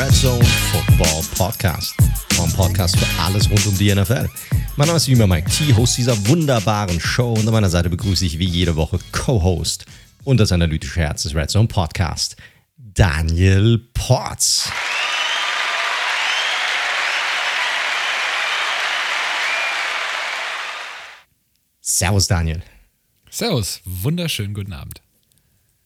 Red Zone Football Podcast. Ein Podcast für alles rund um die NFL. Mein Name ist wie immer Mike T, Host dieser wunderbaren Show und an meiner Seite begrüße ich wie jede Woche Co-Host und das analytische Herz des Red Zone Podcast, Daniel Potts. Servus, Daniel. Servus, wunderschönen guten Abend.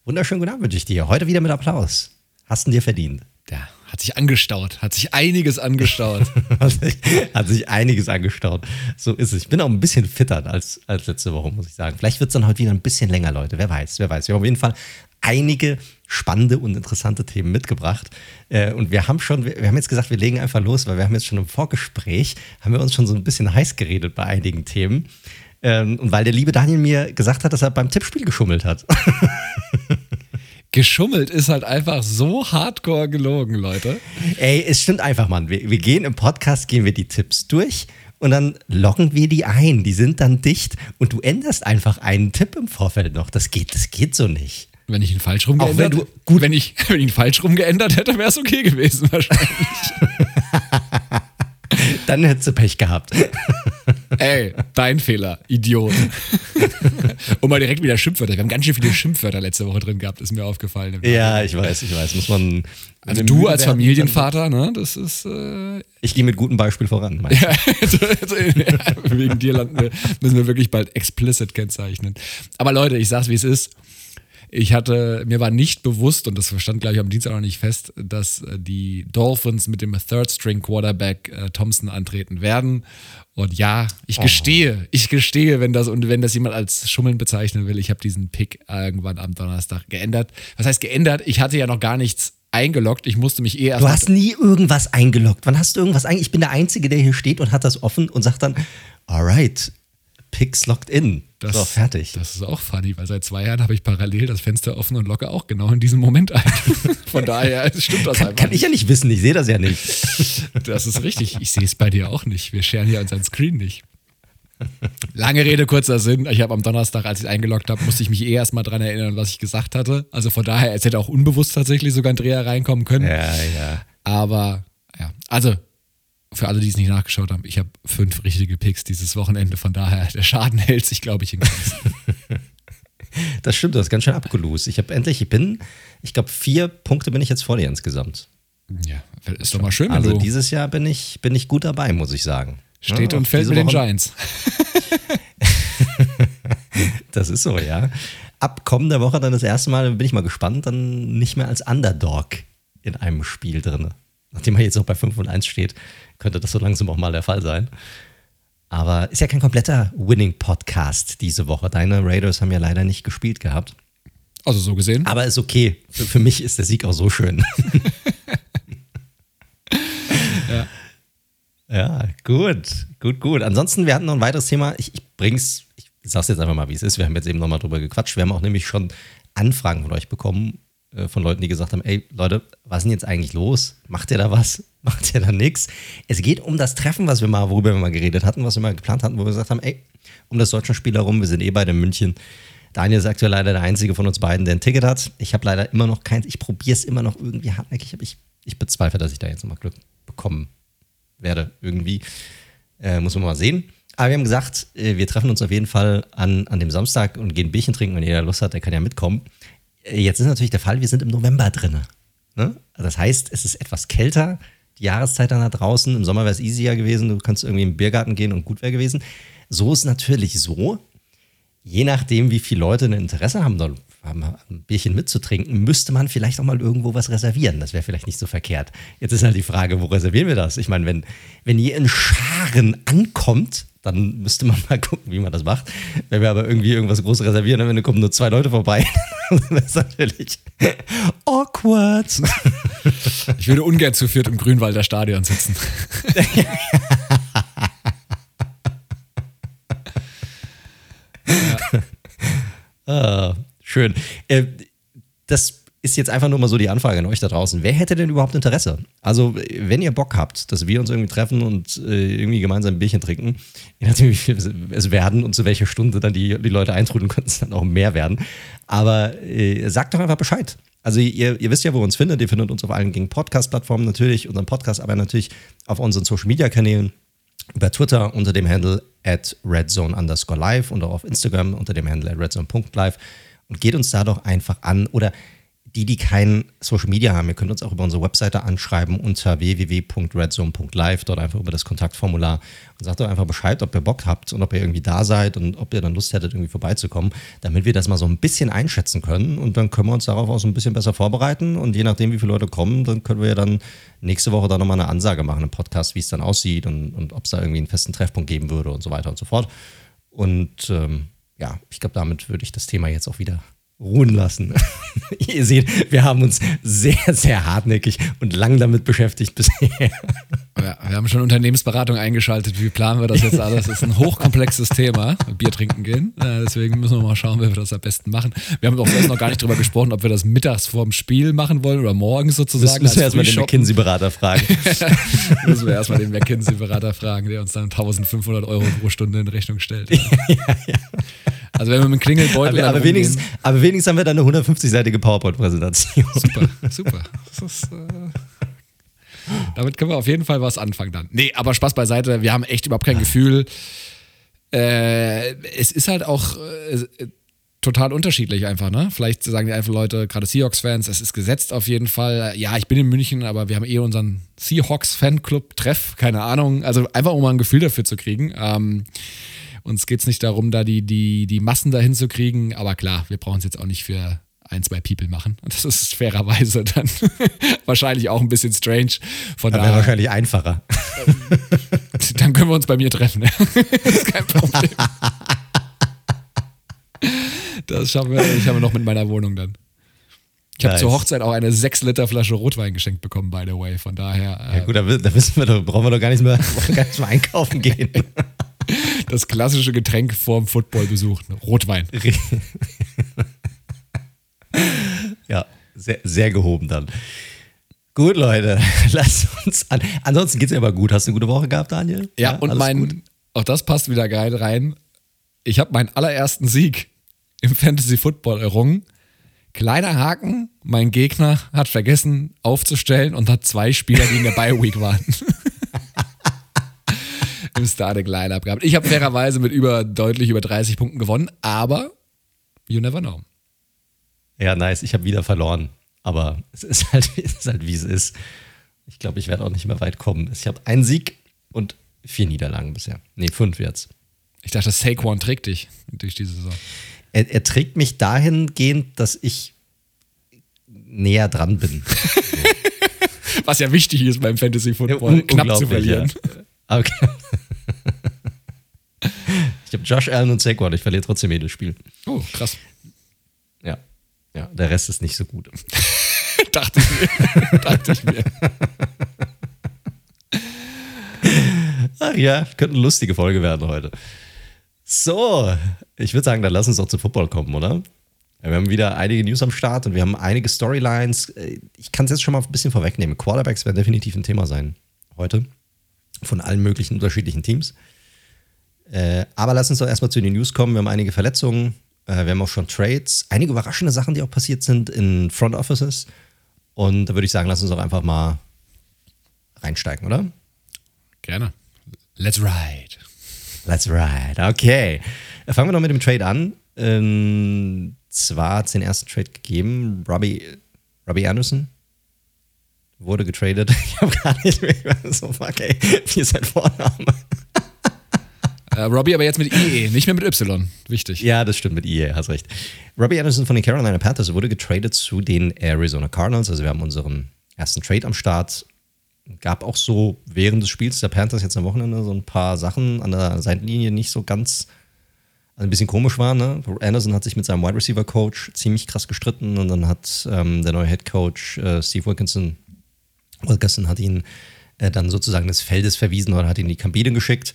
Wunderschönen guten Abend wünsche ich dir. Heute wieder mit Applaus. Hast du dir verdient. Ja, hat sich angestaut, hat sich einiges angestaut. hat, sich, hat sich einiges angestaut. So ist es. Ich bin auch ein bisschen fitter als, als letzte Woche, muss ich sagen. Vielleicht wird es dann heute wieder ein bisschen länger, Leute. Wer weiß, wer weiß. Wir haben auf jeden Fall einige spannende und interessante Themen mitgebracht. Äh, und wir haben schon, wir haben jetzt gesagt, wir legen einfach los, weil wir haben jetzt schon im Vorgespräch, haben wir uns schon so ein bisschen heiß geredet bei einigen Themen. Ähm, und weil der liebe Daniel mir gesagt hat, dass er beim Tippspiel geschummelt hat. Geschummelt ist halt einfach so hardcore gelogen, Leute. Ey, es stimmt einfach, Mann. Wir, wir gehen im Podcast, gehen wir die Tipps durch und dann loggen wir die ein. Die sind dann dicht und du änderst einfach einen Tipp im Vorfeld noch. Das geht, das geht so nicht. Wenn ich ihn falsch rumgeändert hätte. Gut, wenn ich, wenn ich ihn falsch rumgeändert hätte, wäre es okay gewesen, wahrscheinlich. dann hättest du Pech gehabt. Ey, dein Fehler, Idiot. Und mal direkt wieder Schimpfwörter. Wir haben ganz schön viele Schimpfwörter letzte Woche drin gehabt, ist mir aufgefallen. Ja, ich weiß, ich weiß. Muss man. Also du als Familienvater, ne, das ist. Äh ich gehe mit gutem Beispiel voran. Ja, also, also, ja, wegen dir landen wir, müssen wir wirklich bald explicit kennzeichnen. Aber Leute, ich sag's wie es ist. Ich hatte, mir war nicht bewusst, und das stand, glaube ich, am Dienstag noch nicht fest, dass äh, die Dolphins mit dem Third-String-Quarterback äh, Thompson antreten werden. Und ja, ich oh. gestehe, ich gestehe, wenn das und wenn das jemand als Schummeln bezeichnen will, ich habe diesen Pick irgendwann am Donnerstag geändert. Was heißt geändert? Ich hatte ja noch gar nichts eingeloggt. Ich musste mich eh erst. Du hast nie irgendwas eingeloggt. Wann hast du irgendwas eingeloggt? Ich bin der Einzige, der hier steht und hat das offen und sagt dann, alright, Picks locked in. Das, so, fertig. Das ist auch funny, weil seit zwei Jahren habe ich parallel das Fenster offen und locke auch genau in diesem Moment ein. Von daher stimmt das kann, einfach. Kann ich ja nicht wissen, ich sehe das ja nicht. Das ist richtig. Ich sehe es bei dir auch nicht. Wir scheren hier unseren Screen nicht. Lange Rede, kurzer Sinn. Ich habe am Donnerstag, als ich eingeloggt habe, musste ich mich eh erstmal dran erinnern, was ich gesagt hatte. Also von daher, es hätte auch unbewusst tatsächlich sogar ein Dreher reinkommen können. Ja, ja. Aber ja, also für alle, die es nicht nachgeschaut haben, ich habe fünf richtige Picks dieses Wochenende. Von daher, der Schaden hält sich, glaube ich, in Grenzen. das stimmt, das ist ganz schön abgelost. Ich habe endlich, ich bin, ich glaube, vier Punkte bin ich jetzt vor dir insgesamt. Ja, ist doch mal schön. Also dieses Jahr bin ich, bin ich gut dabei, muss ich sagen. Steht ja, und fällt mit den Giants. das ist so, ja. Ab kommender Woche dann das erste Mal, bin ich mal gespannt, dann nicht mehr als Underdog in einem Spiel drin. Nachdem er jetzt auch bei 5 und 1 steht, könnte das so langsam auch mal der Fall sein. Aber ist ja kein kompletter Winning-Podcast diese Woche. Deine Raiders haben ja leider nicht gespielt gehabt. Also so gesehen. Aber ist okay. Für, für mich ist der Sieg auch so schön. ja. Ja, gut, gut, gut. Ansonsten, wir hatten noch ein weiteres Thema. Ich, ich bring's, ich sag's jetzt einfach mal, wie es ist. Wir haben jetzt eben nochmal drüber gequatscht. Wir haben auch nämlich schon Anfragen von euch bekommen, von Leuten, die gesagt haben, ey Leute, was ist denn jetzt eigentlich los? Macht ihr da was? Macht ihr da nichts? Es geht um das Treffen, was wir mal, worüber wir mal geredet hatten, was wir mal geplant hatten, wo wir gesagt haben, ey, um das deutsche Spiel herum, wir sind eh beide in München. Daniel ist aktuell leider der einzige von uns beiden, der ein Ticket hat. Ich habe leider immer noch keins. Ich probiere es immer noch irgendwie hartnäckig, ich, ich bezweifle, dass ich da jetzt nochmal Glück bekommen werde. Irgendwie. Äh, muss man mal sehen. Aber wir haben gesagt, äh, wir treffen uns auf jeden Fall an, an dem Samstag und gehen Bierchen trinken. Wenn jeder Lust hat, der kann ja mitkommen. Jetzt ist natürlich der Fall, wir sind im November drin. Ne? Das heißt, es ist etwas kälter, die Jahreszeit dann da draußen. Im Sommer wäre es easier gewesen, du kannst irgendwie im Biergarten gehen und gut wäre gewesen. So ist natürlich so, je nachdem, wie viele Leute ein Interesse haben, ein Bierchen mitzutrinken, müsste man vielleicht auch mal irgendwo was reservieren. Das wäre vielleicht nicht so verkehrt. Jetzt ist halt die Frage, wo reservieren wir das? Ich meine, wenn, wenn ihr in Scharen ankommt, dann müsste man mal gucken, wie man das macht. Wenn wir aber irgendwie irgendwas groß reservieren, dann kommen nur zwei Leute vorbei, das ist natürlich awkward. Ich würde ungern zu viert im Grünwalder Stadion sitzen. ja. ah, schön. Äh, das ist jetzt einfach nur mal so die Anfrage an euch da draußen. Wer hätte denn überhaupt Interesse? Also, wenn ihr Bock habt, dass wir uns irgendwie treffen und äh, irgendwie gemeinsam ein Bierchen trinken, je nachdem, wie viel es werden und zu welcher Stunde dann die, die Leute eintrudeln, könnten es dann auch mehr werden. Aber äh, sagt doch einfach Bescheid. Also ihr, ihr wisst ja, wo ihr uns findet. Ihr findet uns auf allen gängigen Podcast-Plattformen natürlich, unseren Podcast, aber natürlich auf unseren Social-Media-Kanälen, über Twitter unter dem Handle at redzone underscore live und auch auf Instagram unter dem Handle at redzone.live und geht uns da doch einfach an oder die, die kein Social Media haben, ihr könnt uns auch über unsere Webseite anschreiben unter www.redzone.live, dort einfach über das Kontaktformular. Und sagt doch einfach Bescheid, ob ihr Bock habt und ob ihr irgendwie da seid und ob ihr dann Lust hättet, irgendwie vorbeizukommen, damit wir das mal so ein bisschen einschätzen können. Und dann können wir uns darauf auch so ein bisschen besser vorbereiten. Und je nachdem, wie viele Leute kommen, dann können wir ja dann nächste Woche da nochmal eine Ansage machen im Podcast, wie es dann aussieht und, und ob es da irgendwie einen festen Treffpunkt geben würde und so weiter und so fort. Und ähm, ja, ich glaube, damit würde ich das Thema jetzt auch wieder ruhen lassen. Ihr seht, wir haben uns sehr, sehr hartnäckig und lang damit beschäftigt bisher. Ja, wir haben schon Unternehmensberatung eingeschaltet. Wie planen wir das jetzt alles? Das ist ein hochkomplexes Thema. Bier trinken gehen. deswegen müssen wir mal schauen, wie wir das am besten machen. Wir haben auch selbst noch gar nicht drüber gesprochen, ob wir das mittags vorm Spiel machen wollen oder morgens sozusagen. Müssen wir erstmal den McKinsey-Berater fragen. müssen wir erstmal den McKinsey-Berater fragen, der uns dann 1500 Euro pro Stunde in Rechnung stellt. ja, ja. Also wenn wir mit dem Klingelbeutel. Aber, aber, wenigstens, aber wenigstens haben wir dann eine 150-seitige PowerPoint-Präsentation. Super, super. Ist, äh, damit können wir auf jeden Fall was anfangen dann. Nee, aber Spaß beiseite. Wir haben echt überhaupt kein Gefühl. Äh, es ist halt auch äh, total unterschiedlich einfach, ne? Vielleicht sagen die einfach Leute, gerade Seahawks-Fans, es ist gesetzt auf jeden Fall. Ja, ich bin in München, aber wir haben eh unseren Seahawks-Fanclub-Treff, keine Ahnung. Also einfach, um mal ein Gefühl dafür zu kriegen. Ähm, uns geht es nicht darum, da die, die, die Massen dahin zu kriegen, aber klar, wir brauchen es jetzt auch nicht für ein, zwei People machen. Und das ist fairerweise dann wahrscheinlich auch ein bisschen strange. Von da wäre wahrscheinlich einfacher. dann können wir uns bei mir treffen. das ist kein Problem. Das schaffen wir, ich habe noch mit meiner Wohnung dann. Ich habe nice. zur Hochzeit auch eine 6 Liter Flasche Rotwein geschenkt bekommen, by the way. Von daher. Äh, ja, gut, da, da, wissen wir doch, brauchen wir doch gar nicht mehr, gar nicht mehr einkaufen gehen das klassische Getränk vorm Footballbesuch. Rotwein. ja, sehr, sehr gehoben dann. Gut, Leute, lasst uns an. Ansonsten geht es ja aber gut. Hast du eine gute Woche gehabt, Daniel? Ja, ja und mein, gut? auch das passt wieder geil rein. Ich habe meinen allerersten Sieg im Fantasy Football errungen. Kleiner Haken, mein Gegner hat vergessen aufzustellen und hat zwei Spieler, die in der Bye Week waren. im Starting Lineup gehabt. Ich habe fairerweise mit über deutlich über 30 Punkten gewonnen, aber you never know. Ja, nice. Ich habe wieder verloren. Aber es ist halt, es ist halt wie es ist. Ich glaube, ich werde auch nicht mehr weit kommen. Ich habe einen Sieg und vier Niederlagen bisher. Nee, fünf jetzt. Ich dachte, Saquon trägt dich durch diese Saison. Er, er trägt mich dahingehend, dass ich näher dran bin. Was ja wichtig ist beim Fantasy Football, ja, knapp zu verlieren. Ja. Okay. Ich habe Josh Allen und Saquon, ich verliere trotzdem jedes Spiel. Oh, krass. Ja. Ja, der Rest ist nicht so gut. Dachte ich mir. Dachte ich mir. Ach ja, könnte eine lustige Folge werden heute. So, ich würde sagen, dann lass uns doch zu Football kommen, oder? Wir haben wieder einige News am Start und wir haben einige Storylines. Ich kann es jetzt schon mal ein bisschen vorwegnehmen. Quarterbacks werden definitiv ein Thema sein heute. Von allen möglichen unterschiedlichen Teams. Äh, aber lass uns doch erstmal zu den News kommen. Wir haben einige Verletzungen, äh, wir haben auch schon Trades, einige überraschende Sachen, die auch passiert sind in Front Offices. Und da würde ich sagen, lass uns doch einfach mal reinsteigen, oder? Gerne. Let's ride. Let's ride. Okay. Fangen wir noch mit dem Trade an. Ähm, zwar hat es den ersten Trade gegeben. Robbie, Robbie Anderson wurde getradet. Ich habe gar nicht mehr so, fuck, ey, wie ist sein Vorname? Äh, Robbie aber jetzt mit IE, nicht mehr mit Y. Wichtig. Ja, das stimmt mit IE, hast recht. Robbie Anderson von den Carolina Panthers wurde getradet zu den Arizona Cardinals. Also wir haben unseren ersten Trade am Start. Gab auch so während des Spiels der Panthers jetzt am Wochenende so ein paar Sachen an der Seitenlinie nicht so ganz, also ein bisschen komisch waren. Ne? Anderson hat sich mit seinem Wide Receiver Coach ziemlich krass gestritten und dann hat ähm, der neue Head Coach äh, Steve Wilkinson, Wilkinson hat ihn äh, dann sozusagen des Feldes verwiesen oder hat ihn in die Kabine geschickt.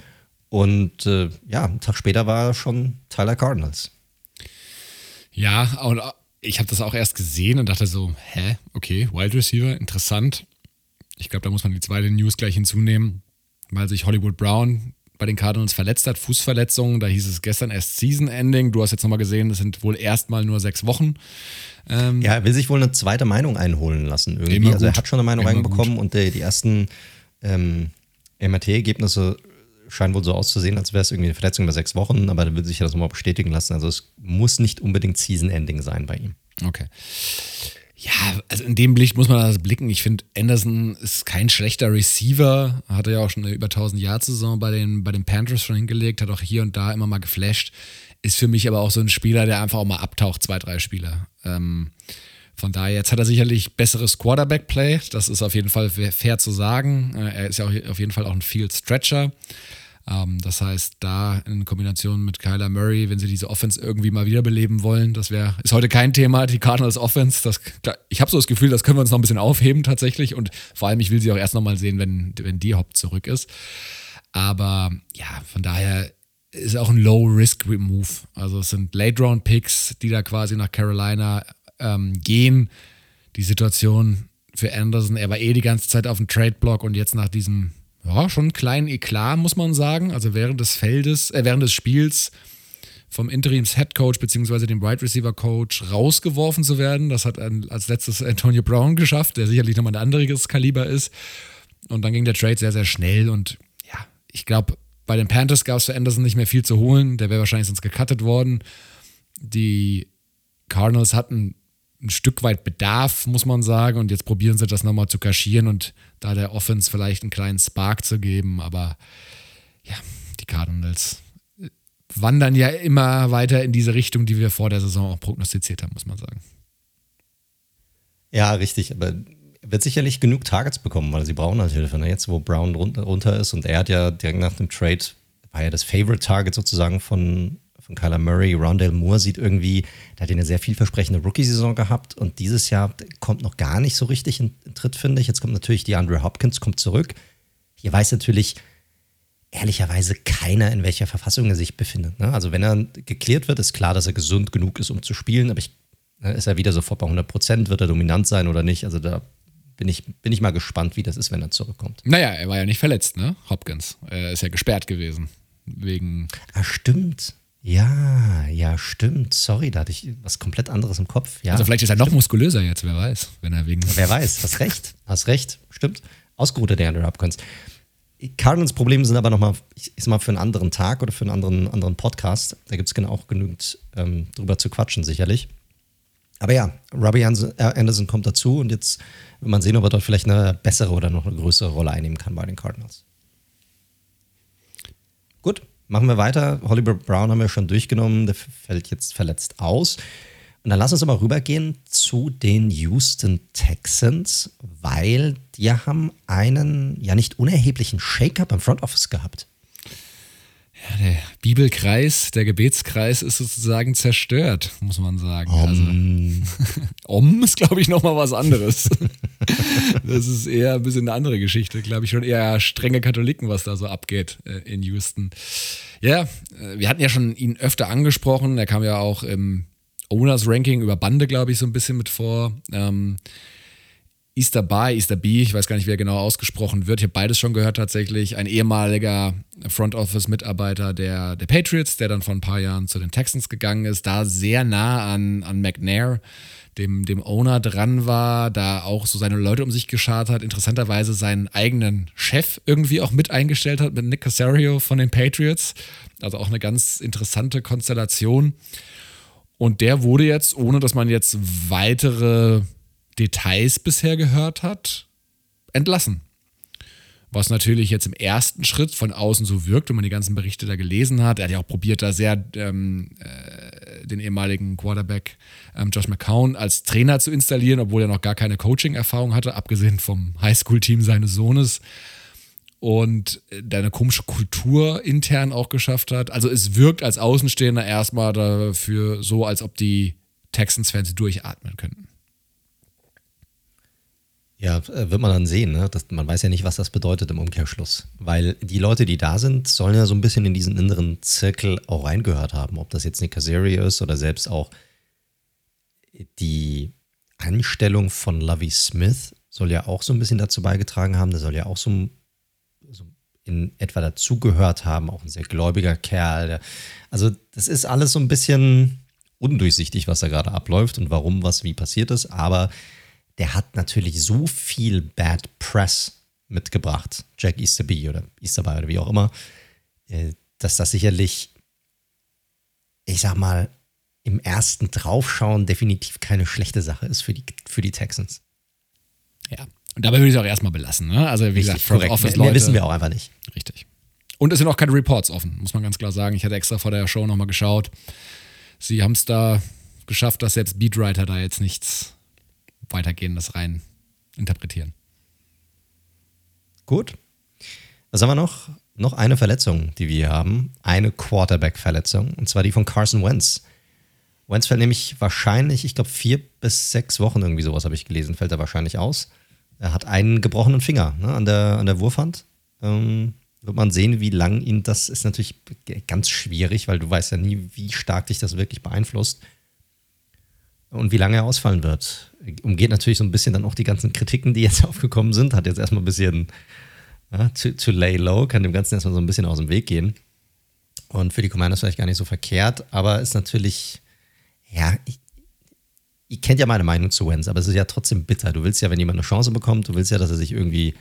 Und äh, ja, einen Tag später war er schon Teil der Cardinals. Ja, und ich habe das auch erst gesehen und dachte so, hä, okay, Wild Receiver, interessant. Ich glaube, da muss man die zweite News gleich hinzunehmen, weil sich Hollywood Brown bei den Cardinals verletzt hat, Fußverletzungen. Da hieß es gestern erst Season Ending. Du hast jetzt nochmal gesehen, das sind wohl erstmal nur sechs Wochen. Ähm, ja, er will sich wohl eine zweite Meinung einholen lassen irgendwie. Also er hat schon eine Meinung reinbekommen und die, die ersten ähm, MRT-Ergebnisse scheinen wohl so auszusehen, als wäre es irgendwie eine Verletzung über sechs Wochen, aber da will sich das nochmal bestätigen lassen. Also es muss nicht unbedingt Season-Ending sein bei ihm. Okay. Ja, also in dem Licht muss man das blicken. Ich finde, Anderson ist kein schlechter Receiver. Hatte ja auch schon eine über 1000 Jahr Saison bei den, bei den Panthers schon hingelegt, hat auch hier und da immer mal geflasht. Ist für mich aber auch so ein Spieler, der einfach auch mal abtaucht, zwei, drei Spieler. Ähm, von daher, jetzt hat er sicherlich besseres Quarterback-Play. Das ist auf jeden Fall fair zu sagen. Äh, er ist ja auf jeden Fall auch ein Field Stretcher. Ähm, das heißt, da in Kombination mit Kyler Murray, wenn sie diese Offense irgendwie mal wiederbeleben wollen, das wäre, ist heute kein Thema, die Cardinals Offense. Das, ich habe so das Gefühl, das können wir uns noch ein bisschen aufheben tatsächlich. Und vor allem, ich will sie auch erst nochmal sehen, wenn, wenn die Hop zurück ist. Aber ja, von daher ist auch ein Low-Risk-Move. Also es sind Late-Round-Picks, die da quasi nach Carolina ähm, gehen. Die Situation für Anderson, er war eh die ganze Zeit auf dem Trade-Block und jetzt nach diesem ja, schon einen kleinen Eklat, muss man sagen. Also während des Feldes, äh, während des Spiels vom Interims Head Coach bzw. dem Wide Receiver Coach rausgeworfen zu werden. Das hat als letztes Antonio Brown geschafft, der sicherlich nochmal ein anderes Kaliber ist. Und dann ging der Trade sehr, sehr schnell. Und ja, ich glaube, bei den Panthers gab es für Anderson nicht mehr viel zu holen. Der wäre wahrscheinlich sonst gecuttet worden. Die Cardinals hatten ein Stück weit Bedarf, muss man sagen. Und jetzt probieren sie das nochmal zu kaschieren und da der Offense vielleicht einen kleinen Spark zu geben. Aber ja, die Cardinals wandern ja immer weiter in diese Richtung, die wir vor der Saison auch prognostiziert haben, muss man sagen. Ja, richtig. Aber er wird sicherlich genug Targets bekommen, weil sie brauchen halt Hilfe. Ne? Jetzt, wo Brown runter ist und er hat ja direkt nach dem Trade, war ja das Favorite Target sozusagen von von Kyler Murray. Rondale Moore sieht irgendwie, der hat eine sehr vielversprechende Rookie-Saison gehabt und dieses Jahr kommt noch gar nicht so richtig in, in Tritt, finde ich. Jetzt kommt natürlich die Andre Hopkins, kommt zurück. Hier weiß natürlich ehrlicherweise keiner, in welcher Verfassung er sich befindet. Ne? Also wenn er geklärt wird, ist klar, dass er gesund genug ist, um zu spielen, aber ich, ne, ist er wieder sofort bei 100 Prozent, wird er dominant sein oder nicht? Also da bin ich, bin ich mal gespannt, wie das ist, wenn er zurückkommt. Naja, er war ja nicht verletzt, ne? Hopkins. Er ist ja gesperrt gewesen. Wegen. Ah, stimmt. Ja, ja, stimmt. Sorry, da hatte ich was komplett anderes im Kopf. Ja, also vielleicht ist er noch muskulöser jetzt, wer weiß, wenn er wegen. Wer weiß, hast recht, hast recht, stimmt. Ausgeruhter der Andrew Hopkins. Cardinals Probleme sind aber nochmal, ich sag mal, für einen anderen Tag oder für einen anderen, anderen Podcast. Da gibt es genau auch genügend ähm, drüber zu quatschen, sicherlich. Aber ja, Robbie äh, Anderson kommt dazu und jetzt wird man sehen, ob er dort vielleicht eine bessere oder noch eine größere Rolle einnehmen kann bei den Cardinals. Gut, Machen wir weiter. Hollywood Brown haben wir schon durchgenommen. Der fällt jetzt verletzt aus. Und dann lass uns aber rübergehen zu den Houston Texans, weil die haben einen ja nicht unerheblichen Shake-up im Front Office gehabt. Ja, der Bibelkreis, der Gebetskreis ist sozusagen zerstört, muss man sagen. Om, also, Om ist, glaube ich, nochmal was anderes. das ist eher ein bisschen eine andere Geschichte, glaube ich, schon eher strenge Katholiken, was da so abgeht äh, in Houston. Ja, äh, wir hatten ja schon ihn öfter angesprochen. Er kam ja auch im Owners Ranking über Bande, glaube ich, so ein bisschen mit vor. Ähm, Easter By, Easter B, ich weiß gar nicht, wie er genau ausgesprochen wird. Ich habe beides schon gehört tatsächlich. Ein ehemaliger Front Office-Mitarbeiter der, der Patriots, der dann vor ein paar Jahren zu den Texans gegangen ist, da sehr nah an, an McNair, dem, dem Owner, dran war, da auch so seine Leute um sich geschart hat, interessanterweise seinen eigenen Chef irgendwie auch mit eingestellt hat, mit Nick Casario von den Patriots. Also auch eine ganz interessante Konstellation. Und der wurde jetzt, ohne dass man jetzt weitere Details bisher gehört hat, entlassen. Was natürlich jetzt im ersten Schritt von außen so wirkt, wenn man die ganzen Berichte da gelesen hat. Er hat ja auch probiert, da sehr ähm, äh, den ehemaligen Quarterback ähm, Josh McCown als Trainer zu installieren, obwohl er noch gar keine Coaching-Erfahrung hatte, abgesehen vom Highschool-Team seines Sohnes. Und äh, da eine komische Kultur intern auch geschafft hat. Also es wirkt als Außenstehender erstmal dafür so, als ob die Texans-Fans durchatmen könnten. Ja, äh, wird man dann sehen. Ne? Das, man weiß ja nicht, was das bedeutet im Umkehrschluss. Weil die Leute, die da sind, sollen ja so ein bisschen in diesen inneren Zirkel auch reingehört haben. Ob das jetzt Nick Casario ist oder selbst auch die Anstellung von Lovey Smith soll ja auch so ein bisschen dazu beigetragen haben. Der soll ja auch so, so in etwa dazugehört haben, auch ein sehr gläubiger Kerl. Der, also das ist alles so ein bisschen undurchsichtig, was da gerade abläuft und warum was wie passiert ist. Aber der hat natürlich so viel Bad Press mitgebracht, Jack Easterby oder Easterby oder wie auch immer, äh, dass das sicherlich, ich sag mal, im ersten Draufschauen definitiv keine schlechte Sache ist für die, für die Texans. Ja, und dabei würde ich es auch erstmal belassen. Ne? Also, wie Richtig, gesagt, Front Office Leute. Mehr wissen wir auch einfach nicht. Richtig. Und es sind auch keine Reports offen, muss man ganz klar sagen. Ich hatte extra vor der Show nochmal geschaut. Sie haben es da geschafft, dass selbst Beatwriter da jetzt nichts weitergehendes rein interpretieren. Gut. Was haben wir noch? Noch eine Verletzung, die wir haben. Eine Quarterback-Verletzung. Und zwar die von Carson Wentz. Wentz fällt nämlich wahrscheinlich, ich glaube, vier bis sechs Wochen irgendwie sowas habe ich gelesen, fällt er wahrscheinlich aus. Er hat einen gebrochenen Finger ne, an, der, an der Wurfhand. Ähm, wird man sehen, wie lang ihn das ist natürlich ganz schwierig, weil du weißt ja nie, wie stark dich das wirklich beeinflusst und wie lange er ausfallen wird. Umgeht natürlich so ein bisschen dann auch die ganzen Kritiken, die jetzt aufgekommen sind. Hat jetzt erstmal ein bisschen ja, to, to lay low, kann dem Ganzen erstmal so ein bisschen aus dem Weg gehen. Und für die Commanders vielleicht gar nicht so verkehrt, aber ist natürlich, ja, ich, ihr kennt ja meine Meinung zu Wenz, aber es ist ja trotzdem bitter. Du willst ja, wenn jemand eine Chance bekommt, du willst ja, dass er sich irgendwie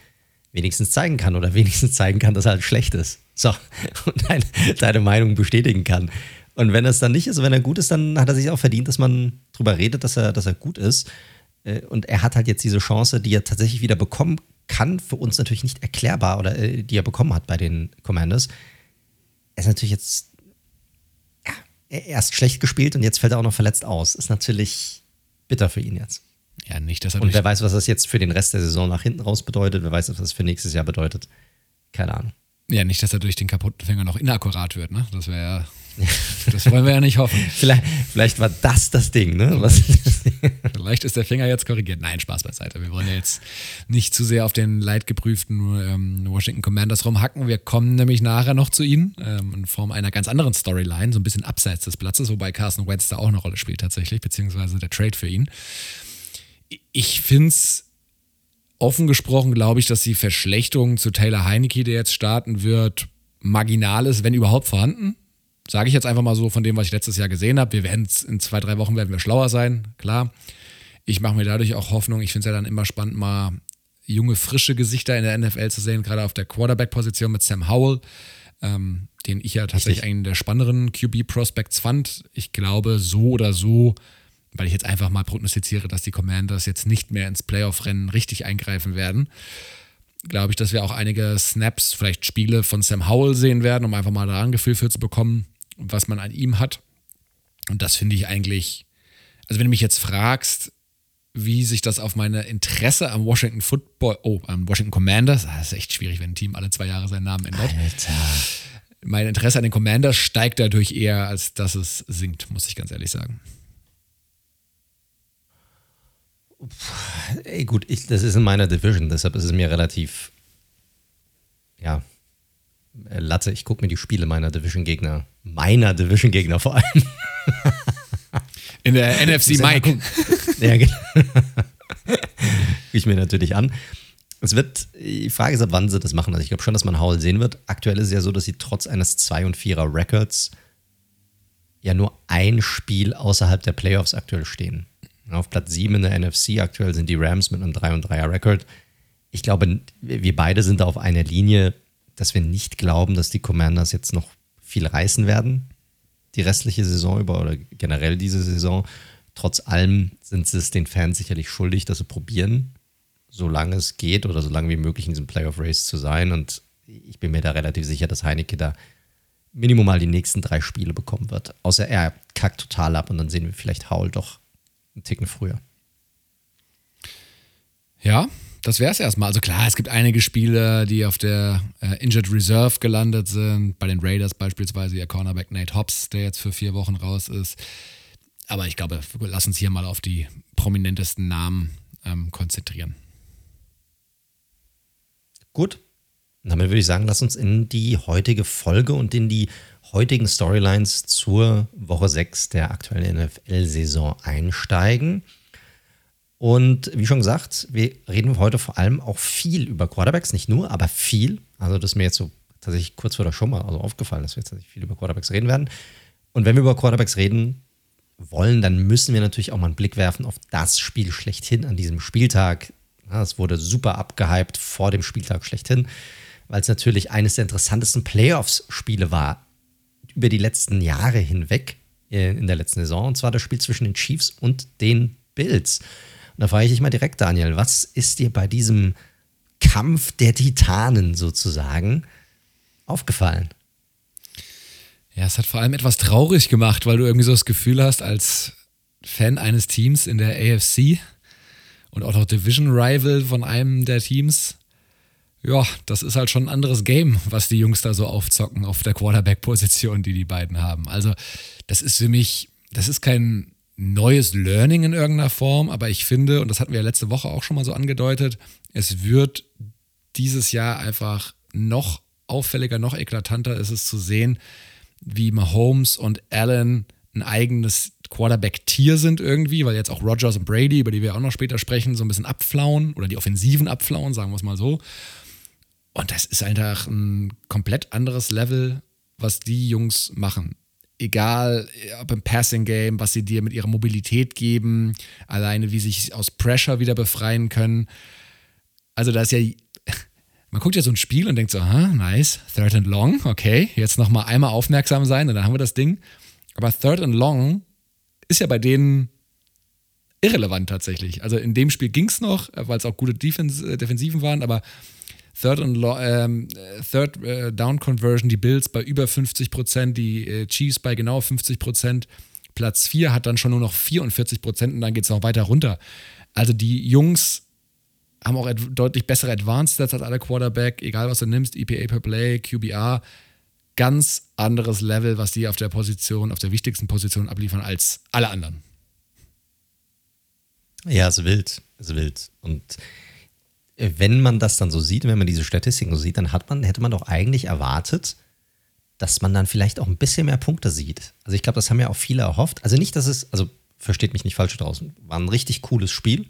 wenigstens zeigen kann oder wenigstens zeigen kann, dass er halt schlecht ist. So, und deine, deine Meinung bestätigen kann. Und wenn es dann nicht ist, wenn er gut ist, dann hat er sich auch verdient, dass man drüber redet, dass er, dass er gut ist. Äh, und er hat halt jetzt diese Chance, die er tatsächlich wieder bekommen kann, für uns natürlich nicht erklärbar oder äh, die er bekommen hat bei den Commanders. Er ist natürlich jetzt ja, erst schlecht gespielt und jetzt fällt er auch noch verletzt aus. Ist natürlich bitter für ihn jetzt. Ja, nicht, dass er Und wer weiß, was das jetzt für den Rest der Saison nach hinten raus bedeutet. Wer weiß, was das für nächstes Jahr bedeutet. Keine Ahnung. Ja, nicht, dass er durch den kaputten Finger noch inakkurat wird, ne? Das wäre ja das wollen wir ja nicht hoffen. vielleicht, vielleicht war das das Ding, ne? Was vielleicht ist der Finger jetzt korrigiert. Nein, Spaß beiseite. Wir wollen ja jetzt nicht zu sehr auf den leidgeprüften ähm, Washington Commanders rumhacken. Wir kommen nämlich nachher noch zu ihnen ähm, in Form einer ganz anderen Storyline, so ein bisschen abseits des Platzes, wobei Carson Wentz da auch eine Rolle spielt tatsächlich, beziehungsweise der Trade für ihn. Ich finde es offen gesprochen, glaube ich, dass die Verschlechterung zu Taylor Heineke, der jetzt starten wird, marginal ist, wenn überhaupt vorhanden. Sage ich jetzt einfach mal so von dem, was ich letztes Jahr gesehen habe. Wir werden in zwei, drei Wochen werden wir schlauer sein, klar. Ich mache mir dadurch auch Hoffnung. Ich finde es ja dann immer spannend, mal junge, frische Gesichter in der NFL zu sehen, gerade auf der Quarterback-Position mit Sam Howell, ähm, den ich ja tatsächlich Richtig. einen der spannenderen QB-Prospects fand. Ich glaube, so oder so, weil ich jetzt einfach mal prognostiziere, dass die Commanders jetzt nicht mehr ins Playoff-Rennen richtig eingreifen werden, glaube ich, dass wir auch einige Snaps, vielleicht Spiele von Sam Howell sehen werden, um einfach mal da ein Gefühl für zu bekommen, was man an ihm hat. Und das finde ich eigentlich, also wenn du mich jetzt fragst, wie sich das auf meine Interesse am Washington Football, oh, am Washington Commanders, das ist echt schwierig, wenn ein Team alle zwei Jahre seinen Namen ändert. Alter. Mein Interesse an den Commanders steigt dadurch eher, als dass es sinkt, muss ich ganz ehrlich sagen. Ey, gut, ich, das ist in meiner Division, deshalb ist es mir relativ, ja, Latte. Ich gucke mir die Spiele meiner Division-Gegner, meiner Division-Gegner vor allem. In der NFC Mike. ja, genau. ich mir natürlich an. Es wird, die Frage ist, ab wann sie das machen. Also ich glaube schon, dass man Howell sehen wird. Aktuell ist es ja so, dass sie trotz eines 2 und 4er Records ja nur ein Spiel außerhalb der Playoffs aktuell stehen. Auf Platz 7 in der NFC aktuell sind die Rams mit einem 3 und 3er Record. Ich glaube, wir beide sind da auf einer Linie dass wir nicht glauben, dass die Commanders jetzt noch viel reißen werden, die restliche Saison über oder generell diese Saison. Trotz allem sind sie es den Fans sicherlich schuldig, dass sie probieren, solange es geht oder so lange wie möglich in diesem Playoff-Race zu sein. Und ich bin mir da relativ sicher, dass Heineke da Minimum mal die nächsten drei Spiele bekommen wird. Außer er kackt total ab und dann sehen wir vielleicht Howell doch einen Ticken früher. Ja, das wäre es erstmal. Also klar, es gibt einige Spieler, die auf der äh, Injured Reserve gelandet sind. Bei den Raiders beispielsweise ihr Cornerback Nate Hobbs, der jetzt für vier Wochen raus ist. Aber ich glaube, lass uns hier mal auf die prominentesten Namen ähm, konzentrieren. Gut. damit würde ich sagen, lass uns in die heutige Folge und in die heutigen Storylines zur Woche 6 der aktuellen NFL-Saison einsteigen. Und wie schon gesagt, wir reden heute vor allem auch viel über Quarterbacks, nicht nur, aber viel. Also das ist mir jetzt so tatsächlich kurz vor der Show mal also aufgefallen, dass wir jetzt viel über Quarterbacks reden werden. Und wenn wir über Quarterbacks reden wollen, dann müssen wir natürlich auch mal einen Blick werfen auf das Spiel schlechthin an diesem Spieltag. Es wurde super abgehypt vor dem Spieltag schlechthin, weil es natürlich eines der interessantesten Playoffs-Spiele war über die letzten Jahre hinweg äh, in der letzten Saison. Und zwar das Spiel zwischen den Chiefs und den Bills. Und da frage ich dich mal direkt, Daniel, was ist dir bei diesem Kampf der Titanen sozusagen aufgefallen? Ja, es hat vor allem etwas traurig gemacht, weil du irgendwie so das Gefühl hast, als Fan eines Teams in der AFC und auch noch Division Rival von einem der Teams, ja, das ist halt schon ein anderes Game, was die Jungs da so aufzocken auf der Quarterback-Position, die die beiden haben. Also, das ist für mich, das ist kein neues Learning in irgendeiner Form, aber ich finde, und das hatten wir ja letzte Woche auch schon mal so angedeutet, es wird dieses Jahr einfach noch auffälliger, noch eklatanter ist es zu sehen, wie Mahomes und Allen ein eigenes Quarterback-Tier sind irgendwie, weil jetzt auch Rogers und Brady, über die wir auch noch später sprechen, so ein bisschen abflauen oder die Offensiven abflauen, sagen wir es mal so. Und das ist einfach ein komplett anderes Level, was die Jungs machen egal ob im Passing Game, was sie dir mit ihrer Mobilität geben, alleine wie sie sich aus Pressure wieder befreien können. Also da ist ja, man guckt ja so ein Spiel und denkt so, aha, nice, third and long, okay, jetzt nochmal einmal aufmerksam sein und dann haben wir das Ding. Aber third and long ist ja bei denen irrelevant tatsächlich. Also in dem Spiel ging es noch, weil es auch gute Defens äh, Defensiven waren, aber Third, and, ähm, Third äh, Down Conversion, die Bills bei über 50 Prozent, die äh, Chiefs bei genau 50 Prozent. Platz 4 hat dann schon nur noch 44 Prozent und dann geht es noch weiter runter. Also die Jungs haben auch deutlich bessere Advanced Stats als alle Quarterback, egal was du nimmst, EPA per Play, QBR. Ganz anderes Level, was die auf der Position, auf der wichtigsten Position abliefern als alle anderen. Ja, es ist wild. Es ist wild. Und wenn man das dann so sieht, wenn man diese Statistiken so sieht, dann hat man, hätte man doch eigentlich erwartet, dass man dann vielleicht auch ein bisschen mehr Punkte sieht. Also ich glaube, das haben ja auch viele erhofft. Also nicht, dass es, also versteht mich nicht falsch draußen, war ein richtig cooles Spiel.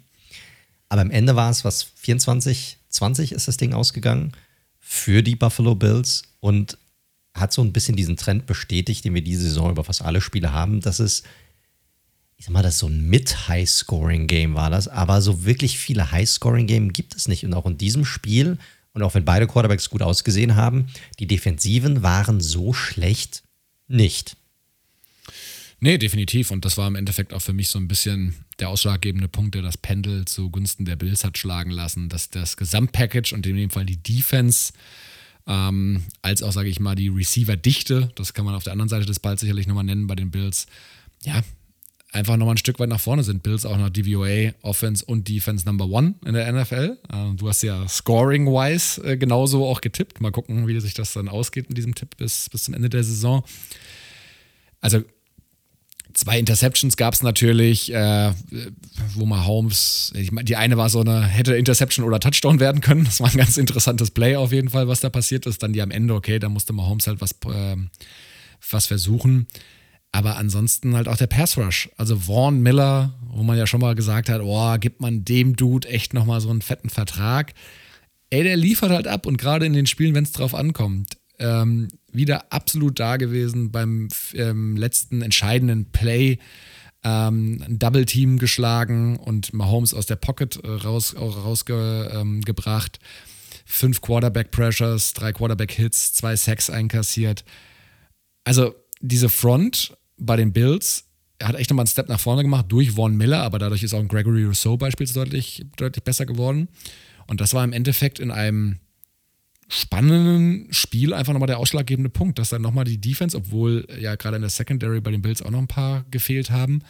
Aber am Ende war es, was 24, 20 ist das Ding ausgegangen für die Buffalo Bills und hat so ein bisschen diesen Trend bestätigt, den wir diese Saison über fast alle Spiele haben, dass es ich sag mal, das ist so ein Mit-High-Scoring-Game war das, aber so wirklich viele High-Scoring-Game gibt es nicht. Und auch in diesem Spiel, und auch wenn beide Quarterbacks gut ausgesehen haben, die Defensiven waren so schlecht nicht. Nee, definitiv. Und das war im Endeffekt auch für mich so ein bisschen der ausschlaggebende Punkt, der das Pendel zugunsten der Bills hat schlagen lassen, dass das Gesamtpackage und in dem Fall die Defense ähm, als auch, sage ich mal, die Receiver-Dichte, das kann man auf der anderen Seite des Balls sicherlich nochmal nennen bei den Bills, ja, einfach nochmal ein Stück weit nach vorne sind. Bills auch noch DVOA, Offense und Defense Number One in der NFL. Äh, du hast ja scoring-wise äh, genauso auch getippt. Mal gucken, wie sich das dann ausgeht mit diesem Tipp bis, bis zum Ende der Saison. Also zwei Interceptions gab es natürlich, äh, wo mal Holmes, ich meine, die eine war so eine, hätte Interception oder Touchdown werden können. Das war ein ganz interessantes Play auf jeden Fall, was da passiert ist. Dann die am Ende, okay, da musste mal Holmes halt was, äh, was versuchen. Aber ansonsten halt auch der Pass Rush. Also Vaughn Miller, wo man ja schon mal gesagt hat, oh, gibt man dem Dude echt nochmal so einen fetten Vertrag. Ey, der liefert halt ab und gerade in den Spielen, wenn es drauf ankommt, ähm, wieder absolut da gewesen beim ähm, letzten entscheidenden Play. Ähm, ein Double Team geschlagen und Mahomes aus der Pocket äh, raus, rausgebracht. Ähm, Fünf Quarterback Pressures, drei Quarterback Hits, zwei Sacks einkassiert. Also diese Front bei den Bills er hat echt nochmal einen Step nach vorne gemacht durch Vaughn Miller, aber dadurch ist auch ein Gregory Rousseau beispielsweise deutlich, deutlich besser geworden. Und das war im Endeffekt in einem spannenden Spiel einfach nochmal der ausschlaggebende Punkt, dass dann nochmal die Defense, obwohl ja gerade in der Secondary bei den Bills auch noch ein paar gefehlt haben,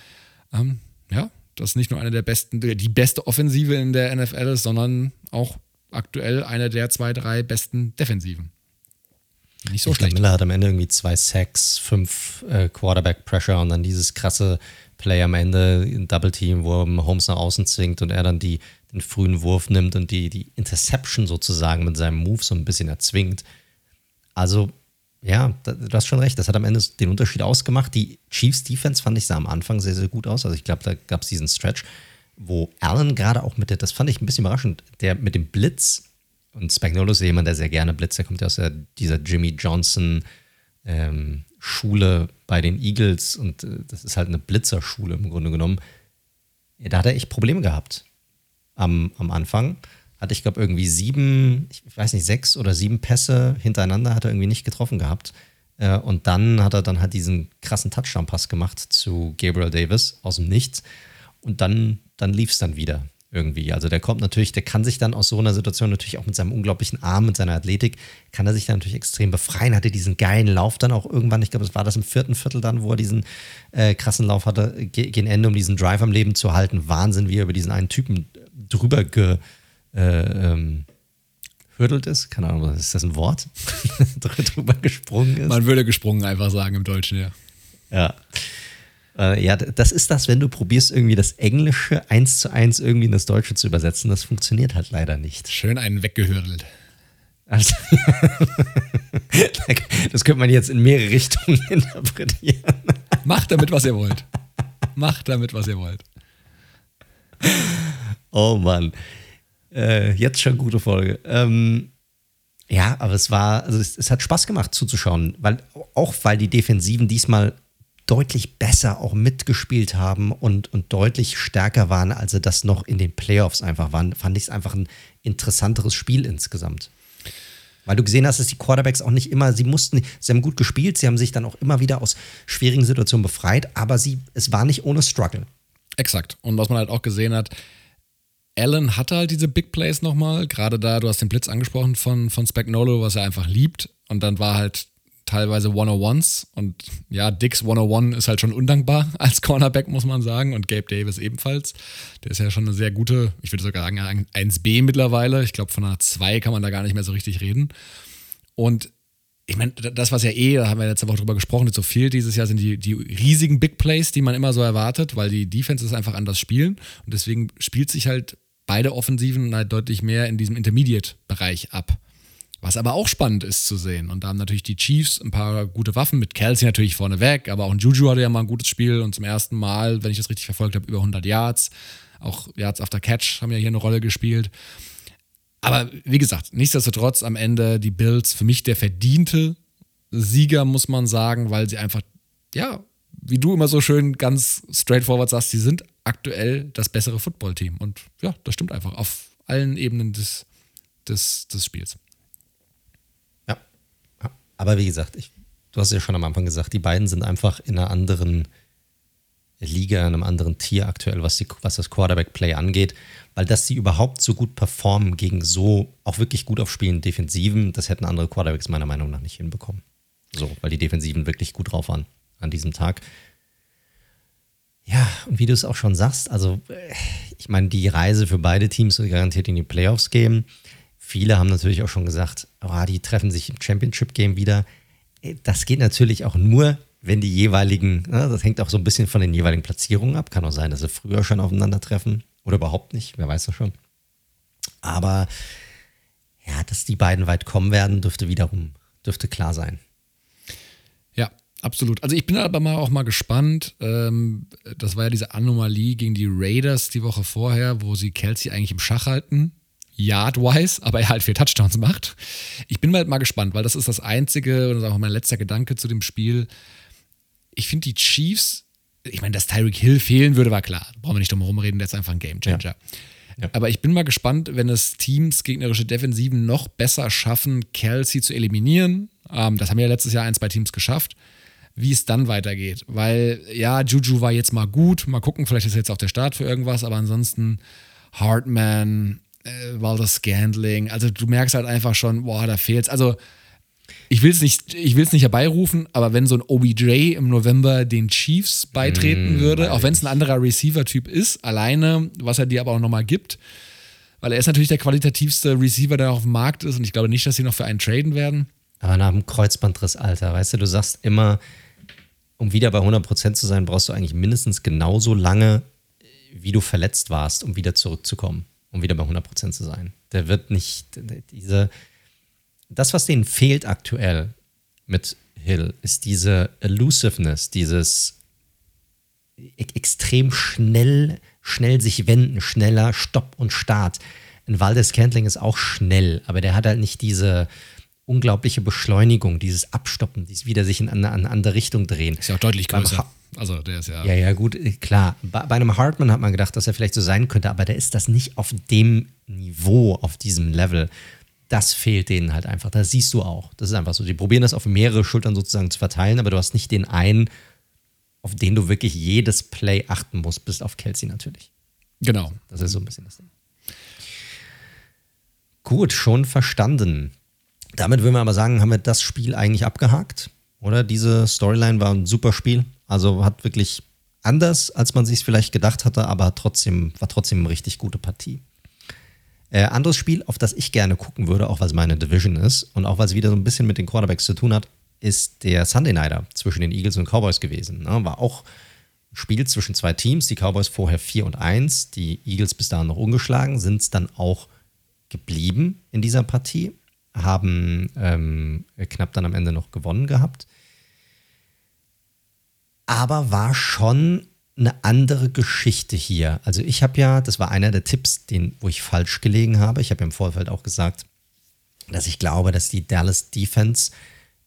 ähm, ja, das nicht nur eine der besten, die beste Offensive in der NFL ist, sondern auch aktuell eine der zwei, drei besten Defensiven. Nicht so ich schlecht. Miller hat am Ende irgendwie zwei Sacks, fünf äh, Quarterback Pressure und dann dieses krasse Play am Ende in Double Team, wo Holmes nach außen zwingt und er dann die, den frühen Wurf nimmt und die, die Interception sozusagen mit seinem Move so ein bisschen erzwingt. Also ja, du hast schon recht. Das hat am Ende den Unterschied ausgemacht. Die Chiefs Defense fand ich sah am Anfang sehr, sehr gut aus. Also ich glaube, da gab es diesen Stretch, wo Allen gerade auch mit der, das fand ich ein bisschen überraschend, der mit dem Blitz und Spagnuolo ist jemand, der sehr gerne blitzt. Der kommt ja aus der, dieser Jimmy Johnson ähm, Schule bei den Eagles und äh, das ist halt eine Blitzerschule im Grunde genommen. Da hat er echt Probleme gehabt am, am Anfang hatte ich glaube irgendwie sieben, ich weiß nicht, sechs oder sieben Pässe hintereinander hat er irgendwie nicht getroffen gehabt. Äh, und dann hat er dann halt diesen krassen Touchdown-Pass gemacht zu Gabriel Davis aus dem Nichts. Und dann, dann lief es dann wieder irgendwie. Also der kommt natürlich, der kann sich dann aus so einer Situation natürlich auch mit seinem unglaublichen Arm, mit seiner Athletik, kann er sich dann natürlich extrem befreien. Hatte diesen geilen Lauf dann auch irgendwann, ich glaube, es war das im vierten Viertel dann, wo er diesen äh, krassen Lauf hatte, gegen Ende, um diesen Drive am Leben zu halten. Wahnsinn, wie er über diesen einen Typen drüber ge, äh, ähm, hürdelt ist. Keine Ahnung, ist das ein Wort? drüber gesprungen ist. Man würde gesprungen einfach sagen im Deutschen, ja. Ja. Äh, ja, das ist das, wenn du probierst, irgendwie das Englische eins zu eins irgendwie in das Deutsche zu übersetzen. Das funktioniert halt leider nicht. Schön einen weggehürdelt. Also, das könnte man jetzt in mehrere Richtungen interpretieren. Macht damit, was ihr wollt. Macht damit, was ihr wollt. Oh Mann. Äh, jetzt schon gute Folge. Ähm, ja, aber es war, also es, es, hat Spaß gemacht zuzuschauen, weil auch weil die Defensiven diesmal deutlich besser auch mitgespielt haben und, und deutlich stärker waren, als sie das noch in den Playoffs einfach waren, fand ich es einfach ein interessanteres Spiel insgesamt. Weil du gesehen hast, dass die Quarterbacks auch nicht immer, sie mussten, sie haben gut gespielt, sie haben sich dann auch immer wieder aus schwierigen Situationen befreit, aber sie, es war nicht ohne Struggle. Exakt. Und was man halt auch gesehen hat, Allen hatte halt diese Big Plays nochmal, gerade da, du hast den Blitz angesprochen von, von Spagnolo, was er einfach liebt. Und dann war halt teilweise 101s und ja, Dix 101 ist halt schon undankbar als Cornerback, muss man sagen, und Gabe Davis ebenfalls. Der ist ja schon eine sehr gute, ich würde sogar sagen, 1B mittlerweile. Ich glaube, von einer 2 kann man da gar nicht mehr so richtig reden. Und ich meine, das, was ja eh, da haben wir letzte Woche drüber gesprochen, jetzt so fehlt dieses Jahr, sind die, die riesigen Big Plays, die man immer so erwartet, weil die Defenses einfach anders spielen. Und deswegen spielt sich halt beide Offensiven halt deutlich mehr in diesem Intermediate-Bereich ab. Was aber auch spannend ist zu sehen. Und da haben natürlich die Chiefs ein paar gute Waffen, mit Kelsey natürlich vorneweg, aber auch ein Juju hatte ja mal ein gutes Spiel und zum ersten Mal, wenn ich das richtig verfolgt habe, über 100 Yards. Auch Yards after Catch haben ja hier eine Rolle gespielt. Aber wie gesagt, nichtsdestotrotz am Ende die Bills für mich der verdiente Sieger, muss man sagen, weil sie einfach, ja, wie du immer so schön ganz straightforward sagst, sie sind aktuell das bessere Footballteam. Und ja, das stimmt einfach auf allen Ebenen des, des, des Spiels. Aber wie gesagt, ich, du hast ja schon am Anfang gesagt, die beiden sind einfach in einer anderen Liga, in einem anderen Tier aktuell, was, die, was das Quarterback-Play angeht. Weil dass sie überhaupt so gut performen gegen so auch wirklich gut aufspielenden Defensiven, das hätten andere Quarterbacks meiner Meinung nach nicht hinbekommen. So, weil die Defensiven wirklich gut drauf waren an diesem Tag. Ja, und wie du es auch schon sagst, also ich meine, die Reise für beide Teams soll garantiert in die Playoffs gehen. Viele haben natürlich auch schon gesagt, oh, die treffen sich im Championship-Game wieder. Das geht natürlich auch nur, wenn die jeweiligen, ne, das hängt auch so ein bisschen von den jeweiligen Platzierungen ab. Kann auch sein, dass sie früher schon aufeinandertreffen oder überhaupt nicht, wer weiß das schon. Aber ja, dass die beiden weit kommen werden, dürfte wiederum, dürfte klar sein. Absolut. Also ich bin aber mal auch mal gespannt. Ähm, das war ja diese Anomalie gegen die Raiders die Woche vorher, wo sie Kelsey eigentlich im Schach halten. Yard-wise, aber er halt vier Touchdowns macht. Ich bin halt mal gespannt, weil das ist das einzige, und das ist auch mein letzter Gedanke zu dem Spiel. Ich finde die Chiefs, ich meine, dass Tyreek Hill fehlen würde, war klar. Da brauchen wir nicht drum herum reden, der ist einfach ein Gamechanger. Ja. Ja. Aber ich bin mal gespannt, wenn es Teams gegnerische Defensiven noch besser schaffen, Kelsey zu eliminieren. Ähm, das haben ja letztes Jahr ein, zwei Teams geschafft wie es dann weitergeht. Weil, ja, Juju war jetzt mal gut. Mal gucken, vielleicht ist jetzt auch der Start für irgendwas, aber ansonsten Hartman, äh, Walter Scandling. Also du merkst halt einfach schon, boah, da fehlt's. Also ich will es nicht, nicht herbeirufen, aber wenn so ein OBJ im November den Chiefs beitreten mm, würde, auch wenn es ein anderer Receiver-Typ ist, alleine, was er dir aber auch nochmal gibt, weil er ist natürlich der qualitativste Receiver, der auf dem Markt ist und ich glaube nicht, dass sie noch für einen traden werden. Aber nach dem Kreuzbandriss, Alter, weißt du, du sagst immer, um wieder bei 100% zu sein, brauchst du eigentlich mindestens genauso lange, wie du verletzt warst, um wieder zurückzukommen, um wieder bei 100% zu sein. Der wird nicht, diese, das, was denen fehlt aktuell, mit Hill ist diese Elusiveness, dieses e extrem schnell, schnell sich wenden, schneller Stopp und Start. Ein Waldes Cantling ist auch schnell, aber der hat halt nicht diese unglaubliche Beschleunigung, dieses Abstoppen, dieses wieder sich in eine, eine andere Richtung drehen. Ist ja auch deutlich größer. Also der ist ja. Ja, ja, gut, klar. Bei, bei, einem Hartman hat man gedacht, dass er vielleicht so sein könnte, aber der ist das nicht auf dem Niveau, auf diesem Level. Das fehlt denen halt einfach. Das siehst du auch. Das ist einfach so. Die probieren das auf mehrere Schultern sozusagen zu verteilen, aber du hast nicht den einen, auf den du wirklich jedes Play achten musst, bis auf Kelsey natürlich. Genau. Das ist so ein bisschen das Ding. Gut, schon verstanden. Damit würden wir aber sagen, haben wir das Spiel eigentlich abgehakt, oder? Diese Storyline war ein super Spiel. Also hat wirklich anders, als man sich vielleicht gedacht hatte, aber trotzdem, war trotzdem eine richtig gute Partie. Äh, anderes Spiel, auf das ich gerne gucken würde, auch weil es meine Division ist und auch weil es wieder so ein bisschen mit den Quarterbacks zu tun hat, ist der Sunday Nighter zwischen den Eagles und Cowboys gewesen. Ne? War auch ein Spiel zwischen zwei Teams, die Cowboys vorher 4 und 1, die Eagles bis dahin noch ungeschlagen, sind es dann auch geblieben in dieser Partie haben ähm, knapp dann am Ende noch gewonnen gehabt. Aber war schon eine andere Geschichte hier. Also ich habe ja, das war einer der Tipps, den, wo ich falsch gelegen habe. Ich habe ja im Vorfeld auch gesagt, dass ich glaube, dass die Dallas Defense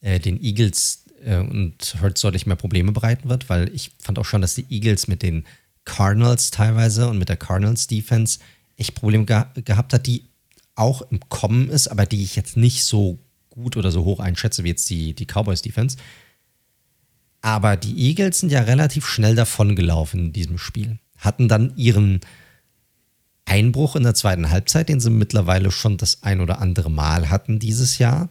äh, den Eagles äh, und Hurts deutlich mehr Probleme bereiten wird, weil ich fand auch schon, dass die Eagles mit den Cardinals teilweise und mit der Cardinals Defense echt Probleme ge gehabt hat, die auch im Kommen ist, aber die ich jetzt nicht so gut oder so hoch einschätze wie jetzt die, die Cowboys Defense. Aber die Eagles sind ja relativ schnell davongelaufen in diesem Spiel. Hatten dann ihren Einbruch in der zweiten Halbzeit, den sie mittlerweile schon das ein oder andere Mal hatten dieses Jahr.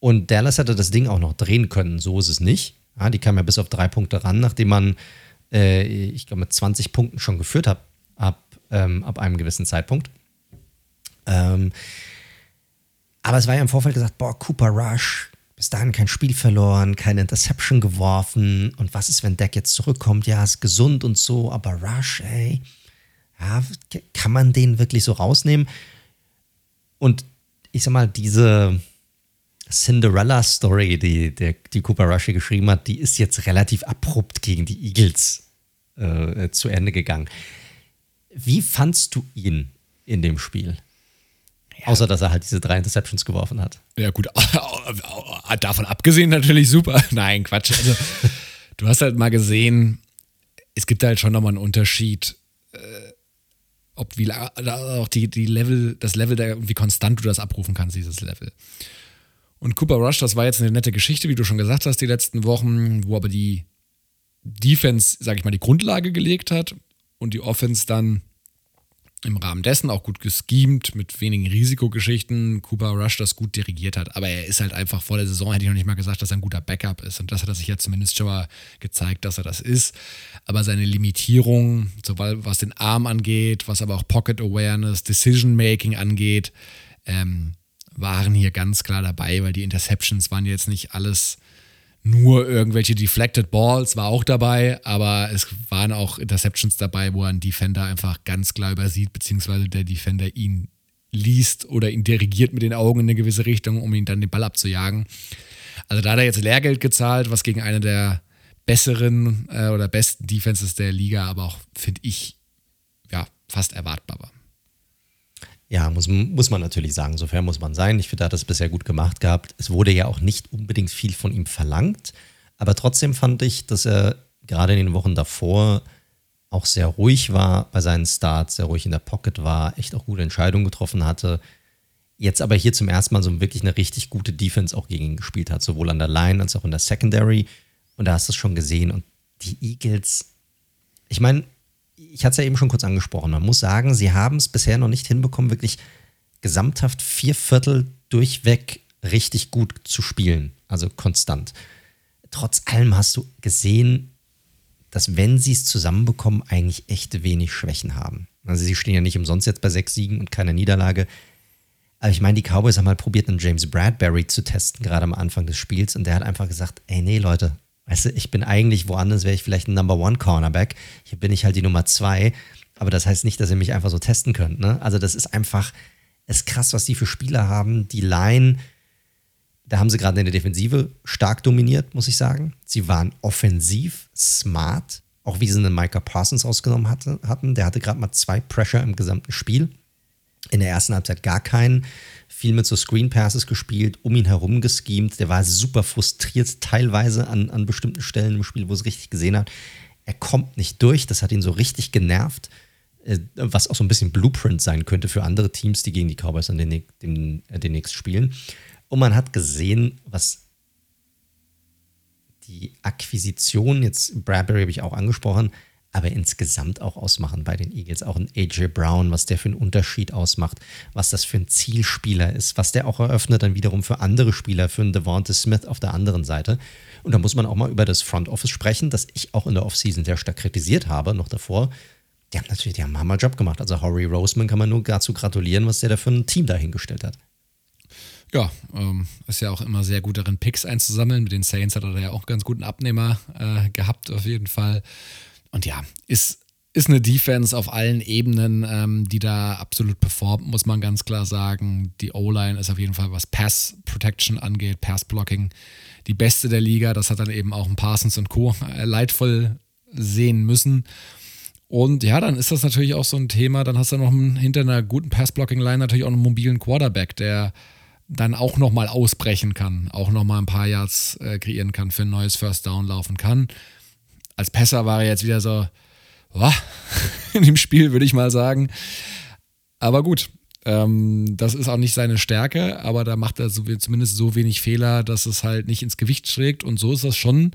Und Dallas hätte das Ding auch noch drehen können, so ist es nicht. Ja, die kam ja bis auf drei Punkte ran, nachdem man, äh, ich glaube, mit 20 Punkten schon geführt hat, ab, ähm, ab einem gewissen Zeitpunkt. Ähm, aber es war ja im Vorfeld gesagt, boah, Cooper Rush, bis dahin kein Spiel verloren, keine Interception geworfen. Und was ist, wenn Deck jetzt zurückkommt? Ja, ist gesund und so, aber Rush, ey, ja, kann man den wirklich so rausnehmen? Und ich sag mal, diese Cinderella-Story, die, der, die Cooper Rush geschrieben hat, die ist jetzt relativ abrupt gegen die Eagles äh, zu Ende gegangen. Wie fandst du ihn in dem Spiel? Ja. Außer, dass er halt diese drei Interceptions geworfen hat. Ja, gut. Davon abgesehen natürlich super. Nein, Quatsch. Also, du hast halt mal gesehen, es gibt halt schon nochmal einen Unterschied, äh, ob wie auch die, die Level, das Level, der, wie konstant du das abrufen kannst, dieses Level. Und Cooper Rush, das war jetzt eine nette Geschichte, wie du schon gesagt hast, die letzten Wochen, wo aber die Defense, sag ich mal, die Grundlage gelegt hat und die Offense dann im Rahmen dessen auch gut geschemt, mit wenigen Risikogeschichten, Cooper Rush das gut dirigiert hat. Aber er ist halt einfach vor der Saison, hätte ich noch nicht mal gesagt, dass er ein guter Backup ist. Und das hat er sich jetzt zumindest schon mal gezeigt, dass er das ist. Aber seine Limitierung, sowohl was den Arm angeht, was aber auch Pocket Awareness, Decision Making angeht, ähm, waren hier ganz klar dabei, weil die Interceptions waren jetzt nicht alles nur irgendwelche Deflected Balls war auch dabei, aber es waren auch Interceptions dabei, wo ein Defender einfach ganz klar übersieht, beziehungsweise der Defender ihn liest oder ihn dirigiert mit den Augen in eine gewisse Richtung, um ihn dann den Ball abzujagen. Also da hat er jetzt Lehrgeld gezahlt, was gegen eine der besseren äh, oder besten Defenses der Liga, aber auch, finde ich, ja, fast erwartbar war. Ja, muss, muss man natürlich sagen, so fair muss man sein. Ich finde, er hat das bisher gut gemacht gehabt. Es wurde ja auch nicht unbedingt viel von ihm verlangt, aber trotzdem fand ich, dass er gerade in den Wochen davor auch sehr ruhig war bei seinen Starts, sehr ruhig in der Pocket war, echt auch gute Entscheidungen getroffen hatte. Jetzt aber hier zum ersten Mal so wirklich eine richtig gute Defense auch gegen ihn gespielt hat, sowohl an der Line als auch in der Secondary. Und da hast du es schon gesehen. Und die Eagles, ich meine, ich hatte es ja eben schon kurz angesprochen, man muss sagen, sie haben es bisher noch nicht hinbekommen, wirklich gesamthaft vier Viertel durchweg richtig gut zu spielen, also konstant. Trotz allem hast du gesehen, dass wenn sie es zusammenbekommen, eigentlich echt wenig Schwächen haben. Also sie stehen ja nicht umsonst jetzt bei sechs Siegen und keiner Niederlage. Aber ich meine, die Cowboys haben mal probiert, einen James Bradbury zu testen, gerade am Anfang des Spiels. Und der hat einfach gesagt, ey, nee, Leute, Weißt du, ich bin eigentlich woanders, wäre ich vielleicht ein Number One Cornerback. Hier bin ich halt die Nummer zwei. Aber das heißt nicht, dass ihr mich einfach so testen könnt. Ne? Also, das ist einfach, ist krass, was die für Spieler haben. Die Line da haben sie gerade in der Defensive stark dominiert, muss ich sagen. Sie waren offensiv smart, auch wie sie einen Micah Parsons ausgenommen hatte, hatten. Der hatte gerade mal zwei Pressure im gesamten Spiel. In der ersten Halbzeit gar keinen. Viel mit so Screen Passes gespielt, um ihn herum geschemt. Der war super frustriert, teilweise an, an bestimmten Stellen im Spiel, wo es richtig gesehen hat. Er kommt nicht durch, das hat ihn so richtig genervt. Äh, was auch so ein bisschen Blueprint sein könnte für andere Teams, die gegen die Cowboys dann den, den, äh, demnächst spielen. Und man hat gesehen, was die Akquisition, jetzt Bradbury habe ich auch angesprochen, aber insgesamt auch ausmachen bei den Eagles. Auch ein AJ Brown, was der für einen Unterschied ausmacht, was das für ein Zielspieler ist, was der auch eröffnet dann wiederum für andere Spieler, für einen Devonta Smith auf der anderen Seite. Und da muss man auch mal über das Front Office sprechen, das ich auch in der Offseason sehr stark kritisiert habe, noch davor. Die haben natürlich, die haben einen Hammer-Job gemacht. Also Horry Roseman kann man nur dazu gratulieren, was der da für ein Team dahingestellt hat. Ja, ähm, ist ja auch immer sehr gut darin, Picks einzusammeln. Mit den Saints hat er ja auch ganz guten Abnehmer äh, gehabt, auf jeden Fall. Und ja, ist, ist eine Defense auf allen Ebenen, ähm, die da absolut performt, muss man ganz klar sagen. Die O-Line ist auf jeden Fall, was Pass Protection angeht, Pass Blocking, die beste der Liga. Das hat dann eben auch ein Parsons und Co. Äh, leidvoll sehen müssen. Und ja, dann ist das natürlich auch so ein Thema. Dann hast du noch hinter einer guten Pass-Blocking-Line natürlich auch einen mobilen Quarterback, der dann auch nochmal ausbrechen kann, auch nochmal ein paar Yards äh, kreieren kann, für ein neues First Down laufen kann. Als Pässer war er jetzt wieder so, oh, in dem Spiel, würde ich mal sagen. Aber gut, ähm, das ist auch nicht seine Stärke, aber da macht er so, zumindest so wenig Fehler, dass es halt nicht ins Gewicht schlägt. Und so ist das schon.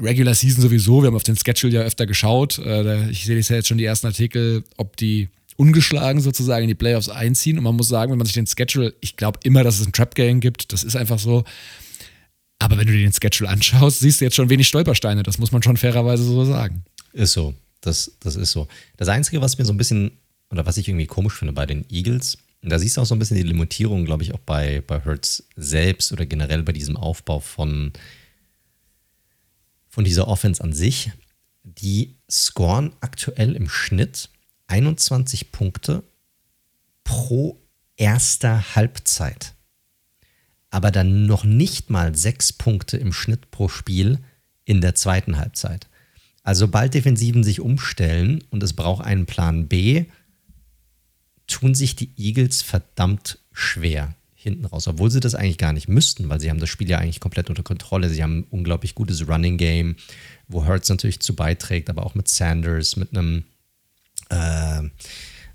Regular Season sowieso, wir haben auf den Schedule ja öfter geschaut. Äh, ich sehe jetzt schon die ersten Artikel, ob die ungeschlagen sozusagen in die Playoffs einziehen. Und man muss sagen, wenn man sich den Schedule, ich glaube immer, dass es ein Trap-Game gibt, das ist einfach so. Aber wenn du dir den Schedule anschaust, siehst du jetzt schon wenig Stolpersteine. Das muss man schon fairerweise so sagen. Ist so. Das, das ist so. Das Einzige, was mir so ein bisschen, oder was ich irgendwie komisch finde bei den Eagles, da siehst du auch so ein bisschen die Limitierung, glaube ich, auch bei, bei Hertz selbst oder generell bei diesem Aufbau von, von dieser Offense an sich. Die scoren aktuell im Schnitt 21 Punkte pro erster Halbzeit. Aber dann noch nicht mal sechs Punkte im Schnitt pro Spiel in der zweiten Halbzeit. Also sobald Defensiven sich umstellen und es braucht einen Plan B, tun sich die Eagles verdammt schwer hinten raus, obwohl sie das eigentlich gar nicht müssten, weil sie haben das Spiel ja eigentlich komplett unter Kontrolle. Sie haben ein unglaublich gutes Running Game, wo Hurts natürlich zu beiträgt, aber auch mit Sanders, mit einem äh,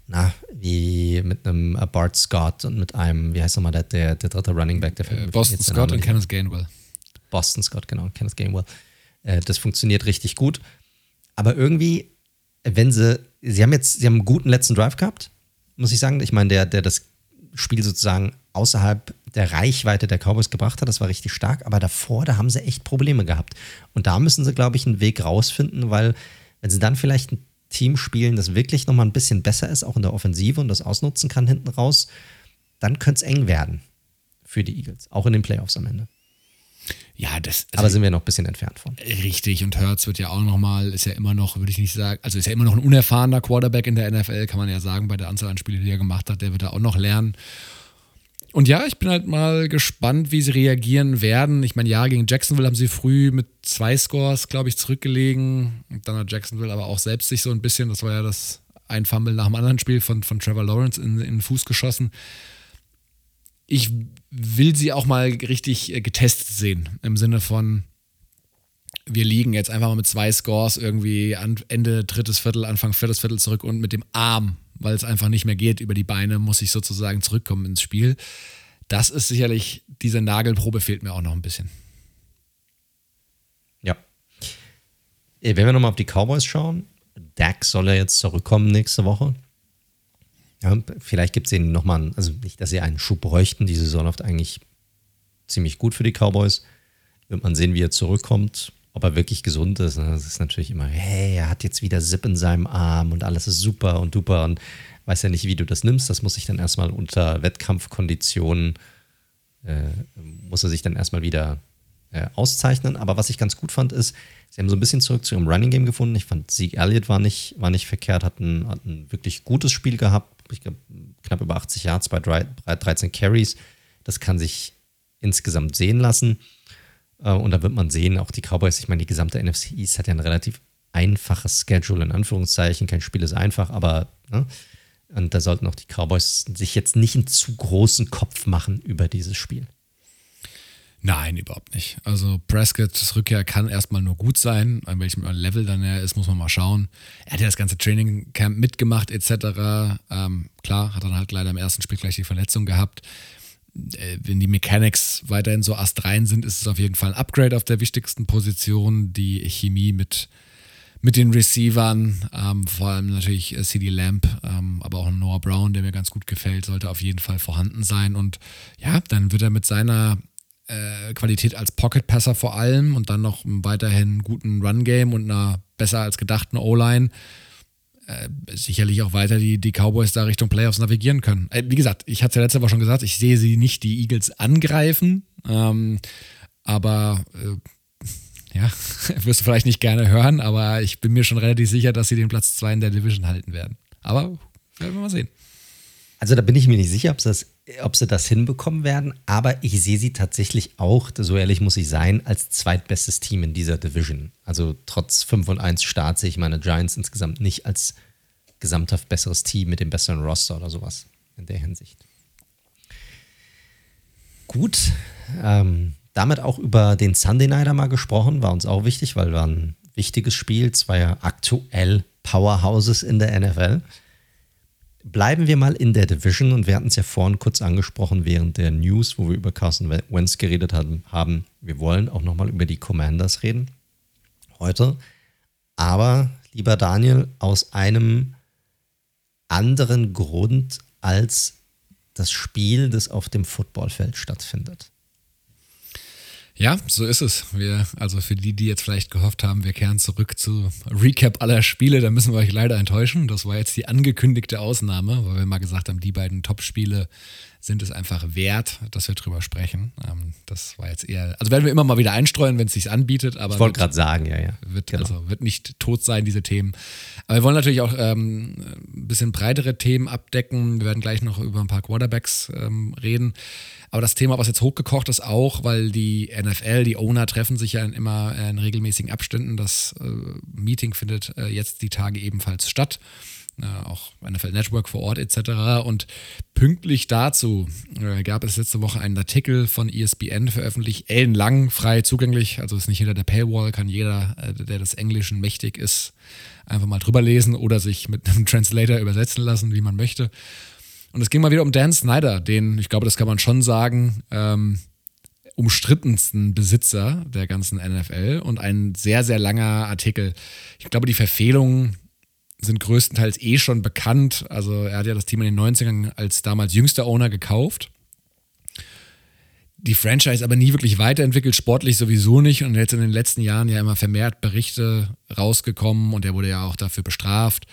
na, wie mit einem äh, Bart Scott und mit einem, wie heißt nochmal der, der, der dritte Running Back, der äh, Boston Scott und Kenneth Gainwell. Boston Scott, genau, Kenneth Gainwell. Äh, das funktioniert richtig gut. Aber irgendwie, wenn sie, sie haben jetzt, sie haben einen guten letzten Drive gehabt, muss ich sagen. Ich meine, der, der das Spiel sozusagen außerhalb der Reichweite der Cowboys gebracht hat, das war richtig stark. Aber davor, da haben sie echt Probleme gehabt. Und da müssen sie, glaube ich, einen Weg rausfinden, weil wenn sie dann vielleicht ein Team spielen, das wirklich nochmal ein bisschen besser ist, auch in der Offensive und das ausnutzen kann hinten raus, dann könnte es eng werden für die Eagles, auch in den Playoffs am Ende. Ja, das. Also Aber sind wir noch ein bisschen entfernt von. Richtig, und Hertz wird ja auch nochmal, ist ja immer noch, würde ich nicht sagen, also ist ja immer noch ein unerfahrener Quarterback in der NFL, kann man ja sagen, bei der Anzahl an Spielen, die er gemacht hat, der wird da auch noch lernen. Und ja, ich bin halt mal gespannt, wie sie reagieren werden. Ich meine, ja, gegen Jacksonville haben sie früh mit zwei Scores, glaube ich, zurückgelegen. Und dann hat Jacksonville aber auch selbst sich so ein bisschen, das war ja das ein Fumble nach dem anderen Spiel von, von Trevor Lawrence in, in den Fuß geschossen. Ich will sie auch mal richtig äh, getestet sehen, im Sinne von, wir liegen jetzt einfach mal mit zwei Scores irgendwie Ende drittes Viertel, Anfang viertes Viertel zurück und mit dem Arm weil es einfach nicht mehr geht. Über die Beine muss ich sozusagen zurückkommen ins Spiel. Das ist sicherlich, diese Nagelprobe fehlt mir auch noch ein bisschen. Ja. Äh, wenn wir nochmal auf die Cowboys schauen, Dak soll ja jetzt zurückkommen nächste Woche. Ja, vielleicht gibt es ihnen nochmal, also nicht, dass sie einen Schub bräuchten. Die Saison läuft eigentlich ziemlich gut für die Cowboys. Wird man sehen, wie er zurückkommt ob er wirklich gesund ist. Ne? Das ist natürlich immer, hey, er hat jetzt wieder Zip in seinem Arm und alles ist super und duper und weiß ja nicht, wie du das nimmst. Das muss sich dann erstmal unter Wettkampfkonditionen, äh, muss er sich dann erstmal wieder äh, auszeichnen. Aber was ich ganz gut fand, ist, sie haben so ein bisschen zurück zu ihrem Running Game gefunden. Ich fand, Sieg Elliott war nicht, war nicht verkehrt, hat ein, hat ein wirklich gutes Spiel gehabt. Ich glaube, knapp über 80 Yards bei 13 Carries. Das kann sich insgesamt sehen lassen. Äh, und da wird man sehen, auch die Cowboys, ich meine, die gesamte NFC East hat ja ein relativ einfaches Schedule, in Anführungszeichen. Kein Spiel ist einfach, aber ne? und da sollten auch die Cowboys sich jetzt nicht einen zu großen Kopf machen über dieses Spiel. Nein, überhaupt nicht. Also Prescott's Rückkehr kann erstmal nur gut sein. An welchem Level dann er ist, muss man mal schauen. Er hat ja das ganze Training Camp mitgemacht etc. Ähm, klar, hat dann halt leider im ersten Spiel gleich die Verletzung gehabt. Äh, wenn die Mechanics weiterhin so astrein sind, ist es auf jeden Fall ein Upgrade auf der wichtigsten Position. Die Chemie mit, mit den Receivern, ähm, vor allem natürlich äh, CD Lamp, ähm, aber auch Noah Brown, der mir ganz gut gefällt, sollte auf jeden Fall vorhanden sein. Und ja, dann wird er mit seiner äh, Qualität als Pocket-Passer vor allem und dann noch weiterhin guten Run-Game und einer besser als gedachten O-Line äh, sicherlich auch weiter die, die Cowboys da Richtung Playoffs navigieren können. Äh, wie gesagt, ich hatte es ja letzte Woche schon gesagt, ich sehe sie nicht die Eagles angreifen, ähm, aber äh, ja, wirst du vielleicht nicht gerne hören, aber ich bin mir schon relativ sicher, dass sie den Platz 2 in der Division halten werden. Aber werden wir mal sehen. Also da bin ich mir nicht sicher, ob, das, ob sie das hinbekommen werden, aber ich sehe sie tatsächlich auch, so ehrlich muss ich sein, als zweitbestes Team in dieser Division. Also trotz 5 und 1 Start sehe ich meine Giants insgesamt nicht als gesamthaft besseres Team mit dem besseren Roster oder sowas in der Hinsicht. Gut, ähm, damit auch über den Sunday Nighter mal gesprochen, war uns auch wichtig, weil war ein wichtiges Spiel, zwei aktuell Powerhouses in der NFL. Bleiben wir mal in der Division und wir hatten es ja vorhin kurz angesprochen während der News, wo wir über Carson Wentz geredet haben. Wir wollen auch nochmal über die Commanders reden heute. Aber, lieber Daniel, aus einem anderen Grund als das Spiel, das auf dem Footballfeld stattfindet. Ja, so ist es. Wir, also für die, die jetzt vielleicht gehofft haben, wir kehren zurück zu Recap aller Spiele, da müssen wir euch leider enttäuschen. Das war jetzt die angekündigte Ausnahme, weil wir mal gesagt haben, die beiden Top-Spiele sind es einfach wert, dass wir drüber sprechen. Ähm, das war jetzt eher, also werden wir immer mal wieder einstreuen, wenn es sich anbietet. Aber ich wollte gerade sagen, ja, ja. Wird, genau. Also wird nicht tot sein, diese Themen. Aber wir wollen natürlich auch ähm, ein bisschen breitere Themen abdecken. Wir werden gleich noch über ein paar Quarterbacks ähm, reden. Aber das Thema, was jetzt hochgekocht ist, auch, weil die NFL, die Owner treffen sich ja in immer in regelmäßigen Abständen. Das äh, Meeting findet äh, jetzt die Tage ebenfalls statt. Äh, auch NFL Network vor Ort etc. Und pünktlich dazu äh, gab es letzte Woche einen Artikel von ESPN veröffentlicht, ellenlang, frei zugänglich, also ist nicht hinter der Paywall, kann jeder, äh, der des Englischen mächtig ist, einfach mal drüber lesen oder sich mit einem Translator übersetzen lassen, wie man möchte. Und es ging mal wieder um Dan Snyder, den, ich glaube, das kann man schon sagen, ähm, umstrittensten Besitzer der ganzen NFL und ein sehr, sehr langer Artikel. Ich glaube, die Verfehlungen sind größtenteils eh schon bekannt. Also er hat ja das Team in den 90ern als damals jüngster Owner gekauft. Die Franchise aber nie wirklich weiterentwickelt, sportlich sowieso nicht. Und jetzt in den letzten Jahren ja immer vermehrt Berichte rausgekommen und er wurde ja auch dafür bestraft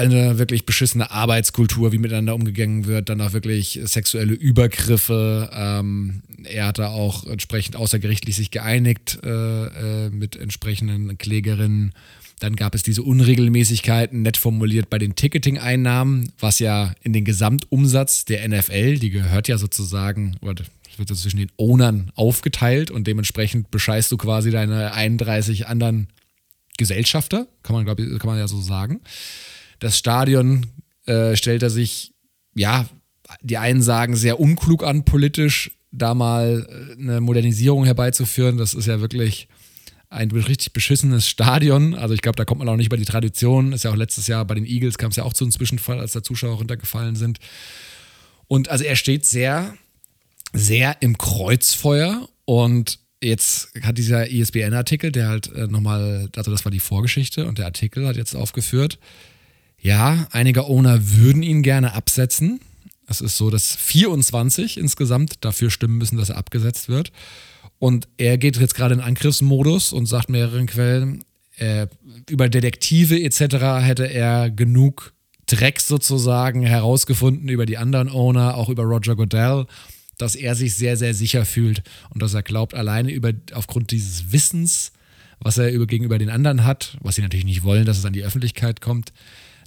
eine wirklich beschissene Arbeitskultur, wie miteinander umgegangen wird, dann auch wirklich sexuelle Übergriffe. Ähm, er hat da auch entsprechend außergerichtlich sich geeinigt äh, äh, mit entsprechenden Klägerinnen. Dann gab es diese Unregelmäßigkeiten, nett formuliert bei den Ticketing-Einnahmen, was ja in den Gesamtumsatz der NFL, die gehört ja sozusagen, oder wird zwischen den Ownern aufgeteilt und dementsprechend bescheißt du quasi deine 31 anderen Gesellschafter, kann man, glaube ich, kann man ja so sagen. Das Stadion äh, stellt er sich, ja, die einen sagen, sehr unklug an politisch, da mal äh, eine Modernisierung herbeizuführen. Das ist ja wirklich ein richtig beschissenes Stadion. Also ich glaube, da kommt man auch nicht über die Tradition. Ist ja auch letztes Jahr bei den Eagles kam es ja auch zu einem Zwischenfall, als da Zuschauer runtergefallen sind. Und also er steht sehr, sehr im Kreuzfeuer und jetzt hat dieser ESPN-Artikel, der halt äh, nochmal, also das war die Vorgeschichte und der Artikel hat jetzt aufgeführt, ja, einige Owner würden ihn gerne absetzen. Es ist so, dass 24 insgesamt dafür stimmen müssen, dass er abgesetzt wird. Und er geht jetzt gerade in Angriffsmodus und sagt mehreren Quellen, äh, über Detektive etc. hätte er genug Dreck sozusagen herausgefunden über die anderen Owner, auch über Roger Goodell, dass er sich sehr, sehr sicher fühlt und dass er glaubt, alleine über, aufgrund dieses Wissens, was er über, gegenüber den anderen hat, was sie natürlich nicht wollen, dass es an die Öffentlichkeit kommt,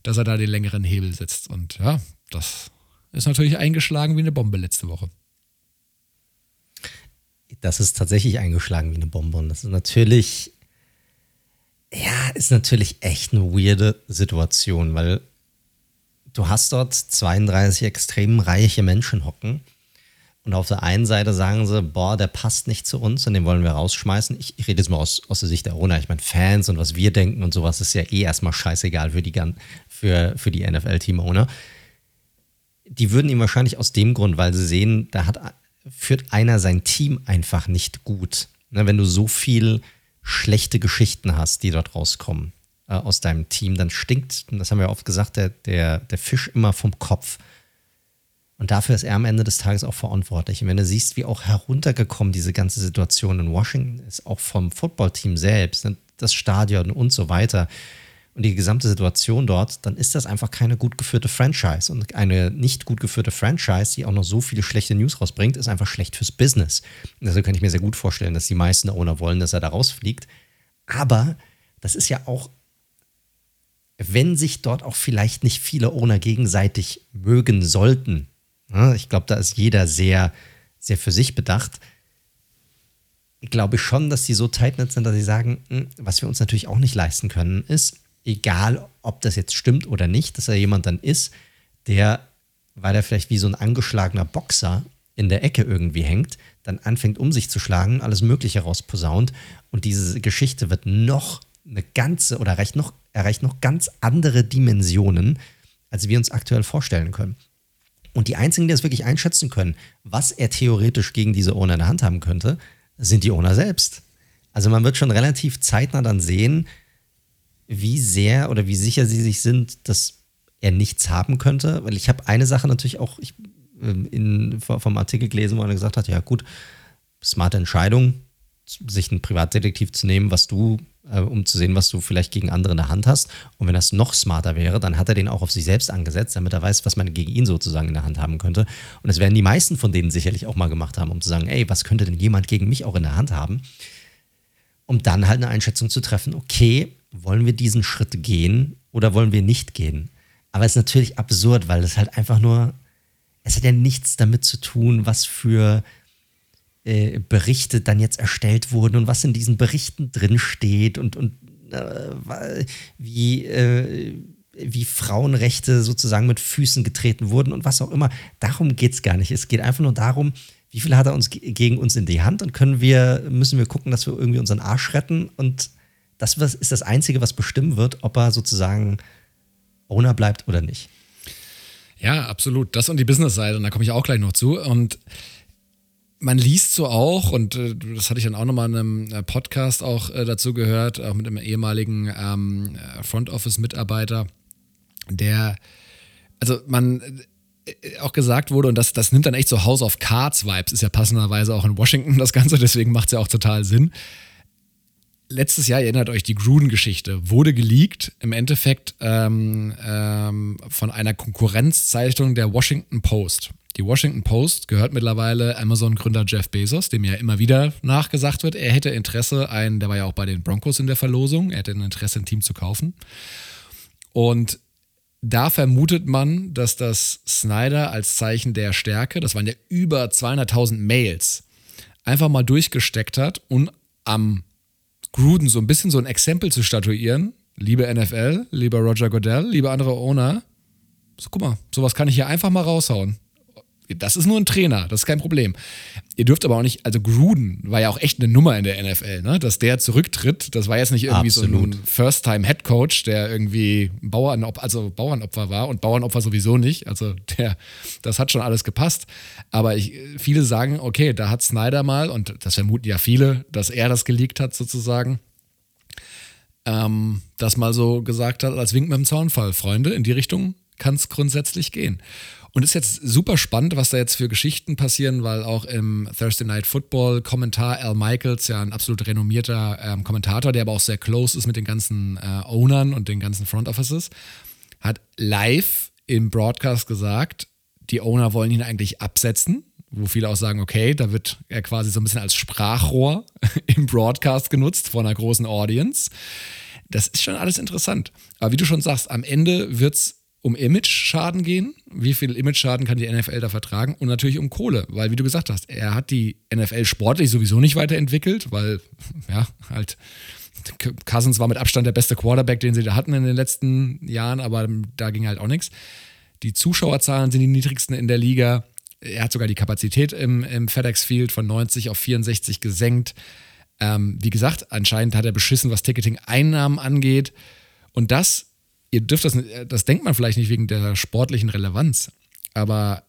dass er da den längeren Hebel setzt. Und ja, das ist natürlich eingeschlagen wie eine Bombe letzte Woche. Das ist tatsächlich eingeschlagen wie eine Bombe. Und das ist natürlich, ja, ist natürlich echt eine weirde Situation, weil du hast dort 32 extrem reiche Menschen hocken. Und auf der einen Seite sagen sie, boah, der passt nicht zu uns und den wollen wir rausschmeißen. Ich, ich rede jetzt mal aus, aus der Sicht der Owner. Ich meine, Fans und was wir denken und sowas ist ja eh erstmal scheißegal für die, für, für die NFL-Team-Owner. Die würden ihm wahrscheinlich aus dem Grund, weil sie sehen, da hat, führt einer sein Team einfach nicht gut. Ne, wenn du so viel schlechte Geschichten hast, die dort rauskommen äh, aus deinem Team, dann stinkt, das haben wir oft gesagt, der, der, der Fisch immer vom Kopf. Und dafür ist er am Ende des Tages auch verantwortlich. Und wenn du siehst, wie auch heruntergekommen diese ganze Situation in Washington ist, auch vom Footballteam selbst, ne, das Stadion und so weiter und die gesamte Situation dort, dann ist das einfach keine gut geführte Franchise. Und eine nicht gut geführte Franchise, die auch noch so viele schlechte News rausbringt, ist einfach schlecht fürs Business. Und deshalb kann ich mir sehr gut vorstellen, dass die meisten Owner wollen, dass er da rausfliegt. Aber das ist ja auch wenn sich dort auch vielleicht nicht viele Owner gegenseitig mögen sollten. Ich glaube, da ist jeder sehr, sehr für sich bedacht. Glaube ich schon, dass die so tight sind, dass sie sagen, hm, was wir uns natürlich auch nicht leisten können, ist, egal ob das jetzt stimmt oder nicht, dass er jemand dann ist, der, weil er vielleicht wie so ein angeschlagener Boxer in der Ecke irgendwie hängt, dann anfängt um sich zu schlagen, alles Mögliche rausposaunt und diese Geschichte wird noch eine ganze oder erreicht noch, erreicht noch ganz andere Dimensionen, als wir uns aktuell vorstellen können. Und die einzigen, die das wirklich einschätzen können, was er theoretisch gegen diese Owner in der Hand haben könnte, sind die Owner selbst. Also man wird schon relativ zeitnah dann sehen, wie sehr oder wie sicher sie sich sind, dass er nichts haben könnte. Weil ich habe eine Sache natürlich auch ich, ähm, in, vom Artikel gelesen, wo er gesagt hat, ja gut, smarte Entscheidung, sich einen Privatdetektiv zu nehmen, was du äh, um zu sehen, was du vielleicht gegen andere in der Hand hast. Und wenn das noch smarter wäre, dann hat er den auch auf sich selbst angesetzt, damit er weiß, was man gegen ihn sozusagen in der Hand haben könnte. Und das werden die meisten von denen sicherlich auch mal gemacht haben, um zu sagen, ey, was könnte denn jemand gegen mich auch in der Hand haben? Um dann halt eine Einschätzung zu treffen, okay, wollen wir diesen Schritt gehen oder wollen wir nicht gehen? Aber es ist natürlich absurd, weil es halt einfach nur, es hat ja nichts damit zu tun, was für äh, Berichte dann jetzt erstellt wurden und was in diesen Berichten drin steht und, und äh, wie, äh, wie Frauenrechte sozusagen mit Füßen getreten wurden und was auch immer. Darum geht es gar nicht. Es geht einfach nur darum, wie viel hat er uns gegen uns in die Hand und können wir, müssen wir gucken, dass wir irgendwie unseren Arsch retten und das ist das Einzige, was bestimmen wird, ob er sozusagen Owner bleibt oder nicht. Ja, absolut. Das und die Business-Seite, und da komme ich auch gleich noch zu. Und man liest so auch, und äh, das hatte ich dann auch nochmal in einem äh, Podcast auch äh, dazu gehört, auch mit einem ehemaligen ähm, Front Office-Mitarbeiter, der, also man auch gesagt wurde, und das, das nimmt dann echt so House of Cards-Vibes, ist ja passenderweise auch in Washington das Ganze, deswegen macht es ja auch total Sinn. Letztes Jahr, ihr erinnert euch, die Gruden-Geschichte wurde geleakt, im Endeffekt ähm, ähm, von einer Konkurrenzzeitung der Washington Post. Die Washington Post gehört mittlerweile Amazon-Gründer Jeff Bezos, dem ja immer wieder nachgesagt wird, er hätte Interesse, ein, der war ja auch bei den Broncos in der Verlosung, er hätte ein Interesse, ein Team zu kaufen. Und da vermutet man, dass das Snyder als Zeichen der Stärke, das waren ja über 200.000 Mails, einfach mal durchgesteckt hat und am Gruden so ein bisschen so ein Exempel zu statuieren. Liebe NFL, lieber Roger Goodell, liebe andere Owner, so, guck mal, sowas kann ich hier einfach mal raushauen. Das ist nur ein Trainer, das ist kein Problem. Ihr dürft aber auch nicht, also Gruden war ja auch echt eine Nummer in der NFL, ne? dass der zurücktritt. Das war jetzt nicht irgendwie Absolut. so ein First-Time-Head-Coach, der irgendwie Bauernopfer, also Bauernopfer war und Bauernopfer sowieso nicht. Also der, das hat schon alles gepasst. Aber ich, viele sagen, okay, da hat Snyder mal, und das vermuten ja viele, dass er das geleakt hat sozusagen. Ähm, das mal so gesagt hat, als Wink mit dem Zaunfall, Freunde, in die Richtung kann es grundsätzlich gehen. Und es ist jetzt super spannend, was da jetzt für Geschichten passieren, weil auch im Thursday Night Football Kommentar Al Michaels, ja ein absolut renommierter ähm, Kommentator, der aber auch sehr close ist mit den ganzen äh, Ownern und den ganzen Front Offices, hat live im Broadcast gesagt, die Owner wollen ihn eigentlich absetzen, wo viele auch sagen, okay, da wird er quasi so ein bisschen als Sprachrohr im Broadcast genutzt vor einer großen Audience. Das ist schon alles interessant. Aber wie du schon sagst, am Ende wird es um Image-Schaden gehen. Wie viel Image-Schaden kann die NFL da vertragen? Und natürlich um Kohle, weil, wie du gesagt hast, er hat die NFL sportlich sowieso nicht weiterentwickelt, weil, ja, halt, Cousins war mit Abstand der beste Quarterback, den sie da hatten in den letzten Jahren, aber da ging halt auch nichts. Die Zuschauerzahlen sind die niedrigsten in der Liga. Er hat sogar die Kapazität im, im FedEx Field von 90 auf 64 gesenkt. Ähm, wie gesagt, anscheinend hat er beschissen, was Ticketing-Einnahmen angeht. Und das, ihr dürft das, das denkt man vielleicht nicht wegen der sportlichen Relevanz, aber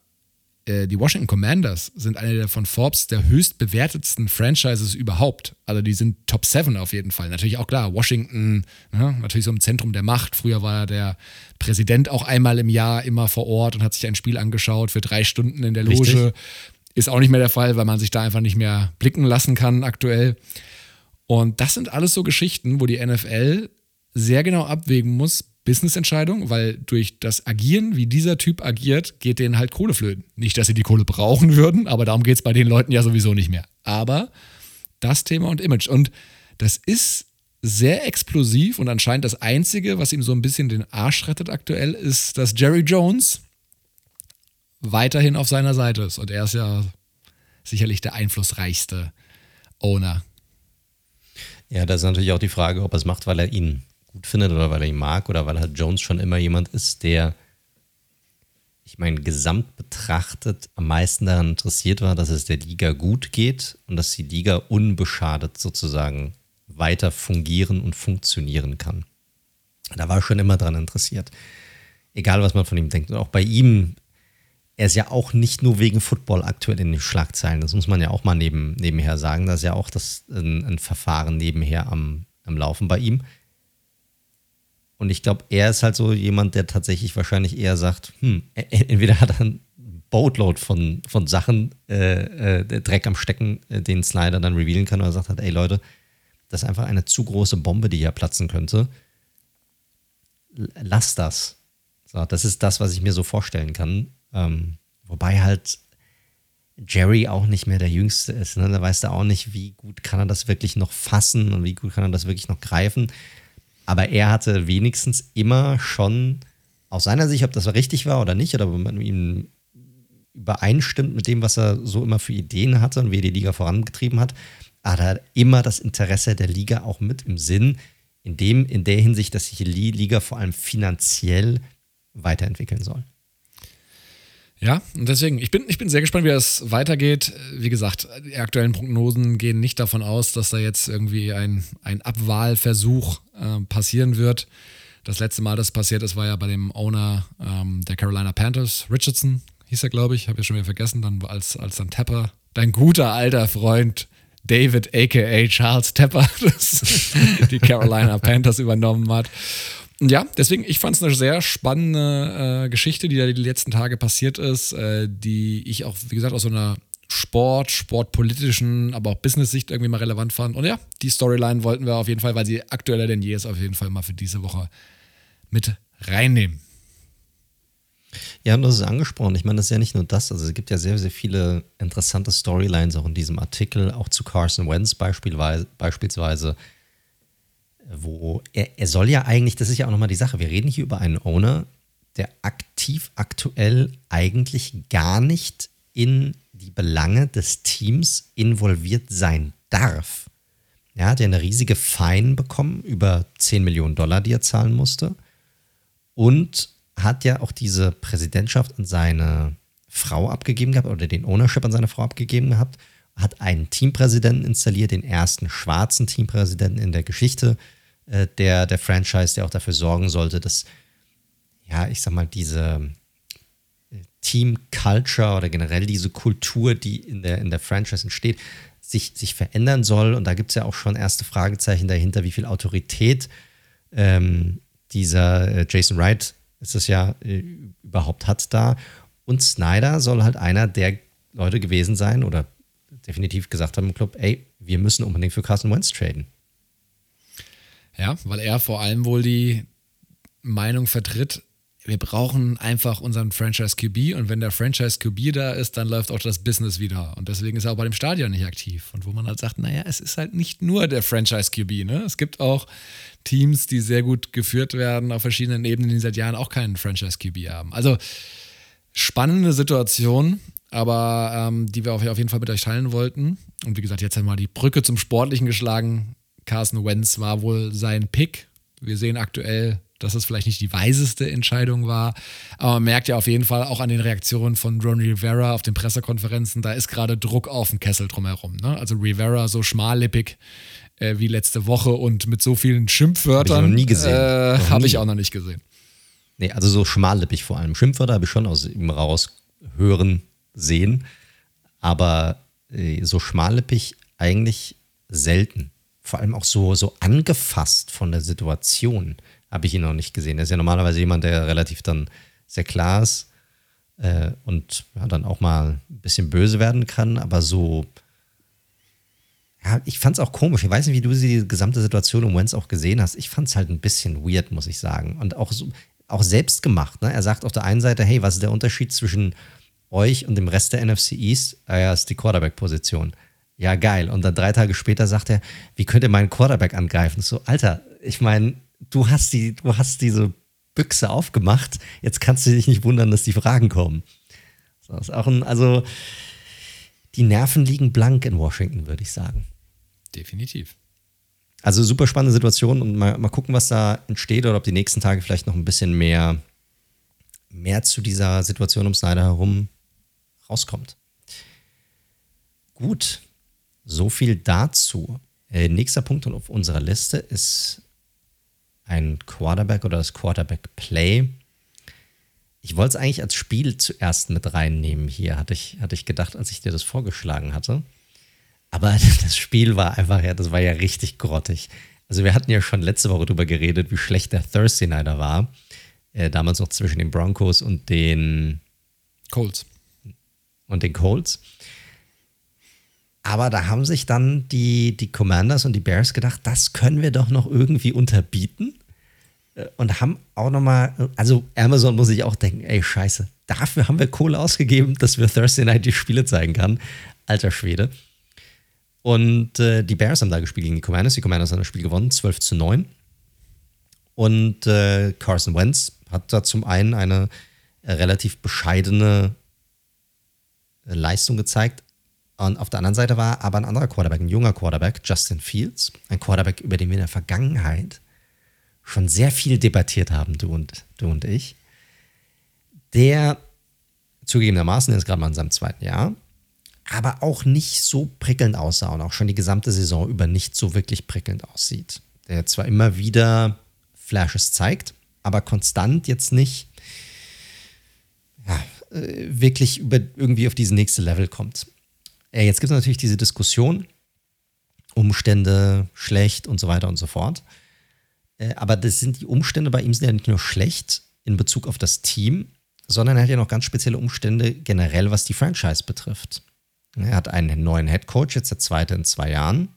äh, die Washington Commanders sind eine der von Forbes der höchst bewertetsten Franchises überhaupt. Also die sind Top 7 auf jeden Fall. Natürlich auch klar, Washington, ja, ne, natürlich so im Zentrum der Macht. Früher war der Präsident auch einmal im Jahr immer vor Ort und hat sich ein Spiel angeschaut für drei Stunden in der Loge. Richtig. Ist auch nicht mehr der Fall, weil man sich da einfach nicht mehr blicken lassen kann aktuell. Und das sind alles so Geschichten, wo die NFL sehr genau abwägen muss, Business-Entscheidung, weil durch das Agieren, wie dieser Typ agiert, geht denen halt Kohle flöten. Nicht, dass sie die Kohle brauchen würden, aber darum geht es bei den Leuten ja sowieso nicht mehr. Aber das Thema und Image. Und das ist sehr explosiv und anscheinend das Einzige, was ihm so ein bisschen den Arsch rettet aktuell, ist, dass Jerry Jones weiterhin auf seiner Seite ist. Und er ist ja sicherlich der einflussreichste Owner. Ja, das ist natürlich auch die Frage, ob er es macht, weil er ihn gut findet oder weil er ihn mag oder weil halt Jones schon immer jemand ist, der, ich meine, gesamt betrachtet am meisten daran interessiert war, dass es der Liga gut geht und dass die Liga unbeschadet sozusagen weiter fungieren und funktionieren kann. Da war er schon immer daran interessiert. Egal, was man von ihm denkt. Und auch bei ihm, er ist ja auch nicht nur wegen Football aktuell in den Schlagzeilen. Das muss man ja auch mal neben, nebenher sagen. Da ist ja auch das, ein, ein Verfahren nebenher am, am Laufen bei ihm. Und ich glaube, er ist halt so jemand, der tatsächlich wahrscheinlich eher sagt, hm, e-, e-, entweder hat er ein Boatload von, von Sachen, äh, äh, Dreck am Stecken, äh, den Slider dann revealen kann, oder sagt halt, ey Leute, das ist einfach eine zu große Bombe, die hier platzen könnte. Lass das. So, das ist das, was ich mir so vorstellen kann. Ähm, wobei halt Jerry auch nicht mehr der Jüngste ist. Ne? Da weißt du auch nicht, wie gut kann er das wirklich noch fassen und wie gut kann er das wirklich noch greifen. Aber er hatte wenigstens immer schon aus seiner Sicht, ob das richtig war oder nicht, oder ob man ihm übereinstimmt mit dem, was er so immer für Ideen hatte und wie er die Liga vorangetrieben hat, hat er immer das Interesse der Liga auch mit im Sinn, in, dem, in der Hinsicht, dass sich die Liga vor allem finanziell weiterentwickeln soll. Ja, und deswegen, ich bin, ich bin sehr gespannt, wie das weitergeht. Wie gesagt, die aktuellen Prognosen gehen nicht davon aus, dass da jetzt irgendwie ein, ein Abwahlversuch äh, passieren wird. Das letzte Mal, das passiert ist, war ja bei dem Owner ähm, der Carolina Panthers, Richardson, hieß er, glaube ich, habe ich schon wieder vergessen, dann als, als dann Tepper, dein guter alter Freund David aka Charles Tepper, die Carolina Panthers übernommen hat. Ja, deswegen, ich fand es eine sehr spannende äh, Geschichte, die da die letzten Tage passiert ist, äh, die ich auch, wie gesagt, aus so einer Sport, sportpolitischen, aber auch Business-Sicht irgendwie mal relevant fand. Und ja, die Storyline wollten wir auf jeden Fall, weil sie aktueller denn je ist, auf jeden Fall mal für diese Woche mit reinnehmen. Ja, und das ist angesprochen. Ich meine, das ist ja nicht nur das. Also es gibt ja sehr, sehr viele interessante Storylines auch in diesem Artikel, auch zu Carson Wentz beispielsweise wo er, er soll ja eigentlich, das ist ja auch nochmal die Sache, wir reden hier über einen Owner, der aktiv aktuell eigentlich gar nicht in die Belange des Teams involviert sein darf. Ja, der eine riesige Fein bekommen, über 10 Millionen Dollar, die er zahlen musste. Und hat ja auch diese Präsidentschaft an seine Frau abgegeben gehabt oder den Ownership an seine Frau abgegeben gehabt. Hat einen Teampräsidenten installiert, den ersten schwarzen Teampräsidenten in der Geschichte äh, der, der Franchise, der auch dafür sorgen sollte, dass, ja, ich sag mal, diese äh, Team Culture oder generell diese Kultur, die in der, in der Franchise entsteht, sich, sich verändern soll. Und da gibt es ja auch schon erste Fragezeichen dahinter, wie viel Autorität ähm, dieser äh, Jason Wright ist es ja äh, überhaupt hat da. Und Snyder soll halt einer der Leute gewesen sein oder definitiv gesagt haben im Club, ey, wir müssen unbedingt für Carson Wentz traden. Ja, weil er vor allem wohl die Meinung vertritt, wir brauchen einfach unseren Franchise QB und wenn der Franchise QB da ist, dann läuft auch das Business wieder. Und deswegen ist er auch bei dem Stadion nicht aktiv. Und wo man halt sagt, naja, es ist halt nicht nur der Franchise QB. Ne? Es gibt auch Teams, die sehr gut geführt werden auf verschiedenen Ebenen, die seit Jahren auch keinen Franchise QB haben. Also spannende Situation, aber ähm, die wir auf jeden Fall mit euch teilen wollten. Und wie gesagt, jetzt haben wir die Brücke zum Sportlichen geschlagen. Carson Wentz war wohl sein Pick. Wir sehen aktuell dass es vielleicht nicht die weiseste Entscheidung war. Aber man merkt ja auf jeden Fall auch an den Reaktionen von Ron Rivera auf den Pressekonferenzen, da ist gerade Druck auf dem Kessel drumherum. Ne? Also Rivera so schmallippig äh, wie letzte Woche und mit so vielen Schimpfwörtern. Habe ich noch nie gesehen. Äh, habe ich auch noch nicht gesehen. Nee, also so schmallippig vor allem. Schimpfwörter habe ich schon aus ihm raushören, sehen. Aber äh, so schmallippig eigentlich selten. Vor allem auch so, so angefasst von der Situation habe ich ihn noch nicht gesehen. Er ist ja normalerweise jemand, der relativ dann sehr klar ist äh, und ja, dann auch mal ein bisschen böse werden kann, aber so. Ja, ich fand es auch komisch. Ich weiß nicht, wie du die gesamte Situation um Wentz auch gesehen hast. Ich fand es halt ein bisschen weird, muss ich sagen. Und auch, so, auch selbst gemacht. Ne? Er sagt auf der einen Seite, hey, was ist der Unterschied zwischen euch und dem Rest der NFC East? Ah ja, ist die Quarterback-Position. Ja, geil. Und dann drei Tage später sagt er, wie könnt ihr meinen Quarterback angreifen? So, Alter, ich meine, du hast die, du hast diese Büchse aufgemacht. Jetzt kannst du dich nicht wundern, dass die Fragen kommen. Das ist auch ein, also die Nerven liegen blank in Washington, würde ich sagen. Definitiv. Also super spannende Situation und mal, mal gucken, was da entsteht oder ob die nächsten Tage vielleicht noch ein bisschen mehr, mehr zu dieser Situation um Snyder herum rauskommt. Gut, so viel dazu. Äh, nächster Punkt auf unserer Liste ist ein Quarterback oder das Quarterback Play. Ich wollte es eigentlich als Spiel zuerst mit reinnehmen hier, hatte ich, hatte ich gedacht, als ich dir das vorgeschlagen hatte. Aber das Spiel war einfach, ja, das war ja richtig grottig. Also wir hatten ja schon letzte Woche darüber geredet, wie schlecht der Thursday Nighter war. Äh, damals noch zwischen den Broncos und den Colts. Und den Colts. Aber da haben sich dann die, die Commanders und die Bears gedacht, das können wir doch noch irgendwie unterbieten. Äh, und haben auch nochmal, also Amazon muss sich auch denken, ey, scheiße, dafür haben wir Kohle ausgegeben, dass wir Thursday Night die Spiele zeigen kann. Alter Schwede. Und äh, die Bears haben da gespielt gegen die Commanders. Die Commanders haben das Spiel gewonnen, 12 zu 9. Und äh, Carson Wentz hat da zum einen eine äh, relativ bescheidene äh, Leistung gezeigt, und auf der anderen Seite war aber ein anderer Quarterback, ein junger Quarterback, Justin Fields, ein Quarterback, über den wir in der Vergangenheit schon sehr viel debattiert haben, du und, du und ich, der zugegebenermaßen ist gerade mal in seinem zweiten Jahr, aber auch nicht so prickelnd aussah und auch schon die gesamte Saison über nicht so wirklich prickelnd aussieht. Der zwar immer wieder Flashes zeigt, aber konstant jetzt nicht ja, äh, wirklich über, irgendwie auf dieses nächste Level kommt. Äh, jetzt gibt es natürlich diese Diskussion, Umstände schlecht und so weiter und so fort. Äh, aber das sind die Umstände bei ihm sind ja nicht nur schlecht in Bezug auf das Team, sondern er hat ja noch ganz spezielle Umstände generell, was die Franchise betrifft. Er hat einen neuen Head Coach, jetzt der zweite in zwei Jahren.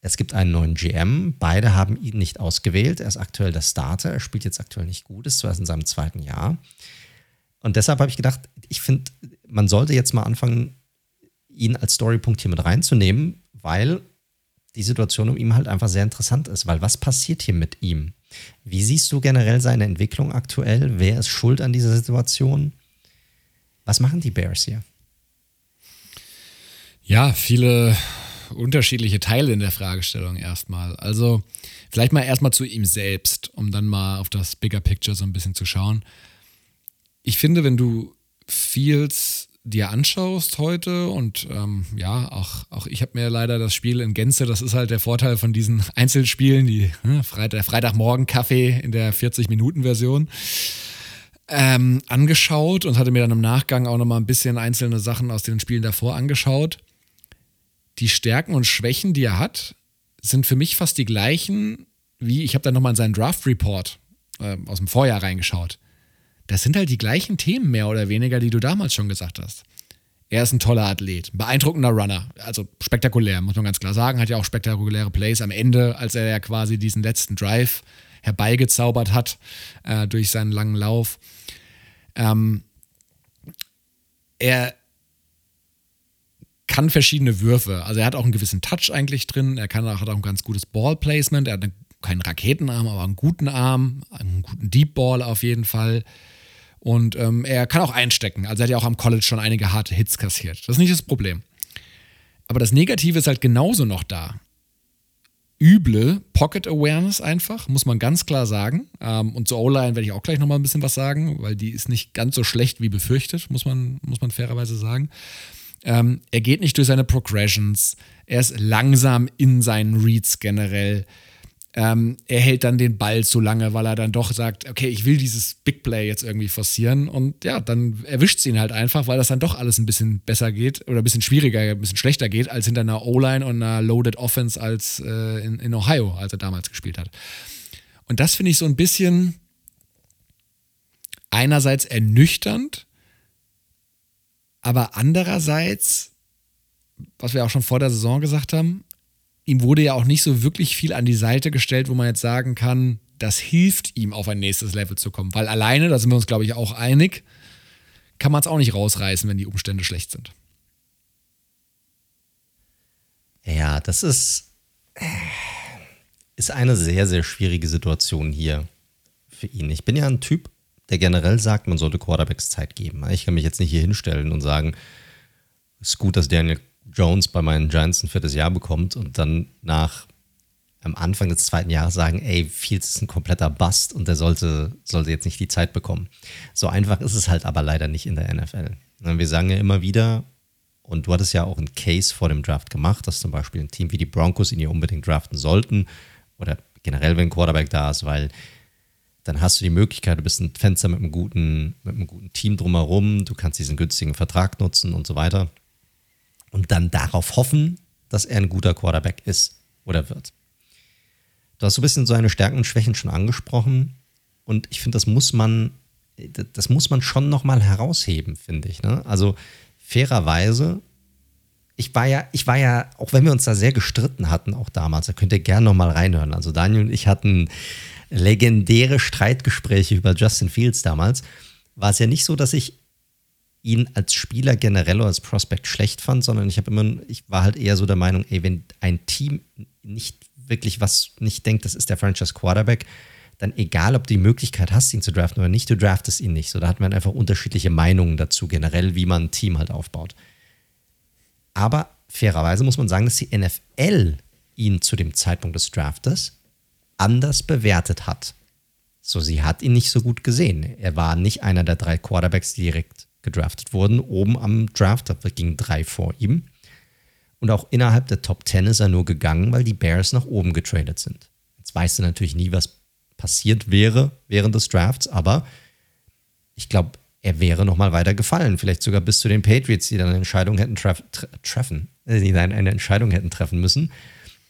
Es gibt einen neuen GM. Beide haben ihn nicht ausgewählt. Er ist aktuell der Starter. Er spielt jetzt aktuell nicht gut, ist zwar in seinem zweiten Jahr. Und deshalb habe ich gedacht, ich finde, man sollte jetzt mal anfangen, ihn als Storypunkt hier mit reinzunehmen, weil die Situation um ihn halt einfach sehr interessant ist, weil was passiert hier mit ihm? Wie siehst du generell seine Entwicklung aktuell? Wer ist schuld an dieser Situation? Was machen die Bears hier? Ja, viele unterschiedliche Teile in der Fragestellung erstmal. Also vielleicht mal erstmal zu ihm selbst, um dann mal auf das Bigger Picture so ein bisschen zu schauen. Ich finde, wenn du Fields dir anschaust heute und ähm, ja, auch, auch ich habe mir leider das Spiel in Gänze, das ist halt der Vorteil von diesen Einzelspielen, die ne, Freitag, Freitagmorgen-Kaffee in der 40-Minuten-Version ähm, angeschaut und hatte mir dann im Nachgang auch nochmal ein bisschen einzelne Sachen aus den Spielen davor angeschaut. Die Stärken und Schwächen, die er hat, sind für mich fast die gleichen wie, ich habe dann nochmal in seinen Draft-Report äh, aus dem Vorjahr reingeschaut das sind halt die gleichen Themen mehr oder weniger, die du damals schon gesagt hast. Er ist ein toller Athlet, ein beeindruckender Runner, also spektakulär, muss man ganz klar sagen, hat ja auch spektakuläre Plays am Ende, als er ja quasi diesen letzten Drive herbeigezaubert hat äh, durch seinen langen Lauf. Ähm, er kann verschiedene Würfe. Also er hat auch einen gewissen Touch eigentlich drin. Er kann hat auch ein ganz gutes Ballplacement. Er hat keinen Raketenarm, aber einen guten Arm, einen guten Deep Ball auf jeden Fall. Und ähm, er kann auch einstecken. Also er hat ja auch am College schon einige harte Hits kassiert. Das ist nicht das Problem. Aber das Negative ist halt genauso noch da. Üble Pocket Awareness einfach, muss man ganz klar sagen. Ähm, und zur O-Line werde ich auch gleich nochmal ein bisschen was sagen, weil die ist nicht ganz so schlecht wie befürchtet, muss man, muss man fairerweise sagen. Ähm, er geht nicht durch seine Progressions. Er ist langsam in seinen Reads generell. Ähm, er hält dann den Ball zu lange, weil er dann doch sagt, okay, ich will dieses Big Play jetzt irgendwie forcieren und ja, dann erwischt sie ihn halt einfach, weil das dann doch alles ein bisschen besser geht oder ein bisschen schwieriger, ein bisschen schlechter geht als hinter einer O-Line und einer Loaded Offense als äh, in, in Ohio, als er damals gespielt hat. Und das finde ich so ein bisschen einerseits ernüchternd, aber andererseits, was wir auch schon vor der Saison gesagt haben, ihm wurde ja auch nicht so wirklich viel an die Seite gestellt, wo man jetzt sagen kann, das hilft ihm, auf ein nächstes Level zu kommen. Weil alleine, da sind wir uns, glaube ich, auch einig, kann man es auch nicht rausreißen, wenn die Umstände schlecht sind. Ja, das ist, ist eine sehr, sehr schwierige Situation hier für ihn. Ich bin ja ein Typ, der generell sagt, man sollte Quarterbacks Zeit geben. Ich kann mich jetzt nicht hier hinstellen und sagen, es ist gut, dass Daniel Jones bei meinen Giants ein viertes Jahr bekommt und dann nach am Anfang des zweiten Jahres sagen, ey, Fields ist ein kompletter Bust und der sollte, sollte jetzt nicht die Zeit bekommen. So einfach ist es halt aber leider nicht in der NFL. Wir sagen ja immer wieder, und du hattest ja auch einen Case vor dem Draft gemacht, dass zum Beispiel ein Team wie die Broncos ihn hier unbedingt draften sollten oder generell, wenn ein Quarterback da ist, weil dann hast du die Möglichkeit, du bist ein Fenster mit einem guten, mit einem guten Team drumherum, du kannst diesen günstigen Vertrag nutzen und so weiter und dann darauf hoffen, dass er ein guter Quarterback ist oder wird. Du hast so ein bisschen seine Stärken und Schwächen schon angesprochen und ich finde, das muss man, das muss man schon nochmal herausheben, finde ich. Ne? Also fairerweise, ich war ja, ich war ja, auch wenn wir uns da sehr gestritten hatten, auch damals, da könnt ihr gerne nochmal reinhören. Also Daniel und ich hatten legendäre Streitgespräche über Justin Fields damals. War es ja nicht so, dass ich ihn als Spieler generell oder als Prospect schlecht fand, sondern ich habe immer, ich war halt eher so der Meinung, ey, wenn ein Team nicht wirklich was nicht denkt, das ist der Franchise Quarterback, dann egal, ob du die Möglichkeit hast, ihn zu draften oder nicht, du draftest ihn nicht. So, da hat man einfach unterschiedliche Meinungen dazu, generell, wie man ein Team halt aufbaut. Aber fairerweise muss man sagen, dass die NFL ihn zu dem Zeitpunkt des Draftes anders bewertet hat. So, sie hat ihn nicht so gut gesehen. Er war nicht einer der drei Quarterbacks, die direkt gedraftet wurden, oben am Draft. Da gingen drei vor ihm. Und auch innerhalb der Top 10 ist er nur gegangen, weil die Bears nach oben getradet sind. Jetzt weißt du natürlich nie, was passiert wäre während des Drafts, aber ich glaube, er wäre noch mal weiter gefallen. Vielleicht sogar bis zu den Patriots, die dann eine Entscheidung hätten tref treffen, äh, die dann eine Entscheidung hätten treffen müssen,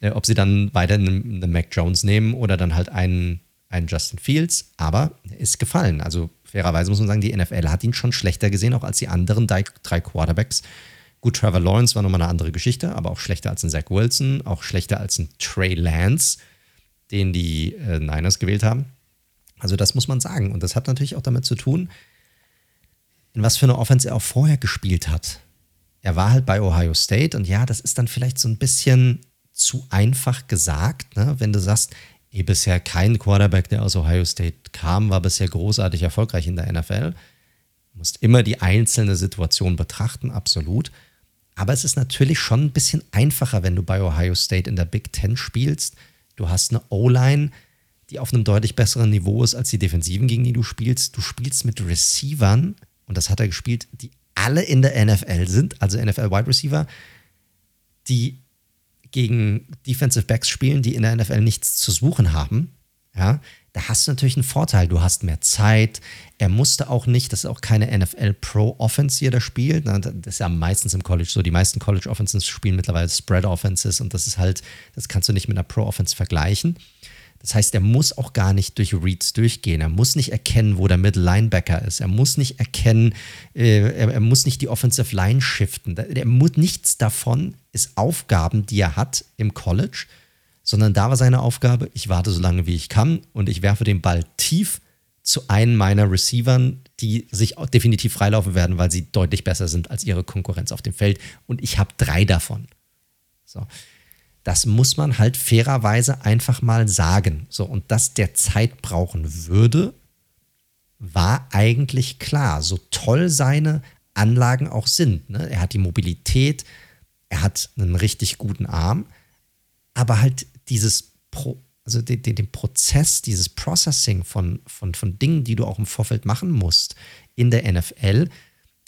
äh, ob sie dann weiter einen Mac Jones nehmen oder dann halt einen, einen Justin Fields. Aber er ist gefallen. Also fairerweise muss man sagen, die NFL hat ihn schon schlechter gesehen, auch als die anderen drei, Quarterbacks. Gut, Trevor Lawrence war nochmal eine andere Geschichte, aber auch schlechter als ein Zach Wilson, auch schlechter als ein Trey Lance, den die äh, Niners gewählt haben. Also das muss man sagen. Und das hat natürlich auch damit zu tun, in was für eine Offense er auch vorher gespielt hat. Er war halt bei Ohio State und ja, das ist dann vielleicht so ein bisschen zu einfach gesagt, ne? wenn du sagst, eh bisher kein Quarterback, der aus Ohio State kam, war bisher großartig erfolgreich in der NFL. Du musst immer die einzelne Situation betrachten, absolut. Aber es ist natürlich schon ein bisschen einfacher, wenn du bei Ohio State in der Big Ten spielst. Du hast eine O-Line, die auf einem deutlich besseren Niveau ist als die Defensiven, gegen die du spielst. Du spielst mit Receivern, und das hat er gespielt, die alle in der NFL sind, also NFL Wide Receiver, die gegen Defensive Backs spielen, die in der NFL nichts zu suchen haben, ja, da hast du natürlich einen Vorteil. Du hast mehr Zeit. Er musste auch nicht, das ist auch keine NFL Pro Offense, die er spielt. Das ist ja meistens im College so. Die meisten College Offenses spielen mittlerweile Spread Offenses und das ist halt, das kannst du nicht mit einer Pro Offense vergleichen. Das heißt, er muss auch gar nicht durch Reads durchgehen. Er muss nicht erkennen, wo der Middle Linebacker ist. Er muss nicht erkennen, äh, er, er, muss nicht die Offensive Line shiften. Er muss nichts davon ist Aufgaben, die er hat im College, sondern da war seine Aufgabe, ich warte so lange wie ich kann und ich werfe den Ball tief zu einem meiner Receivern, die sich definitiv freilaufen werden, weil sie deutlich besser sind als ihre Konkurrenz auf dem Feld. Und ich habe drei davon. So. Das muss man halt fairerweise einfach mal sagen. So, und dass der Zeit brauchen würde, war eigentlich klar. So toll seine Anlagen auch sind. Ne? Er hat die Mobilität, er hat einen richtig guten Arm, aber halt dieses Pro, also den, den, den, Prozess, dieses Processing von, von, von Dingen, die du auch im Vorfeld machen musst in der NFL,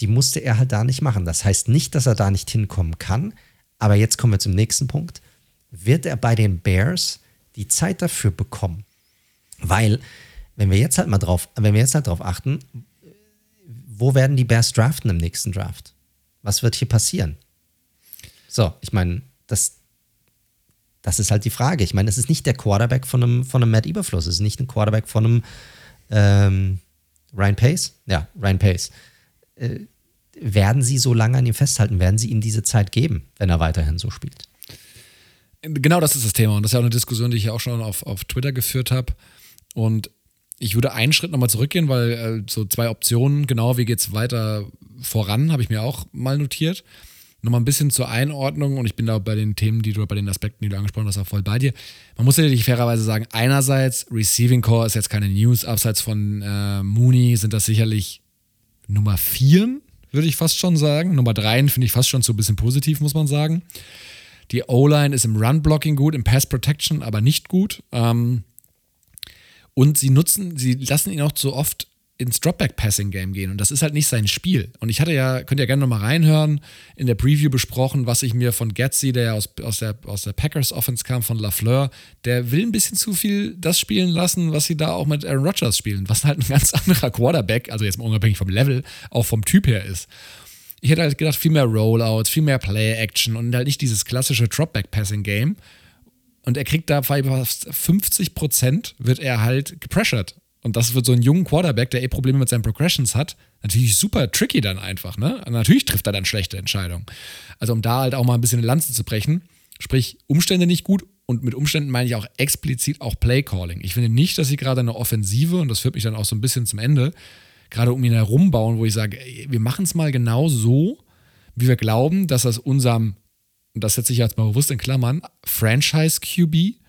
die musste er halt da nicht machen. Das heißt nicht, dass er da nicht hinkommen kann, aber jetzt kommen wir zum nächsten Punkt. Wird er bei den Bears die Zeit dafür bekommen? Weil, wenn wir jetzt halt mal drauf, wenn wir jetzt halt drauf achten, wo werden die Bears draften im nächsten Draft? Was wird hier passieren? So, ich meine, das, das ist halt die Frage. Ich meine, es ist nicht der Quarterback von einem, von einem Matt Eberfluss, es ist nicht ein Quarterback von einem ähm, Ryan Pace. Ja, Ryan Pace. Äh, werden sie so lange an ihm festhalten? Werden sie ihm diese Zeit geben, wenn er weiterhin so spielt? Genau das ist das Thema. Und das ist ja auch eine Diskussion, die ich auch schon auf, auf Twitter geführt habe. Und ich würde einen Schritt nochmal zurückgehen, weil äh, so zwei Optionen, genau wie geht es weiter voran, habe ich mir auch mal notiert. Nochmal ein bisschen zur Einordnung und ich bin da bei den Themen, die du, bei den Aspekten, die du angesprochen hast, auch voll bei dir. Man muss natürlich fairerweise sagen, einerseits, Receiving Core ist jetzt keine News, abseits von äh, Mooney sind das sicherlich Nummer vier, würde ich fast schon sagen. Nummer drei finde ich fast schon so ein bisschen positiv, muss man sagen. Die O-Line ist im Run-Blocking gut, im Pass-Protection aber nicht gut. Ähm, und sie nutzen, sie lassen ihn auch zu oft ins Dropback-Passing-Game gehen. Und das ist halt nicht sein Spiel. Und ich hatte ja, könnt ihr gerne nochmal reinhören, in der Preview besprochen, was ich mir von Gatsby, der ja aus, aus, der, aus der Packers-Offense kam, von LaFleur, der will ein bisschen zu viel das spielen lassen, was sie da auch mit Aaron Rodgers spielen, was halt ein ganz anderer Quarterback, also jetzt mal unabhängig vom Level, auch vom Typ her ist. Ich hätte halt gedacht, viel mehr Rollouts, viel mehr Play-Action und halt nicht dieses klassische Dropback-Passing-Game. Und er kriegt da fast 50 Prozent wird er halt gepressured. Und das wird so ein junger Quarterback, der eh Probleme mit seinen Progressions hat, natürlich super tricky dann einfach, ne? Und natürlich trifft er dann schlechte Entscheidungen. Also um da halt auch mal ein bisschen eine Lanze zu brechen, sprich Umstände nicht gut und mit Umständen meine ich auch explizit auch Playcalling. Ich finde nicht, dass sie gerade eine Offensive, und das führt mich dann auch so ein bisschen zum Ende, gerade um ihn herum bauen, wo ich sage, wir machen es mal genau so, wie wir glauben, dass das unserem und das setze ich jetzt mal bewusst in Klammern, Franchise-QB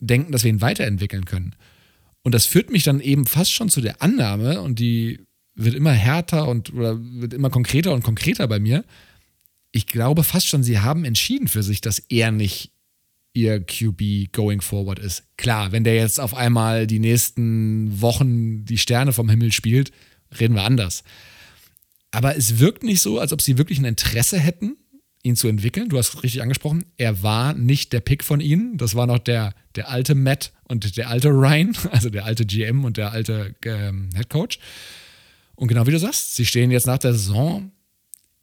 denken, dass wir ihn weiterentwickeln können. Und das führt mich dann eben fast schon zu der Annahme, und die wird immer härter und oder wird immer konkreter und konkreter bei mir. Ich glaube fast schon, sie haben entschieden für sich, dass er nicht ihr QB going forward ist. Klar, wenn der jetzt auf einmal die nächsten Wochen die Sterne vom Himmel spielt, reden wir anders. Aber es wirkt nicht so, als ob sie wirklich ein Interesse hätten, ihn zu entwickeln. Du hast richtig angesprochen, er war nicht der Pick von ihnen. Das war noch der, der alte Matt und der alte Ryan, also der alte GM und der alte ähm, Head Coach. Und genau wie du sagst, sie stehen jetzt nach der Saison,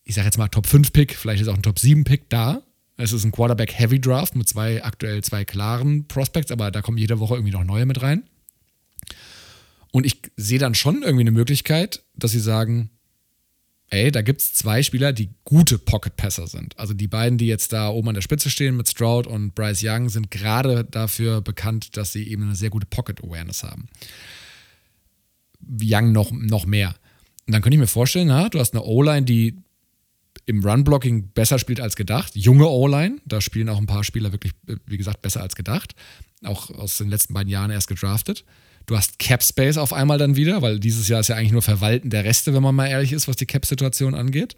ich sage jetzt mal Top 5 Pick, vielleicht ist auch ein Top 7 Pick da. Es ist ein Quarterback Heavy Draft mit zwei aktuell zwei klaren Prospects, aber da kommen jede Woche irgendwie noch neue mit rein. Und ich sehe dann schon irgendwie eine Möglichkeit, dass sie sagen, ey, da gibt es zwei Spieler, die gute Pocket-Passer sind. Also die beiden, die jetzt da oben an der Spitze stehen mit Stroud und Bryce Young, sind gerade dafür bekannt, dass sie eben eine sehr gute Pocket-Awareness haben. Young noch, noch mehr. Und dann könnte ich mir vorstellen, na, du hast eine O-Line, die im Run-Blocking besser spielt als gedacht. Junge O-Line, da spielen auch ein paar Spieler wirklich, wie gesagt, besser als gedacht. Auch aus den letzten beiden Jahren erst gedraftet. Du hast Cap Space auf einmal dann wieder, weil dieses Jahr ist ja eigentlich nur Verwalten der Reste, wenn man mal ehrlich ist, was die Cap-Situation angeht.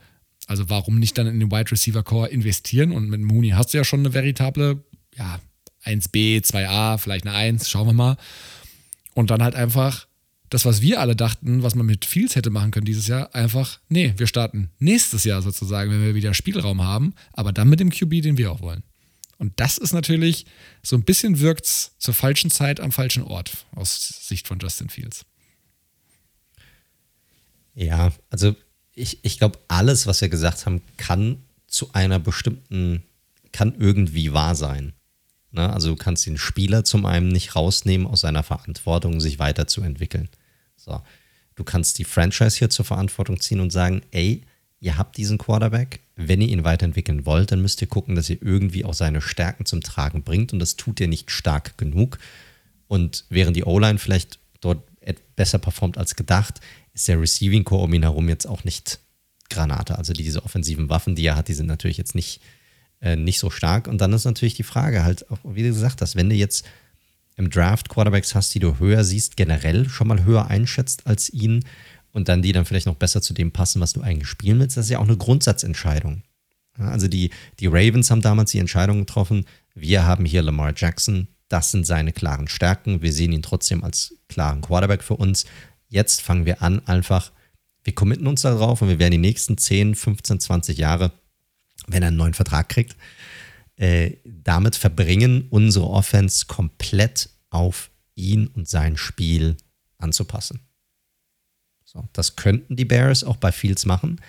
Also warum nicht dann in den Wide Receiver Core investieren? Und mit Mooney hast du ja schon eine veritable, ja, 1B, 2A, vielleicht eine 1, schauen wir mal. Und dann halt einfach das, was wir alle dachten, was man mit Fields hätte machen können dieses Jahr, einfach, nee, wir starten nächstes Jahr sozusagen, wenn wir wieder Spielraum haben, aber dann mit dem QB, den wir auch wollen. Und das ist natürlich, so ein bisschen wirkt es zur falschen Zeit am falschen Ort aus Sicht von Justin Fields. Ja, also ich, ich glaube, alles, was wir gesagt haben, kann zu einer bestimmten, kann irgendwie wahr sein. Ne? Also du kannst den Spieler zum einen nicht rausnehmen aus seiner Verantwortung, sich weiterzuentwickeln. So. Du kannst die Franchise hier zur Verantwortung ziehen und sagen, ey, ihr habt diesen Quarterback. Wenn ihr ihn weiterentwickeln wollt, dann müsst ihr gucken, dass ihr irgendwie auch seine Stärken zum Tragen bringt. Und das tut ihr nicht stark genug. Und während die O-Line vielleicht dort besser performt als gedacht, ist der Receiving Core um ihn herum jetzt auch nicht Granate. Also diese offensiven Waffen, die er hat, die sind natürlich jetzt nicht, äh, nicht so stark. Und dann ist natürlich die Frage halt, auch, wie du gesagt hast, wenn du jetzt im Draft Quarterbacks hast, die du höher siehst, generell schon mal höher einschätzt als ihn und dann die dann vielleicht noch besser zu dem passen, was du eigentlich spielen willst, das ist ja auch eine Grundsatzentscheidung. Also die, die Ravens haben damals die Entscheidung getroffen, wir haben hier Lamar Jackson, das sind seine klaren Stärken, wir sehen ihn trotzdem als klaren Quarterback für uns. Jetzt fangen wir an, einfach, wir committen uns darauf und wir werden die nächsten 10, 15, 20 Jahre, wenn er einen neuen Vertrag kriegt, äh, damit verbringen, unsere Offense komplett auf ihn und sein Spiel anzupassen. So, das könnten die Bears auch bei Fields machen,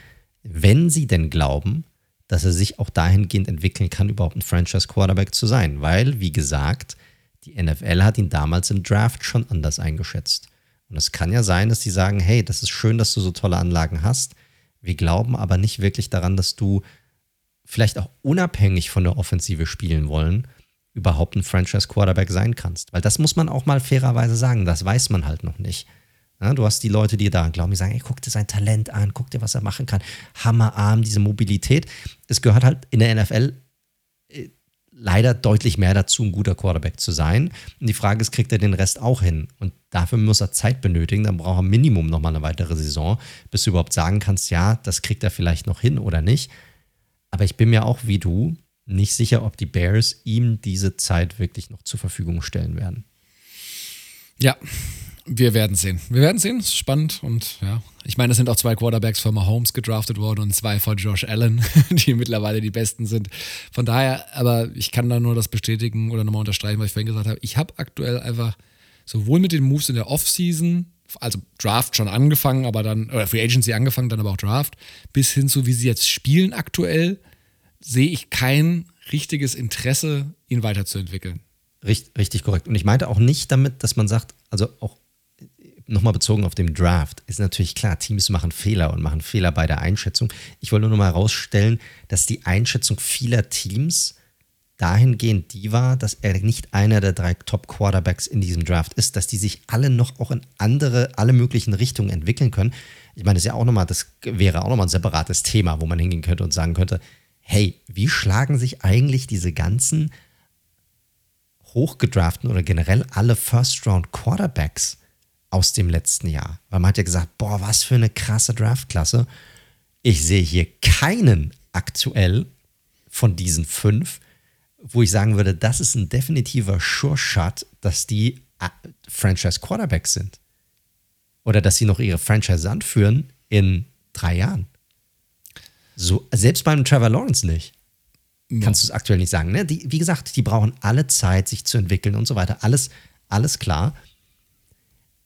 wenn sie denn glauben, dass er sich auch dahingehend entwickeln kann, überhaupt ein Franchise-Quarterback zu sein. Weil, wie gesagt, die NFL hat ihn damals im Draft schon anders eingeschätzt. Und es kann ja sein, dass sie sagen, hey, das ist schön, dass du so tolle Anlagen hast. Wir glauben aber nicht wirklich daran, dass du vielleicht auch unabhängig von der Offensive spielen wollen, überhaupt ein Franchise-Quarterback sein kannst. Weil das muss man auch mal fairerweise sagen, das weiß man halt noch nicht. Ja, du hast die Leute, die da glauben, die sagen, ey, guck dir sein Talent an, guck dir, was er machen kann. Hammerarm, diese Mobilität. Es gehört halt in der NFL äh, leider deutlich mehr dazu, ein guter Quarterback zu sein. Und die Frage ist, kriegt er den Rest auch hin? Und dafür muss er Zeit benötigen. Dann braucht er Minimum nochmal eine weitere Saison, bis du überhaupt sagen kannst, ja, das kriegt er vielleicht noch hin oder nicht. Aber ich bin mir auch wie du nicht sicher, ob die Bears ihm diese Zeit wirklich noch zur Verfügung stellen werden. Ja, wir werden sehen. Wir werden sehen. Es ist spannend und ja. Ich meine, es sind auch zwei Quarterbacks von Mahomes gedraftet worden und zwei von Josh Allen, die mittlerweile die besten sind. Von daher, aber ich kann da nur das bestätigen oder nochmal unterstreichen, was ich vorhin gesagt habe. Ich habe aktuell einfach sowohl mit den Moves in der Offseason, also Draft schon angefangen, aber dann, oder Free Agency angefangen, dann aber auch Draft, bis hin zu wie sie jetzt spielen aktuell, sehe ich kein richtiges Interesse, ihn weiterzuentwickeln. Richtig, richtig korrekt. Und ich meinte auch nicht damit, dass man sagt, also auch nochmal bezogen auf den Draft, ist natürlich klar, Teams machen Fehler und machen Fehler bei der Einschätzung. Ich wollte nur noch mal herausstellen, dass die Einschätzung vieler Teams dahingehend die war, dass er nicht einer der drei Top-Quarterbacks in diesem Draft ist, dass die sich alle noch auch in andere, alle möglichen Richtungen entwickeln können. Ich meine, das ja auch nochmal, das wäre auch nochmal ein separates Thema, wo man hingehen könnte und sagen könnte, hey, wie schlagen sich eigentlich diese ganzen hochgedraften oder generell alle First-Round-Quarterbacks aus dem letzten Jahr. Weil man hat ja gesagt, boah, was für eine krasse Draftklasse. Ich sehe hier keinen aktuell von diesen fünf, wo ich sagen würde, das ist ein definitiver Sure-Shot, dass die äh, Franchise-Quarterbacks sind. Oder dass sie noch ihre Franchise anführen in drei Jahren. So, selbst beim Trevor Lawrence nicht. No. Kannst du es aktuell nicht sagen. Ne? Die, wie gesagt, die brauchen alle Zeit, sich zu entwickeln und so weiter. Alles, alles klar.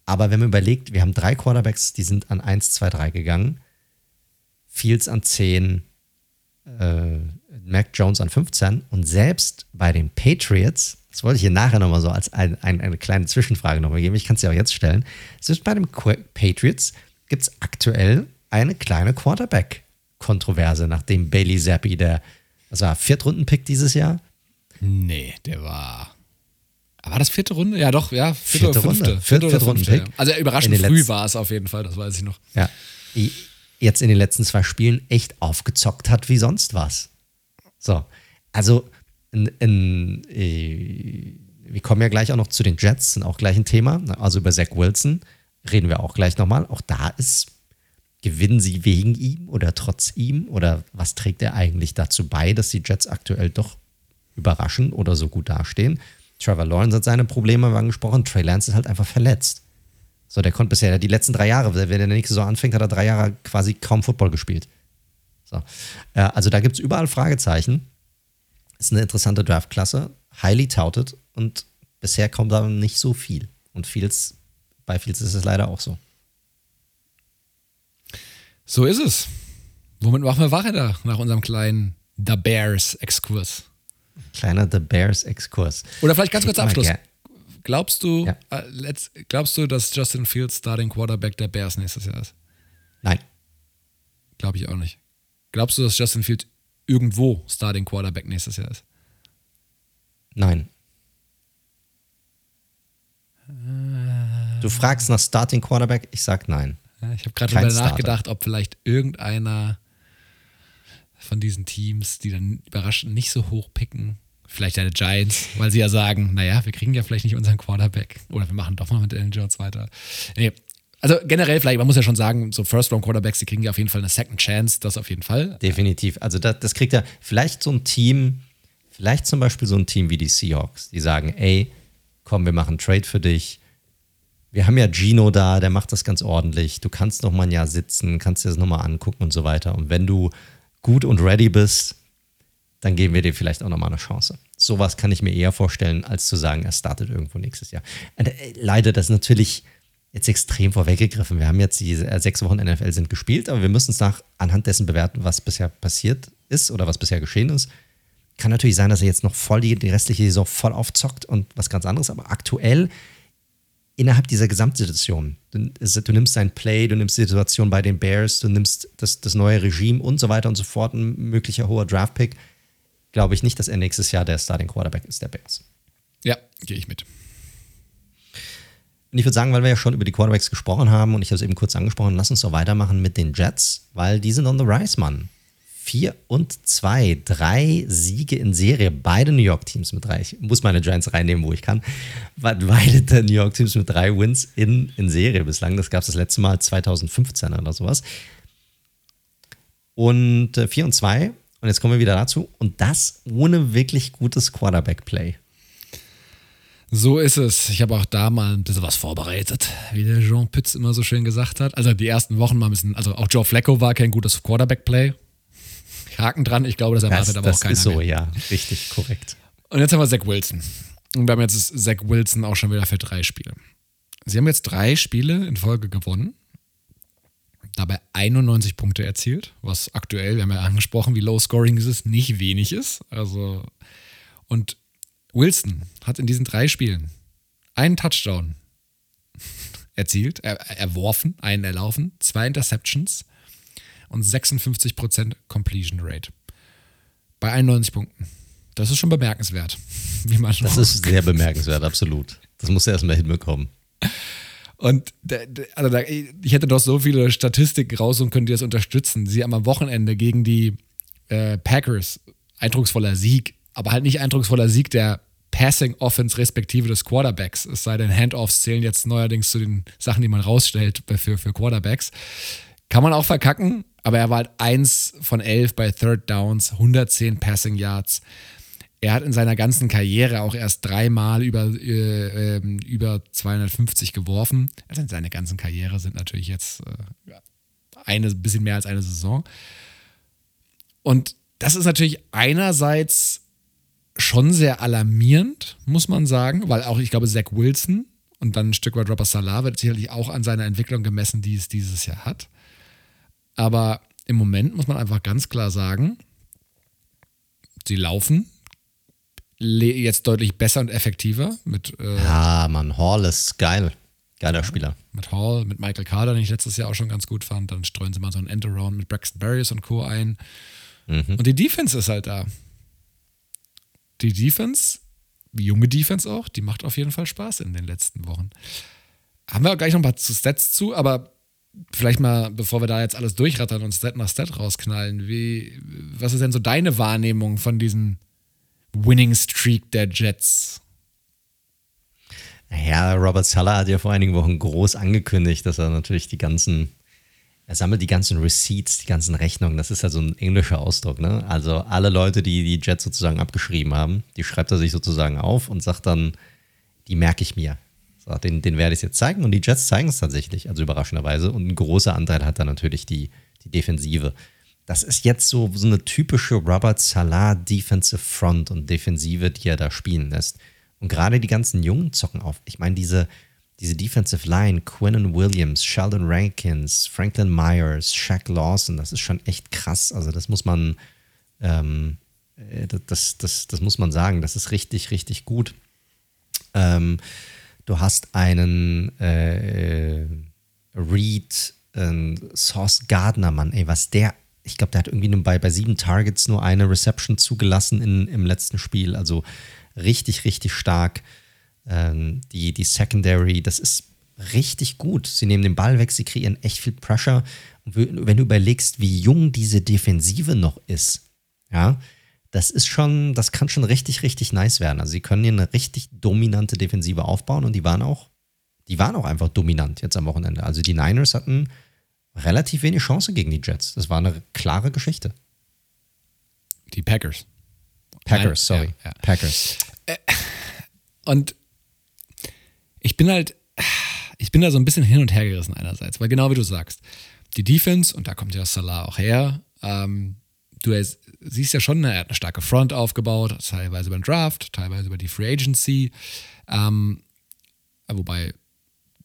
Aber wenn man überlegt, wir haben drei Quarterbacks, die sind an 1, 2, 3 gegangen. Fields an 10, äh, Mac Jones an 15. Und selbst bei den Patriots, das wollte ich hier nachher nochmal so als ein, ein, eine kleine Zwischenfrage nochmal geben, ich kann es dir auch jetzt stellen. Selbst bei den Patriots gibt es aktuell eine kleine Quarterback-Kontroverse, nachdem Bailey Zappi, der, was war, Viertrunden-Pick dieses Jahr? Nee, der war war das vierte Runde? Ja, doch, ja. Vierte, vierte Runde. Vierte, vierte oder fünfte. Ja. Also überraschend früh war es auf jeden Fall, das weiß ich noch. Ja. Jetzt in den letzten zwei Spielen echt aufgezockt hat wie sonst was. So. Also, in, in, äh, wir kommen ja gleich auch noch zu den Jets, sind auch gleich ein Thema. Also über Zach Wilson reden wir auch gleich nochmal. Auch da ist, gewinnen sie wegen ihm oder trotz ihm? Oder was trägt er eigentlich dazu bei, dass die Jets aktuell doch überraschen oder so gut dastehen? Trevor Lawrence hat seine Probleme angesprochen. Trey Lance ist halt einfach verletzt. So, der konnte bisher die letzten drei Jahre, wenn der nächste Saison anfängt, hat er drei Jahre quasi kaum Football gespielt. So. Äh, also da gibt es überall Fragezeichen. Ist eine interessante Draftklasse, highly touted und bisher kommt da nicht so viel. Und Fields, bei Fields ist es leider auch so. So ist es. Womit machen wir weiter nach unserem kleinen The Bears-Exkurs? Kleiner The Bears-Exkurs. Oder vielleicht ganz kurz Abschluss. Glaubst du, ja. äh, glaubst du, dass Justin Fields Starting Quarterback der Bears nächstes Jahr ist? Nein. Glaube ich auch nicht. Glaubst du, dass Justin Fields irgendwo Starting Quarterback nächstes Jahr ist? Nein. Du fragst nach Starting Quarterback, ich sag nein. Ja, ich habe gerade darüber Starter. nachgedacht, ob vielleicht irgendeiner von diesen Teams, die dann überraschend nicht so hoch picken, vielleicht deine Giants, weil sie ja sagen, naja, wir kriegen ja vielleicht nicht unseren Quarterback oder wir machen doch mal mit Daniel Jones weiter. Nee. Also generell vielleicht, man muss ja schon sagen, so First-Round-Quarterbacks, die kriegen ja auf jeden Fall eine Second Chance, das auf jeden Fall. Definitiv. Also das, das kriegt ja vielleicht so ein Team, vielleicht zum Beispiel so ein Team wie die Seahawks, die sagen, ey, komm, wir machen einen Trade für dich. Wir haben ja Gino da, der macht das ganz ordentlich. Du kannst noch mal ein Jahr sitzen, kannst dir das noch mal angucken und so weiter. Und wenn du gut und ready bist, dann geben wir dir vielleicht auch noch mal eine Chance. Sowas kann ich mir eher vorstellen, als zu sagen, er startet irgendwo nächstes Jahr. Äh, Leider, das ist natürlich jetzt extrem vorweggegriffen. Wir haben jetzt die äh, sechs Wochen NFL sind gespielt, aber wir müssen es nach anhand dessen bewerten, was bisher passiert ist oder was bisher geschehen ist. Kann natürlich sein, dass er jetzt noch voll die, die restliche Saison voll aufzockt und was ganz anderes, aber aktuell innerhalb dieser Gesamtsituation, du, du nimmst sein Play, du nimmst die Situation bei den Bears, du nimmst das, das neue Regime und so weiter und so fort, ein möglicher hoher Draftpick, glaube ich nicht, dass er nächstes Jahr der Starting Quarterback ist, der Bears. Ja, gehe ich mit. Und ich würde sagen, weil wir ja schon über die Quarterbacks gesprochen haben und ich habe es eben kurz angesprochen, lass uns doch weitermachen mit den Jets, weil die sind on the rise, Mann. 4 und 2, drei Siege in Serie, beide New York Teams mit drei. Ich muss meine Giants reinnehmen, wo ich kann. Beide der New York Teams mit drei Wins in, in Serie bislang. Das gab es das letzte Mal 2015 oder sowas. Und äh, 4 und 2, und jetzt kommen wir wieder dazu, und das ohne wirklich gutes Quarterback-Play. So ist es. Ich habe auch da mal ein bisschen was vorbereitet, wie der Jean Pütz immer so schön gesagt hat. Also die ersten Wochen mal ein bisschen, also auch Joe Flacco war kein gutes Quarterback-Play. Haken dran, ich glaube, das erwartet Das, aber das auch keiner ist so, mehr. ja, richtig korrekt. Und jetzt haben wir Zach Wilson. Und wir haben jetzt Zach Wilson auch schon wieder für drei Spiele. Sie haben jetzt drei Spiele in Folge gewonnen, dabei 91 Punkte erzielt, was aktuell, wir haben ja angesprochen, wie low scoring es ist, nicht wenig ist. Also, und Wilson hat in diesen drei Spielen einen Touchdown erzielt, er, erworfen, einen erlaufen, zwei Interceptions und 56% Completion Rate. Bei 91 Punkten. Das ist schon bemerkenswert. Wie man Das ist sehr bemerkenswert, absolut. Das muss er erstmal hinbekommen. Und also da, ich hätte doch so viele Statistiken raussuchen können, die das unterstützen. Sie haben am Wochenende gegen die äh, Packers eindrucksvoller Sieg, aber halt nicht eindrucksvoller Sieg der Passing Offense respektive des Quarterbacks. Es sei denn, Handoffs zählen jetzt neuerdings zu den Sachen, die man rausstellt für, für Quarterbacks. Kann man auch verkacken, aber er war halt eins von elf bei Third Downs, 110 Passing Yards. Er hat in seiner ganzen Karriere auch erst dreimal über, äh, ähm, über 250 geworfen. Also in seiner ganzen Karriere sind natürlich jetzt äh, eine bisschen mehr als eine Saison. Und das ist natürlich einerseits schon sehr alarmierend, muss man sagen, weil auch ich glaube, Zach Wilson und dann ein Stück weit Robert Salah wird sicherlich auch an seiner Entwicklung gemessen, die es dieses Jahr hat. Aber im Moment muss man einfach ganz klar sagen, sie laufen jetzt deutlich besser und effektiver mit, äh, Ja, Mann, Hall ist geil. Geiler Spieler. mit Hall, mit Michael Carter, den ich letztes Jahr auch schon ganz gut fand. Dann streuen sie mal so ein Endaround mit Braxton Berrios und Co. ein. Und die Defense ist halt da. Die Defense, die junge Defense auch, die macht auf jeden Fall Spaß in den letzten Wochen. Haben wir gleich noch ein paar Stats zu, aber vielleicht mal, bevor wir da jetzt alles durchrattern und Stat nach Stat rausknallen, wie, was ist denn so deine Wahrnehmung von diesem Winning Streak der Jets? Ja, Robert Sala hat ja vor einigen Wochen groß angekündigt, dass er natürlich die ganzen, er sammelt die ganzen Receipts, die ganzen Rechnungen. Das ist ja so ein englischer Ausdruck, ne? Also alle Leute, die die Jets sozusagen abgeschrieben haben, die schreibt er sich sozusagen auf und sagt dann, die merke ich mir. So, den, den werde ich jetzt zeigen und die Jets zeigen es tatsächlich, also überraschenderweise. Und ein großer Anteil hat da natürlich die, die Defensive. Das ist jetzt so, so eine typische Robert Salah Defensive Front und Defensive, die er da spielen lässt. Und gerade die ganzen Jungen zocken auf. Ich meine, diese, diese Defensive Line, Quinnen Williams, Sheldon Rankins, Franklin Myers, Shaq Lawson, das ist schon echt krass. Also das muss man, ähm, äh, das, das, das muss man sagen. Das ist richtig, richtig gut. Ähm, du hast einen äh, Reed, äh, Sauce Gardner, Mann, ey, was der, ich glaube, der hat irgendwie nur bei, bei sieben Targets nur eine Reception zugelassen in, im letzten Spiel. Also richtig, richtig stark. Ähm, die, die Secondary, das ist richtig gut. Sie nehmen den Ball weg, sie kreieren echt viel Pressure. Und wenn du überlegst, wie jung diese Defensive noch ist, ja, das ist schon, das kann schon richtig, richtig nice werden. Also sie können hier eine richtig dominante Defensive aufbauen und die waren auch, die waren auch einfach dominant jetzt am Wochenende. Also die Niners hatten relativ wenig Chance gegen die Jets. Das war eine klare Geschichte. Die Packers. Packers, sorry. Ja, ja. Packers. Äh, und ich bin halt, ich bin da so ein bisschen hin und her gerissen einerseits, weil genau wie du sagst, die Defense, und da kommt ja Salah auch her, ähm, du siehst ja schon, er hat eine starke Front aufgebaut, teilweise beim Draft, teilweise über die Free Agency. Ähm, wobei,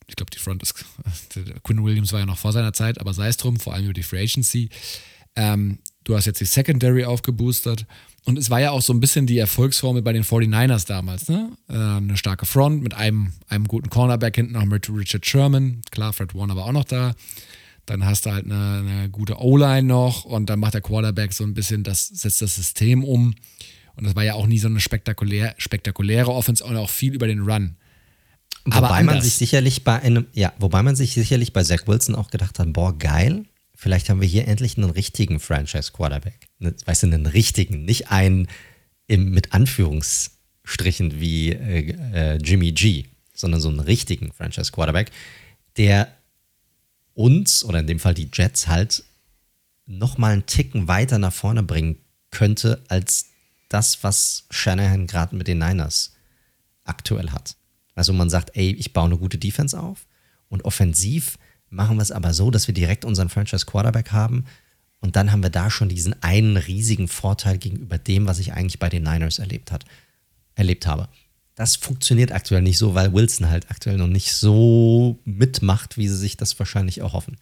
ich glaube, die Front ist, Quinn Williams war ja noch vor seiner Zeit, aber sei es drum, vor allem über die Free Agency. Ähm, du hast jetzt die Secondary aufgeboostert und es war ja auch so ein bisschen die Erfolgsformel bei den 49ers damals. Ne? Äh, eine starke Front mit einem, einem guten Cornerback hinten noch mit Richard Sherman. Klar, Fred Warner war auch noch da. Dann hast du halt eine, eine gute O-Line noch und dann macht der Quarterback so ein bisschen, das setzt das System um. Und das war ja auch nie so eine spektakulär, spektakuläre Offense und auch viel über den Run. Wobei man sich sicherlich bei einem, ja, wobei man sich sicherlich bei Zach Wilson auch gedacht hat, boah, geil, vielleicht haben wir hier endlich einen richtigen Franchise-Quarterback. Ne, weißt du, einen richtigen, nicht einen im, mit Anführungsstrichen wie äh, äh, Jimmy G, sondern so einen richtigen Franchise-Quarterback, der uns oder in dem Fall die Jets halt nochmal einen Ticken weiter nach vorne bringen könnte als das, was Shanahan gerade mit den Niners aktuell hat. Also man sagt, ey, ich baue eine gute Defense auf und offensiv machen wir es aber so, dass wir direkt unseren Franchise Quarterback haben und dann haben wir da schon diesen einen riesigen Vorteil gegenüber dem, was ich eigentlich bei den Niners erlebt, hat, erlebt habe das funktioniert aktuell nicht so, weil Wilson halt aktuell noch nicht so mitmacht, wie sie sich das wahrscheinlich auch hoffen.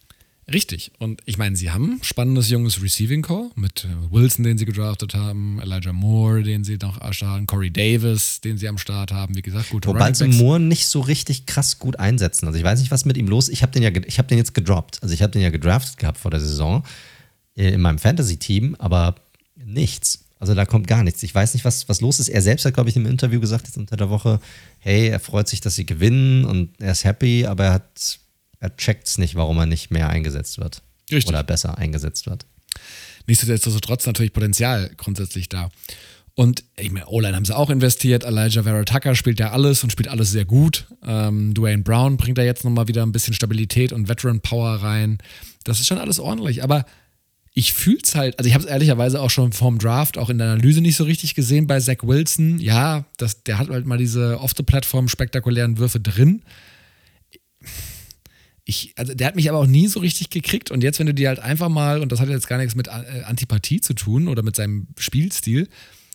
Richtig. Und ich meine, sie haben spannendes junges Receiving Core mit äh, Wilson, den sie gedraftet haben, Elijah Moore, den sie noch haben, Corey Davis, den sie am Start haben. Wie gesagt, gute Wobei sie Moore nicht so richtig krass gut einsetzen. Also ich weiß nicht, was mit ihm los ist. Ich habe den ja, ich habe den jetzt gedroppt. Also ich habe den ja gedraftet gehabt vor der Saison äh, in meinem Fantasy-Team, aber nichts. Also da kommt gar nichts. Ich weiß nicht, was, was los ist. Er selbst hat, glaube ich, im Interview gesagt, jetzt unter der Woche, hey, er freut sich, dass sie gewinnen und er ist happy, aber er hat, er checkt es nicht, warum er nicht mehr eingesetzt wird. Richtig. Oder besser eingesetzt wird. Nichtsdestotrotz natürlich Potenzial grundsätzlich da. Und ich meine, O-Line haben sie auch investiert. Elijah Vera Tucker spielt ja alles und spielt alles sehr gut. Ähm, Dwayne Brown bringt da jetzt nochmal wieder ein bisschen Stabilität und Veteran Power rein. Das ist schon alles ordentlich. Aber ich fühle es halt, also ich habe es ehrlicherweise auch schon vorm Draft, auch in der Analyse nicht so richtig gesehen bei Zach Wilson. Ja, das, der hat halt mal diese off-the-Platform spektakulären Würfe drin. Ich, also der hat mich aber auch nie so richtig gekriegt. Und jetzt, wenn du dir halt einfach mal, und das hat jetzt gar nichts mit äh, Antipathie zu tun oder mit seinem Spielstil,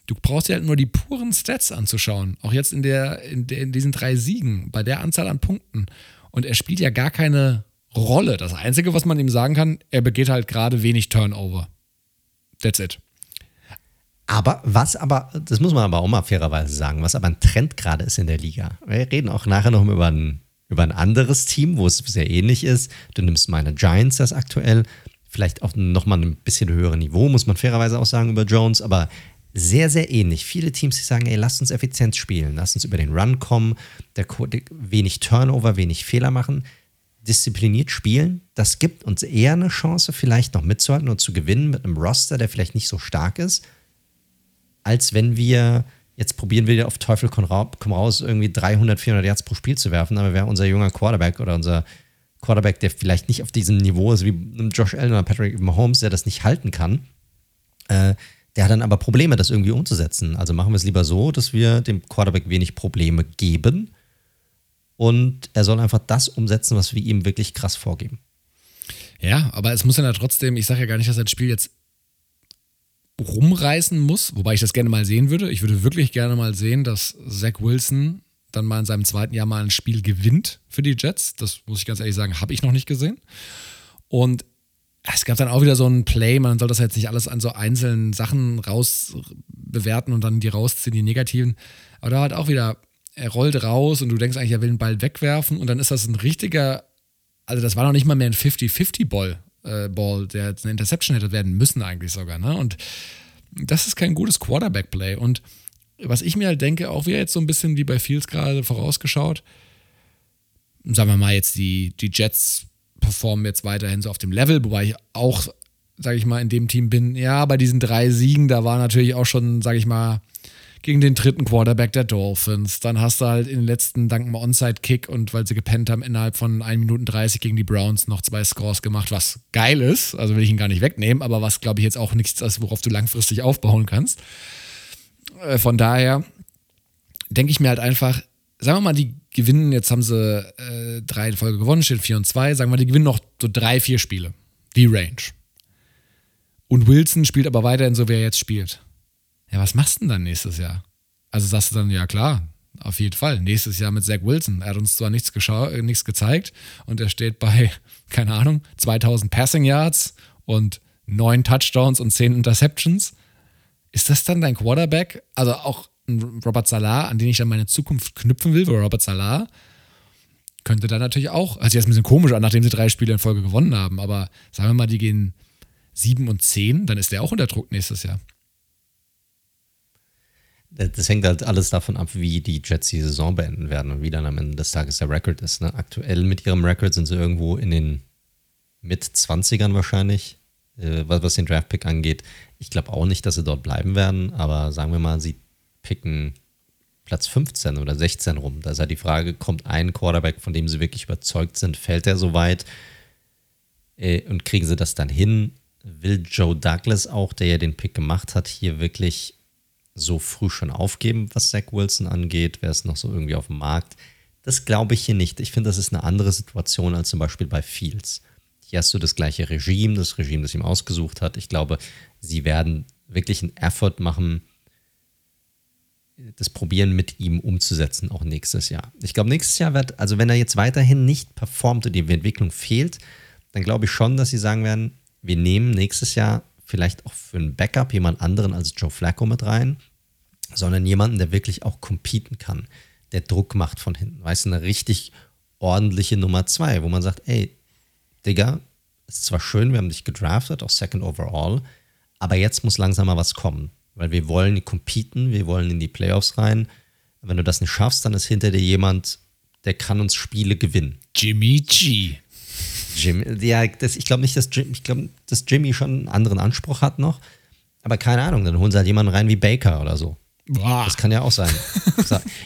du brauchst dir halt nur die puren Stats anzuschauen. Auch jetzt in, der, in, der, in diesen drei Siegen, bei der Anzahl an Punkten. Und er spielt ja gar keine Rolle. Das Einzige, was man ihm sagen kann, er begeht halt gerade wenig Turnover. That's it. Aber was aber, das muss man aber auch mal fairerweise sagen, was aber ein Trend gerade ist in der Liga. Wir reden auch nachher noch über ein, über ein anderes Team, wo es sehr ähnlich ist. Du nimmst meine Giants das aktuell, vielleicht auf nochmal ein bisschen höherem Niveau, muss man fairerweise auch sagen über Jones, aber sehr, sehr ähnlich. Viele Teams, die sagen, ey, lasst uns effizient spielen, lasst uns über den Run kommen, der, wenig Turnover, wenig Fehler machen. Diszipliniert spielen, das gibt uns eher eine Chance, vielleicht noch mitzuhalten und zu gewinnen mit einem Roster, der vielleicht nicht so stark ist, als wenn wir jetzt probieren wir auf Teufel komm raus, irgendwie 300, 400 Yards pro Spiel zu werfen, aber wäre unser junger Quarterback oder unser Quarterback, der vielleicht nicht auf diesem Niveau ist wie Josh Allen oder Patrick Mahomes, der das nicht halten kann, äh, der hat dann aber Probleme, das irgendwie umzusetzen. Also machen wir es lieber so, dass wir dem Quarterback wenig Probleme geben und er soll einfach das umsetzen, was wir ihm wirklich krass vorgeben. Ja, aber es muss ja trotzdem, ich sage ja gar nicht, dass das Spiel jetzt rumreißen muss, wobei ich das gerne mal sehen würde. Ich würde wirklich gerne mal sehen, dass Zach Wilson dann mal in seinem zweiten Jahr mal ein Spiel gewinnt für die Jets. Das muss ich ganz ehrlich sagen, habe ich noch nicht gesehen. Und es gab dann auch wieder so ein Play, man soll das jetzt nicht alles an so einzelnen Sachen raus bewerten und dann die rausziehen, die negativen. Aber da hat auch wieder er rollt raus und du denkst eigentlich, er will den Ball wegwerfen und dann ist das ein richtiger, also das war noch nicht mal mehr ein 50-50-Ball. Äh, Ball, der eine Interception hätte werden müssen eigentlich sogar. Ne? Und das ist kein gutes Quarterback-Play. Und was ich mir halt denke, auch wieder jetzt so ein bisschen wie bei Fields gerade vorausgeschaut, sagen wir mal jetzt die, die Jets performen jetzt weiterhin so auf dem Level, wobei ich auch, sage ich mal, in dem Team bin. Ja, bei diesen drei Siegen, da war natürlich auch schon, sage ich mal, gegen den dritten Quarterback der Dolphins. Dann hast du halt in den letzten dank einem Onside-Kick und weil sie gepennt haben, innerhalb von 1 Minuten 30 gegen die Browns noch zwei Scores gemacht, was geil ist. Also will ich ihn gar nicht wegnehmen, aber was, glaube ich, jetzt auch nichts ist, worauf du langfristig aufbauen kannst. Äh, von daher denke ich mir halt einfach, sagen wir mal, die gewinnen, jetzt haben sie äh, drei in Folge gewonnen, steht 4 und 2, sagen wir mal, die gewinnen noch so drei, vier Spiele. Die Range. Und Wilson spielt aber weiterhin so, wie er jetzt spielt. Ja, was machst du denn dann nächstes Jahr? Also sagst du dann, ja klar, auf jeden Fall. Nächstes Jahr mit Zach Wilson. Er hat uns zwar nichts, äh, nichts gezeigt und er steht bei, keine Ahnung, 2000 Passing Yards und neun Touchdowns und zehn Interceptions. Ist das dann dein Quarterback? Also auch Robert Salah, an den ich dann meine Zukunft knüpfen will, weil Robert Salah könnte dann natürlich auch, also jetzt ein bisschen komisch an, nachdem sie drei Spiele in Folge gewonnen haben, aber sagen wir mal, die gehen sieben und zehn, dann ist der auch unter Druck nächstes Jahr. Das hängt halt alles davon ab, wie die Jets die Saison beenden werden und wie dann am Ende des Tages der Rekord ist. Ne? Aktuell mit ihrem Rekord sind sie irgendwo in den Mit-20ern wahrscheinlich, äh, was, was den Draftpick angeht. Ich glaube auch nicht, dass sie dort bleiben werden, aber sagen wir mal, sie picken Platz 15 oder 16 rum. Da ist halt die Frage, kommt ein Quarterback, von dem sie wirklich überzeugt sind, fällt er so weit äh, und kriegen sie das dann hin? Will Joe Douglas auch, der ja den Pick gemacht hat, hier wirklich so früh schon aufgeben, was Zach Wilson angeht? Wäre es noch so irgendwie auf dem Markt? Das glaube ich hier nicht. Ich finde, das ist eine andere Situation als zum Beispiel bei Fields. Hier hast du das gleiche Regime, das Regime, das ihm ausgesucht hat. Ich glaube, sie werden wirklich einen Effort machen, das Probieren mit ihm umzusetzen, auch nächstes Jahr. Ich glaube, nächstes Jahr wird, also wenn er jetzt weiterhin nicht performt und die Entwicklung fehlt, dann glaube ich schon, dass sie sagen werden, wir nehmen nächstes Jahr vielleicht auch für ein Backup jemand anderen als Joe Flacco mit rein, sondern jemanden, der wirklich auch competen kann, der Druck macht von hinten. Weißt du, eine richtig ordentliche Nummer zwei, wo man sagt, ey, Digga, ist zwar schön, wir haben dich gedraftet, auch Second Overall, aber jetzt muss langsam mal was kommen, weil wir wollen competen, wir wollen in die Playoffs rein. Wenn du das nicht schaffst, dann ist hinter dir jemand, der kann uns Spiele gewinnen. Jimmy G. Jimmy, ja, das, ich glaube nicht, dass, Jim, ich glaub, dass Jimmy schon einen anderen Anspruch hat noch. Aber keine Ahnung, dann holen sie halt jemanden rein wie Baker oder so. Boah. Das kann ja auch sein.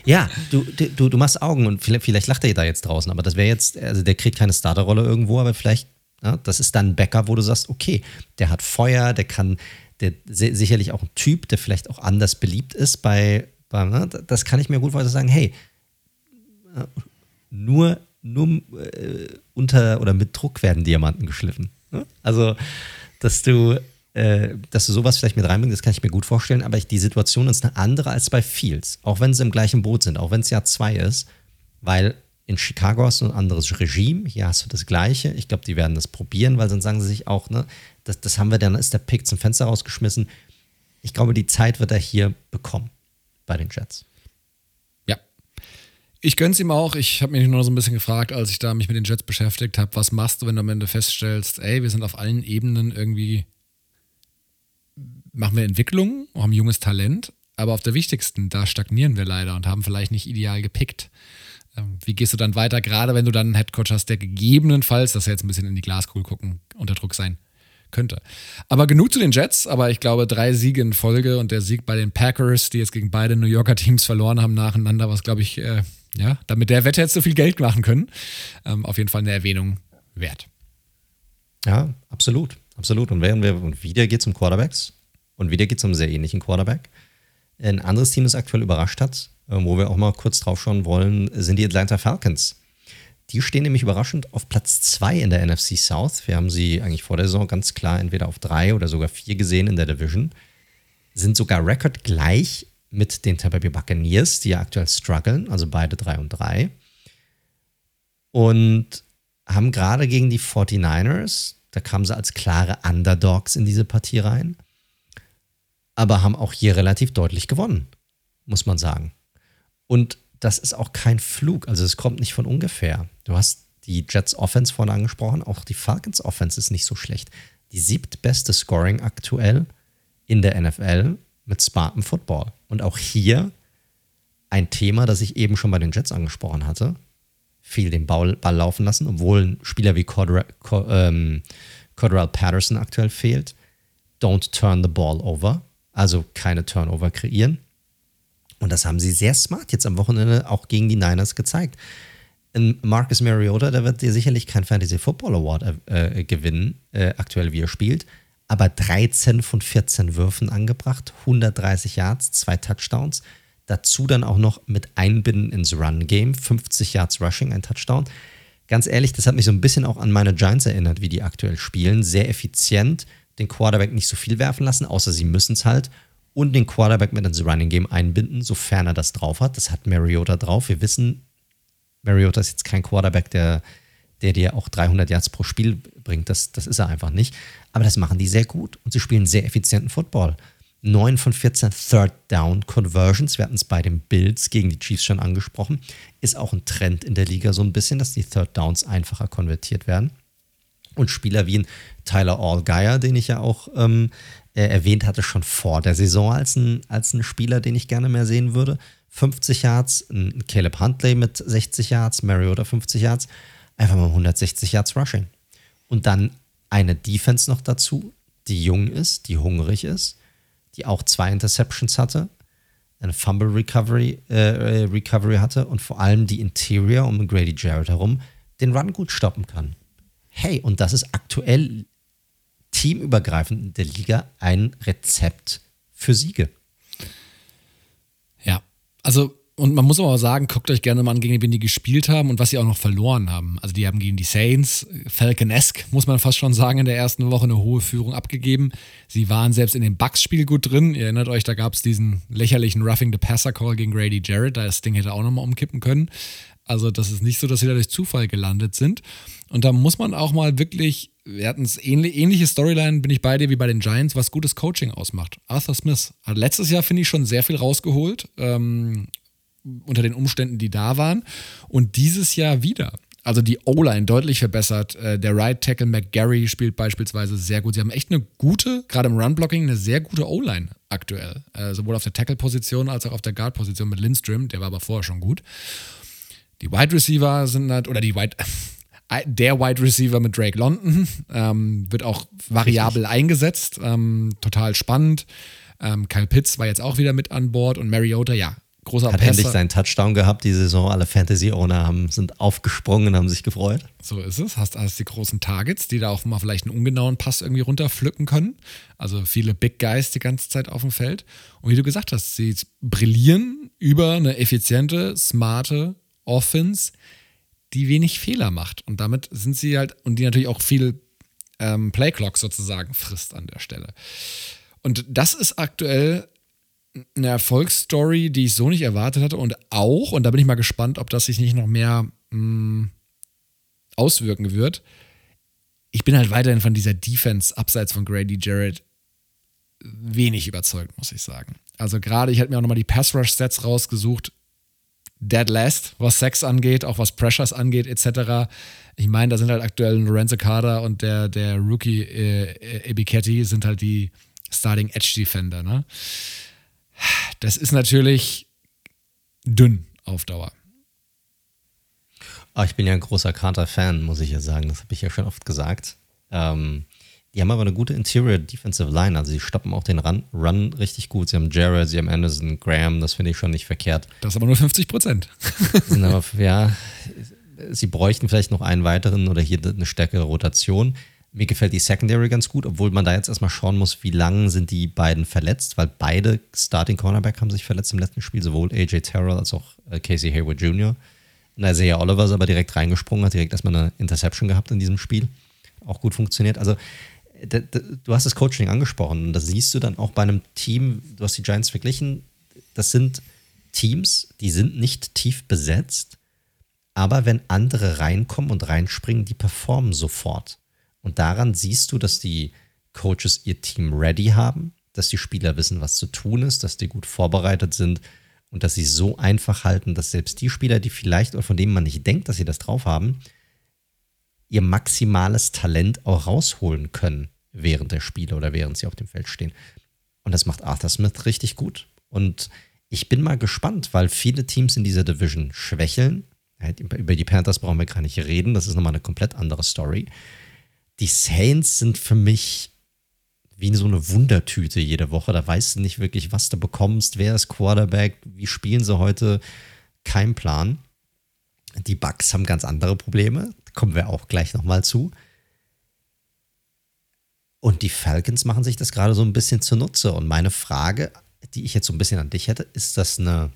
ja, du, du, du machst Augen und vielleicht, vielleicht lacht er da jetzt draußen, aber das wäre jetzt, also der kriegt keine Starterrolle irgendwo, aber vielleicht, ja, das ist dann ein Backup, wo du sagst, okay, der hat Feuer, der kann, der sicherlich auch ein Typ, der vielleicht auch anders beliebt ist bei, bei ne, das kann ich mir gut vorstellen, sagen, hey, äh, nur nur äh, unter oder mit Druck werden Diamanten geschliffen. Ne? Also, dass du, äh, dass du sowas vielleicht mit reinbringst, das kann ich mir gut vorstellen, aber ich, die Situation ist eine andere als bei Fields, auch wenn sie im gleichen Boot sind, auch wenn es Jahr zwei ist, weil in Chicago hast du ein anderes Regime, hier hast du das gleiche. Ich glaube, die werden das probieren, weil sonst sagen sie sich auch, ne, das, das haben wir dann, ist der Pick zum Fenster rausgeschmissen. Ich glaube, die Zeit wird er hier bekommen bei den Jets. Ich gönn's ihm auch. Ich habe mich nur so ein bisschen gefragt, als ich da mich mit den Jets beschäftigt habe, was machst du, wenn du am Ende feststellst, ey, wir sind auf allen Ebenen irgendwie, machen wir Entwicklung, haben junges Talent, aber auf der wichtigsten, da stagnieren wir leider und haben vielleicht nicht ideal gepickt. Ähm, wie gehst du dann weiter, gerade wenn du dann einen Headcoach hast, der gegebenenfalls, dass er jetzt ein bisschen in die Glaskugel gucken, unter Druck sein könnte. Aber genug zu den Jets, aber ich glaube, drei Siege in Folge und der Sieg bei den Packers, die jetzt gegen beide New Yorker Teams verloren haben nacheinander, was, glaube ich, äh, ja, damit der Wette jetzt so viel Geld machen können. Ähm, auf jeden Fall eine Erwähnung wert. Ja, absolut. Absolut. Und während wir, und wieder geht es um Quarterbacks und wieder geht es um einen sehr ähnlichen Quarterback. Ein anderes Team, das aktuell überrascht hat, äh, wo wir auch mal kurz drauf schauen wollen, sind die Atlanta Falcons. Die stehen nämlich überraschend auf Platz 2 in der NFC South. Wir haben sie eigentlich vor der Saison ganz klar entweder auf 3 oder sogar 4 gesehen in der Division. Sind sogar rekordgleich mit den Tampa Bay Buccaneers, die ja aktuell strugglen, also beide 3 und 3. Und haben gerade gegen die 49ers, da kamen sie als klare Underdogs in diese Partie rein, aber haben auch hier relativ deutlich gewonnen, muss man sagen. Und das ist auch kein Flug, also es kommt nicht von ungefähr. Du hast die Jets Offense vorhin angesprochen, auch die Falcons Offense ist nicht so schlecht. Die siebtbeste Scoring aktuell in der NFL mit Spartan Football. Und auch hier ein Thema, das ich eben schon bei den Jets angesprochen hatte. Viel den Ball, Ball laufen lassen, obwohl ein Spieler wie Cordell, ähm, Patterson aktuell fehlt. Don't turn the ball over. Also keine Turnover kreieren. Und das haben sie sehr smart jetzt am Wochenende auch gegen die Niners gezeigt. Marcus Mariota, der wird dir sicherlich keinen Fantasy Football Award äh, gewinnen, äh, aktuell wie er spielt, aber 13 von 14 Würfen angebracht, 130 Yards, zwei Touchdowns. Dazu dann auch noch mit Einbinden ins Run-Game, 50 Yards Rushing, ein Touchdown. Ganz ehrlich, das hat mich so ein bisschen auch an meine Giants erinnert, wie die aktuell spielen. Sehr effizient, den Quarterback nicht so viel werfen lassen, außer sie müssen es halt. Und den Quarterback mit ins Running Game einbinden, sofern er das drauf hat. Das hat Mariota drauf. Wir wissen, Mariota ist jetzt kein Quarterback, der, der dir auch 300 Yards pro Spiel bringt. Das, das ist er einfach nicht. Aber das machen die sehr gut und sie spielen sehr effizienten Football. 9 von 14 Third Down Conversions, wir hatten es bei den Bills gegen die Chiefs schon angesprochen, ist auch ein Trend in der Liga so ein bisschen, dass die Third Downs einfacher konvertiert werden. Und Spieler wie ein Tyler Allgeier, den ich ja auch ähm, äh, erwähnt hatte, schon vor der Saison als ein, als ein Spieler, den ich gerne mehr sehen würde. 50 Yards, ein Caleb Huntley mit 60 Yards, Mariota 50 Yards, einfach mal 160 Yards Rushing. Und dann eine Defense noch dazu, die jung ist, die hungrig ist, die auch zwei Interceptions hatte, eine Fumble Recovery, äh, Recovery hatte und vor allem die Interior um Grady Jarrett herum den Run gut stoppen kann. Hey, und das ist aktuell teamübergreifend in der Liga ein Rezept für Siege. Ja, also und man muss aber auch sagen, guckt euch gerne mal an, gegen wen die gespielt haben und was sie auch noch verloren haben. Also die haben gegen die Saints, Falconesque, muss man fast schon sagen, in der ersten Woche eine hohe Führung abgegeben. Sie waren selbst in dem Bucks-Spiel gut drin. Ihr erinnert euch, da gab es diesen lächerlichen Roughing the Passer Call gegen Grady Jarrett. Das Ding hätte auch nochmal umkippen können. Also das ist nicht so, dass sie da durch Zufall gelandet sind. Und da muss man auch mal wirklich, wir hatten es ähnlich, ähnliche Storyline, bin ich bei dir wie bei den Giants, was gutes Coaching ausmacht. Arthur Smith hat letztes Jahr, finde ich, schon sehr viel rausgeholt. Ähm, unter den Umständen, die da waren. Und dieses Jahr wieder. Also die O-Line deutlich verbessert. Äh, der Right Tackle McGarry spielt beispielsweise sehr gut. Sie haben echt eine gute, gerade im Run-Blocking, eine sehr gute O-Line aktuell. Äh, sowohl auf der Tackle-Position als auch auf der Guard-Position mit Lindstrom. Der war aber vorher schon gut. Die Wide Receiver sind halt, oder die Wide, der Wide Receiver mit Drake London ähm, wird auch variabel Richtig. eingesetzt. Ähm, total spannend. Ähm, Kyle Pitts war jetzt auch wieder mit an Bord und Mariota, ja, großer Hat Pässer. endlich seinen Touchdown gehabt die Saison. Alle Fantasy-Owner sind aufgesprungen und haben sich gefreut. So ist es. Hast also die großen Targets, die da auch mal vielleicht einen ungenauen Pass irgendwie runterpflücken können. Also viele Big Guys die ganze Zeit auf dem Feld. Und wie du gesagt hast, sie brillieren über eine effiziente, smarte Offense, die wenig Fehler macht. Und damit sind sie halt, und die natürlich auch viel ähm, Playclock sozusagen frisst an der Stelle. Und das ist aktuell eine Erfolgsstory, die ich so nicht erwartet hatte und auch, und da bin ich mal gespannt, ob das sich nicht noch mehr mh, mm, auswirken wird. Ich bin halt weiterhin von dieser Defense abseits von Grady Jarrett wenig überzeugt, muss ich sagen. Also gerade, ich hätte mir auch nochmal die Pass-Rush-Sets rausgesucht. Dead last, was Sex angeht, auch was Pressures angeht, etc. Ich meine, da sind halt aktuell Lorenzo Carter und der, der Rookie äh, Ebiketti sind halt die Starting Edge Defender, ne? Das ist natürlich dünn auf Dauer. Oh, ich bin ja ein großer Carter-Fan, muss ich ja sagen. Das habe ich ja schon oft gesagt. Ähm, die haben aber eine gute Interior Defensive Line. Also, sie stoppen auch den Run, Run richtig gut. Sie haben Jared, sie haben Anderson, Graham. Das finde ich schon nicht verkehrt. Das ist aber nur 50 Prozent. ja, sie bräuchten vielleicht noch einen weiteren oder hier eine stärkere Rotation. Mir gefällt die Secondary ganz gut, obwohl man da jetzt erstmal schauen muss, wie lange sind die beiden verletzt, weil beide Starting Cornerback haben sich verletzt im letzten Spiel, sowohl AJ Terrell als auch äh, Casey Hayward Jr. Und Isaiah Oliver ist aber direkt reingesprungen, hat direkt erstmal eine Interception gehabt in diesem Spiel. Auch gut funktioniert. Also, du hast das Coaching angesprochen und das siehst du dann auch bei einem Team, du hast die Giants verglichen, das sind Teams, die sind nicht tief besetzt, aber wenn andere reinkommen und reinspringen, die performen sofort. Und daran siehst du, dass die Coaches ihr Team ready haben, dass die Spieler wissen, was zu tun ist, dass die gut vorbereitet sind und dass sie so einfach halten, dass selbst die Spieler, die vielleicht oder von denen man nicht denkt, dass sie das drauf haben, ihr maximales Talent auch rausholen können während der Spiele oder während sie auf dem Feld stehen. Und das macht Arthur Smith richtig gut. Und ich bin mal gespannt, weil viele Teams in dieser Division schwächeln. Über die Panthers brauchen wir gar nicht reden. Das ist nochmal eine komplett andere Story. Die Saints sind für mich wie so eine Wundertüte jede Woche. Da weißt du nicht wirklich, was du bekommst, wer ist Quarterback, wie spielen sie heute. Kein Plan. Die Bucks haben ganz andere Probleme. kommen wir auch gleich nochmal zu. Und die Falcons machen sich das gerade so ein bisschen zunutze. Und meine Frage, die ich jetzt so ein bisschen an dich hätte, ist das eine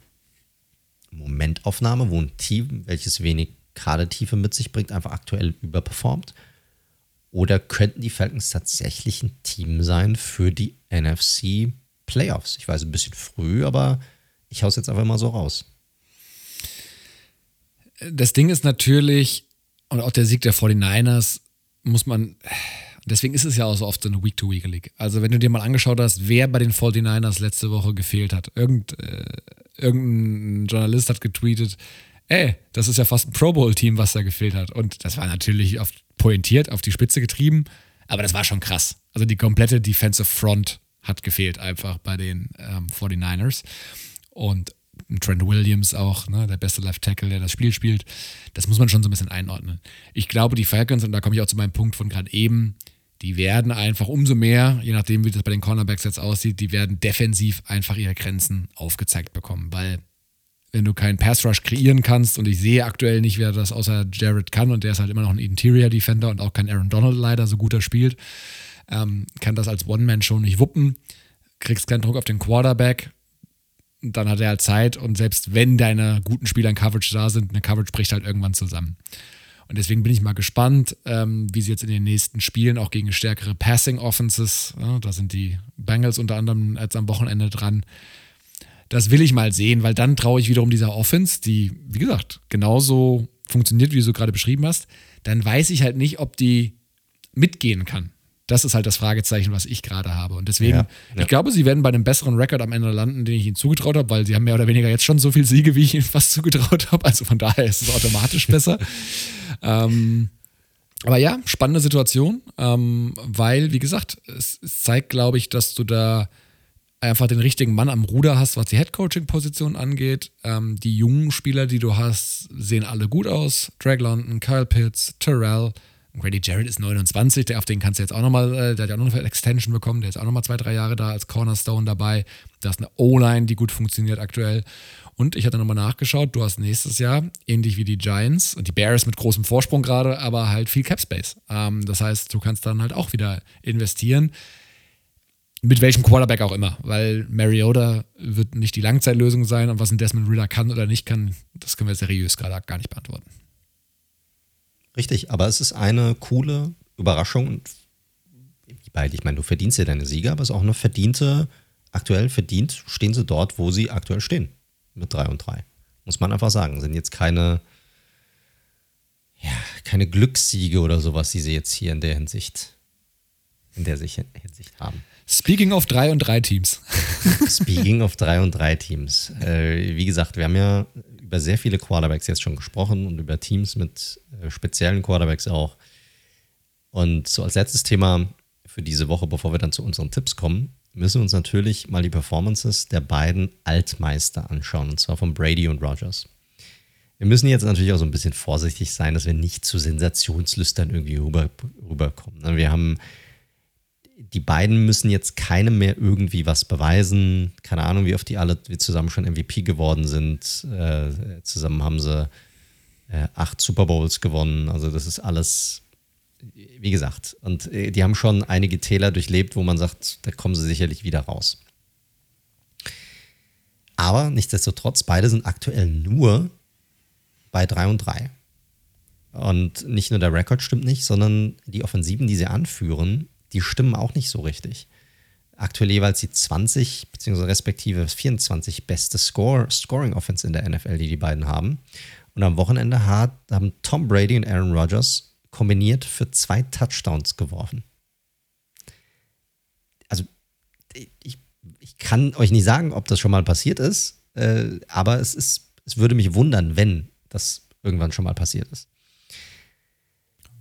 Momentaufnahme, wo ein Team, welches wenig Kadetiefe mit sich bringt, einfach aktuell überperformt? Oder könnten die Falcons tatsächlich ein Team sein für die NFC Playoffs? Ich weiß ein bisschen früh, aber ich hau's jetzt einfach mal so raus. Das Ding ist natürlich, und auch der Sieg der 49ers muss man, Deswegen ist es ja auch so oft so eine Week-to-Week-League. Also, wenn du dir mal angeschaut hast, wer bei den 49ers letzte Woche gefehlt hat. Irgend, äh, irgendein Journalist hat getweetet, ey, das ist ja fast ein Pro Bowl-Team, was da gefehlt hat. Und das war natürlich auf, pointiert, auf die Spitze getrieben, aber das war schon krass. Also die komplette Defensive Front hat gefehlt einfach bei den ähm, 49ers. Und Trent Williams auch, ne, der beste Left Tackle, der das Spiel spielt. Das muss man schon so ein bisschen einordnen. Ich glaube, die Falcons, und da komme ich auch zu meinem Punkt von gerade eben, die werden einfach umso mehr, je nachdem, wie das bei den Cornerbacks jetzt aussieht, die werden defensiv einfach ihre Grenzen aufgezeigt bekommen. Weil, wenn du keinen Pass Rush kreieren kannst, und ich sehe aktuell nicht, wer das außer Jared kann, und der ist halt immer noch ein Interior Defender und auch kein Aaron Donald leider so guter spielt, ähm, kann das als One-Man schon nicht wuppen. Kriegst keinen Druck auf den Quarterback, dann hat er halt Zeit und selbst wenn deine guten Spieler in Coverage da sind, eine Coverage bricht halt irgendwann zusammen. Und deswegen bin ich mal gespannt, ähm, wie sie jetzt in den nächsten Spielen auch gegen stärkere Passing Offenses, ja, da sind die Bengals unter anderem jetzt am Wochenende dran. Das will ich mal sehen, weil dann traue ich wiederum dieser Offense, die, wie gesagt, genauso funktioniert, wie du so gerade beschrieben hast, dann weiß ich halt nicht, ob die mitgehen kann. Das ist halt das Fragezeichen, was ich gerade habe. Und deswegen, ja, ja. ich glaube, sie werden bei einem besseren Rekord am Ende landen, den ich ihnen zugetraut habe, weil sie haben mehr oder weniger jetzt schon so viele Siege, wie ich ihnen fast zugetraut habe. Also von daher ist es automatisch besser. ähm, aber ja, spannende Situation, ähm, weil, wie gesagt, es, es zeigt, glaube ich, dass du da einfach den richtigen Mann am Ruder hast, was die Headcoaching-Position angeht. Ähm, die jungen Spieler, die du hast, sehen alle gut aus. Drag London, Kyle Pitts, Terrell, Grady Jarrett ist 29, der, auf den kannst du jetzt auch nochmal, äh, der hat ja auch noch eine Extension bekommen, der ist auch nochmal zwei, drei Jahre da als Cornerstone dabei. Da ist eine O-Line, die gut funktioniert aktuell. Und ich hatte nochmal nachgeschaut, du hast nächstes Jahr, ähnlich wie die Giants und die Bears mit großem Vorsprung gerade, aber halt viel Cap Space. Ähm, das heißt, du kannst dann halt auch wieder investieren. Mit welchem Quarterback auch immer, weil Mariota wird nicht die Langzeitlösung sein und was ein Desmond Ritter kann oder nicht kann, das können wir seriös gerade gar nicht beantworten. Richtig, aber es ist eine coole Überraschung und ich meine, du verdienst ja deine Sieger, aber es ist auch eine verdiente, aktuell verdient stehen sie dort, wo sie aktuell stehen. Mit 3 und 3. Muss man einfach sagen. Sind jetzt keine, ja, keine Glückssiege oder sowas, die sie jetzt hier in der Hinsicht, in der Hinsicht haben. Speaking of 3 und 3 Teams. Speaking of 3 und 3 Teams. Äh, wie gesagt, wir haben ja über sehr viele Quarterbacks jetzt schon gesprochen und über Teams mit äh, speziellen Quarterbacks auch. Und so als letztes Thema für diese Woche, bevor wir dann zu unseren Tipps kommen, müssen wir uns natürlich mal die Performances der beiden Altmeister anschauen, und zwar von Brady und Rogers. Wir müssen jetzt natürlich auch so ein bisschen vorsichtig sein, dass wir nicht zu Sensationslüstern irgendwie rüber, rüberkommen. Ne? Wir haben die beiden müssen jetzt keinem mehr irgendwie was beweisen. Keine Ahnung, wie oft die alle zusammen schon MVP geworden sind. Äh, zusammen haben sie äh, acht Super Bowls gewonnen. Also das ist alles, wie gesagt. Und äh, die haben schon einige Täler durchlebt, wo man sagt, da kommen sie sicherlich wieder raus. Aber nichtsdestotrotz, beide sind aktuell nur bei 3 und 3. Und nicht nur der Rekord stimmt nicht, sondern die Offensiven, die sie anführen, die stimmen auch nicht so richtig. Aktuell jeweils die 20 bzw. respektive 24 beste Score, Scoring Offense in der NFL, die die beiden haben. Und am Wochenende hat, haben Tom Brady und Aaron Rodgers kombiniert für zwei Touchdowns geworfen. Also ich, ich kann euch nicht sagen, ob das schon mal passiert ist, äh, aber es, ist, es würde mich wundern, wenn das irgendwann schon mal passiert ist.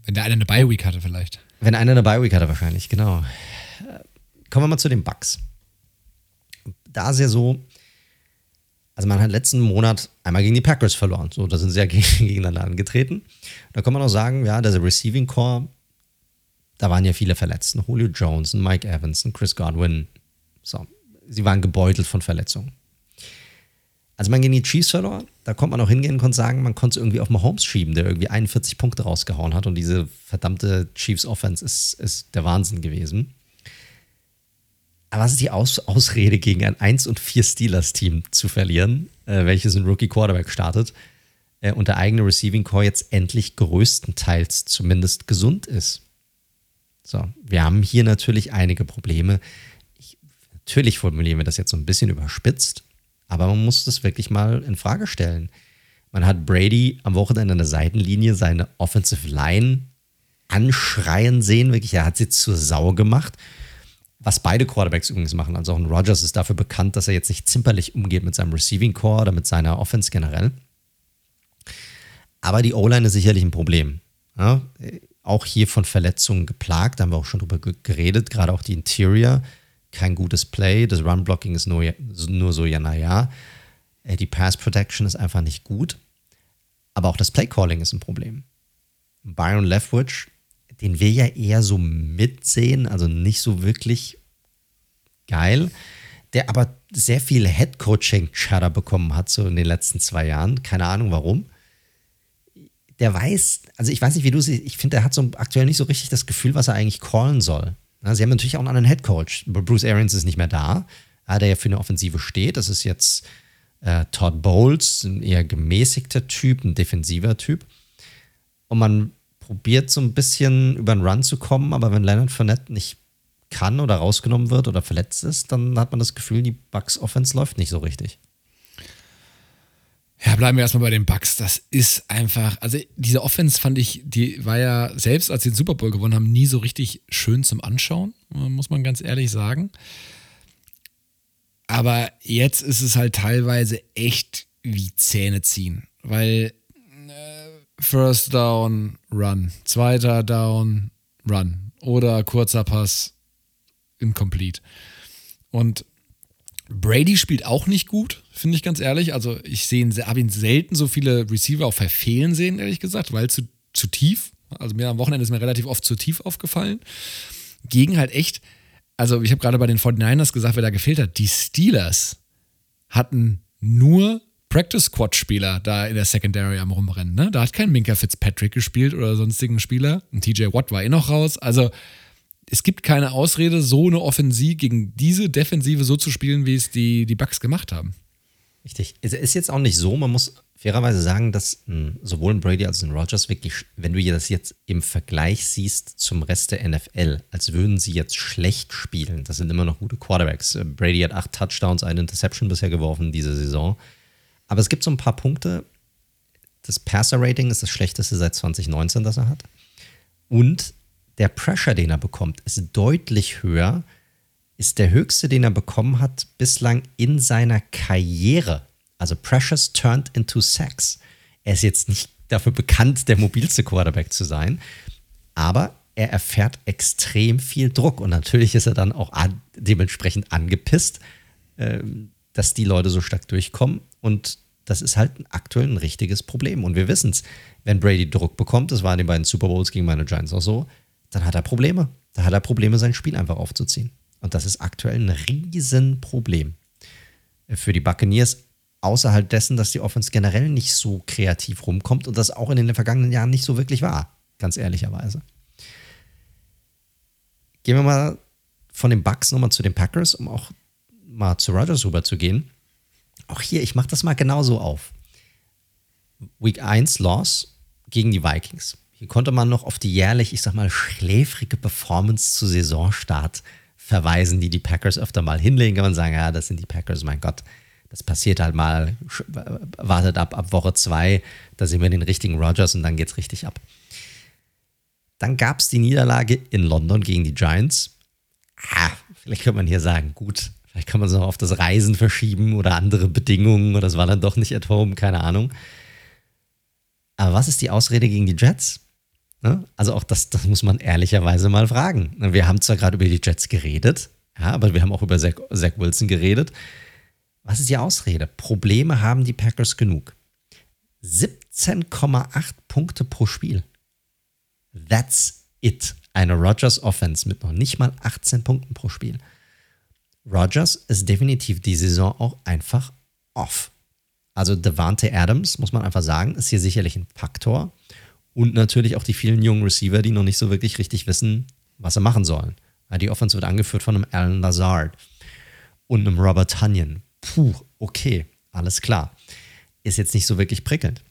Wenn der eine eine Bye-Week hatte, vielleicht. Wenn einer eine Bye-Week hatte, wahrscheinlich, genau. Kommen wir mal zu den Bugs. Da ist ja so, also man hat letzten Monat einmal gegen die Packers verloren. So, da sind sie ja gegeneinander angetreten. Da kann man auch sagen, ja, der Receiving Core, da waren ja viele verletzt. Julio Jones, Mike Evans, Chris Godwin. So, sie waren gebeutelt von Verletzungen. Als man gegen die Chiefs verlor, da konnte man auch hingehen und sagen, man konnte es irgendwie auf Mahomes schieben, der irgendwie 41 Punkte rausgehauen hat. Und diese verdammte Chiefs Offense ist, ist der Wahnsinn gewesen. Aber was ist die Aus Ausrede, gegen ein 1 und 4 Steelers-Team zu verlieren, äh, welches ein Rookie Quarterback startet äh, und der eigene Receiving Core jetzt endlich größtenteils zumindest gesund ist? So, wir haben hier natürlich einige Probleme. Ich, natürlich formulieren wir das jetzt so ein bisschen überspitzt, aber man muss das wirklich mal in Frage stellen. Man hat Brady am Wochenende an der Seitenlinie seine Offensive Line anschreien sehen, wirklich, er hat sie zur Sau gemacht was beide Quarterbacks übrigens machen. Also auch ein Rodgers ist dafür bekannt, dass er jetzt nicht zimperlich umgeht mit seinem Receiving Core oder mit seiner Offense generell. Aber die O-Line ist sicherlich ein Problem. Ja, auch hier von Verletzungen geplagt, da haben wir auch schon drüber geredet, gerade auch die Interior. Kein gutes Play, das Run-Blocking ist nur, nur so, ja, naja. Äh, die Pass-Protection ist einfach nicht gut. Aber auch das Play-Calling ist ein Problem. Byron Leftwich den wir ja eher so mitsehen, also nicht so wirklich geil, der aber sehr viel Head-Coaching-Chatter bekommen hat, so in den letzten zwei Jahren. Keine Ahnung warum. Der weiß, also ich weiß nicht, wie du siehst, ich finde, der hat so aktuell nicht so richtig das Gefühl, was er eigentlich callen soll. Sie haben natürlich auch einen anderen Head-Coach. Bruce Arians ist nicht mehr da, der ja für eine Offensive steht. Das ist jetzt äh, Todd Bowles, ein eher gemäßigter Typ, ein defensiver Typ. Und man probiert so ein bisschen über den Run zu kommen, aber wenn Leonard Fournette nicht kann oder rausgenommen wird oder verletzt ist, dann hat man das Gefühl, die Bucks Offense läuft nicht so richtig. Ja, bleiben wir erstmal bei den Bucks. Das ist einfach, also diese Offense fand ich, die war ja selbst, als sie den Super Bowl gewonnen haben, nie so richtig schön zum Anschauen, muss man ganz ehrlich sagen. Aber jetzt ist es halt teilweise echt wie Zähne ziehen, weil First Down, Run. Zweiter Down, Run. Oder kurzer Pass, incomplete. Und Brady spielt auch nicht gut, finde ich ganz ehrlich. Also ich habe ihn selten so viele Receiver auch verfehlen sehen, ehrlich gesagt, weil zu, zu tief. Also mir am Wochenende ist mir relativ oft zu tief aufgefallen. Gegen halt echt, also ich habe gerade bei den 49ers gesagt, wer da gefehlt hat. Die Steelers hatten nur Practice Squad Spieler da in der Secondary am rumrennen. Ne? Da hat kein Minka Fitzpatrick gespielt oder sonstigen Spieler. Und TJ Watt war eh noch raus. Also es gibt keine Ausrede, so eine Offensive gegen diese Defensive so zu spielen, wie es die, die Bucks gemacht haben. Richtig. Es ist jetzt auch nicht so, man muss fairerweise sagen, dass hm, sowohl in Brady als auch in Rogers wirklich, wenn du das jetzt im Vergleich siehst zum Rest der NFL, als würden sie jetzt schlecht spielen. Das sind immer noch gute Quarterbacks. Äh, Brady hat acht Touchdowns, eine Interception bisher geworfen diese Saison. Aber es gibt so ein paar Punkte. Das Passer-Rating ist das schlechteste seit 2019, das er hat. Und der Pressure, den er bekommt, ist deutlich höher, ist der höchste, den er bekommen hat bislang in seiner Karriere. Also Pressures turned into Sacks. Er ist jetzt nicht dafür bekannt, der mobilste Quarterback zu sein, aber er erfährt extrem viel Druck und natürlich ist er dann auch an, dementsprechend angepisst, äh, dass die Leute so stark durchkommen und das ist halt aktuell ein richtiges Problem. Und wir wissen es, wenn Brady Druck bekommt, das war in den beiden Super Bowls gegen meine Giants auch so, dann hat er Probleme. Da hat er Probleme, sein Spiel einfach aufzuziehen. Und das ist aktuell ein Riesenproblem für die Buccaneers, außerhalb dessen, dass die Offense generell nicht so kreativ rumkommt und das auch in den vergangenen Jahren nicht so wirklich war, ganz ehrlicherweise. Gehen wir mal von den Bucks nochmal zu den Packers, um auch mal zu Rodgers rüber zu gehen. Auch hier, ich mache das mal genauso auf. Week 1 Loss gegen die Vikings. Hier konnte man noch auf die jährlich, ich sag mal, schläfrige Performance zu Saisonstart verweisen, die die Packers öfter mal hinlegen. Kann man sagen, ja, das sind die Packers, mein Gott. Das passiert halt mal, wartet ab, ab Woche 2, da sehen wir den richtigen Rogers und dann geht's richtig ab. Dann gab es die Niederlage in London gegen die Giants. Ah, vielleicht könnte man hier sagen, gut, Vielleicht kann man es noch auf das Reisen verschieben oder andere Bedingungen oder es war dann doch nicht at home, keine Ahnung. Aber was ist die Ausrede gegen die Jets? Ne? Also auch das, das muss man ehrlicherweise mal fragen. Wir haben zwar gerade über die Jets geredet, ja, aber wir haben auch über Zach, Zach Wilson geredet. Was ist die Ausrede? Probleme haben die Packers genug. 17,8 Punkte pro Spiel. That's it. Eine Rogers Offense mit noch nicht mal 18 Punkten pro Spiel. Rogers ist definitiv die Saison auch einfach off. Also Devante Adams, muss man einfach sagen, ist hier sicherlich ein Faktor. Und natürlich auch die vielen jungen Receiver, die noch nicht so wirklich richtig wissen, was sie machen sollen. Die Offense wird angeführt von einem Alan Lazard und einem Robert Tunyon. Puh, okay, alles klar. Ist jetzt nicht so wirklich prickelnd.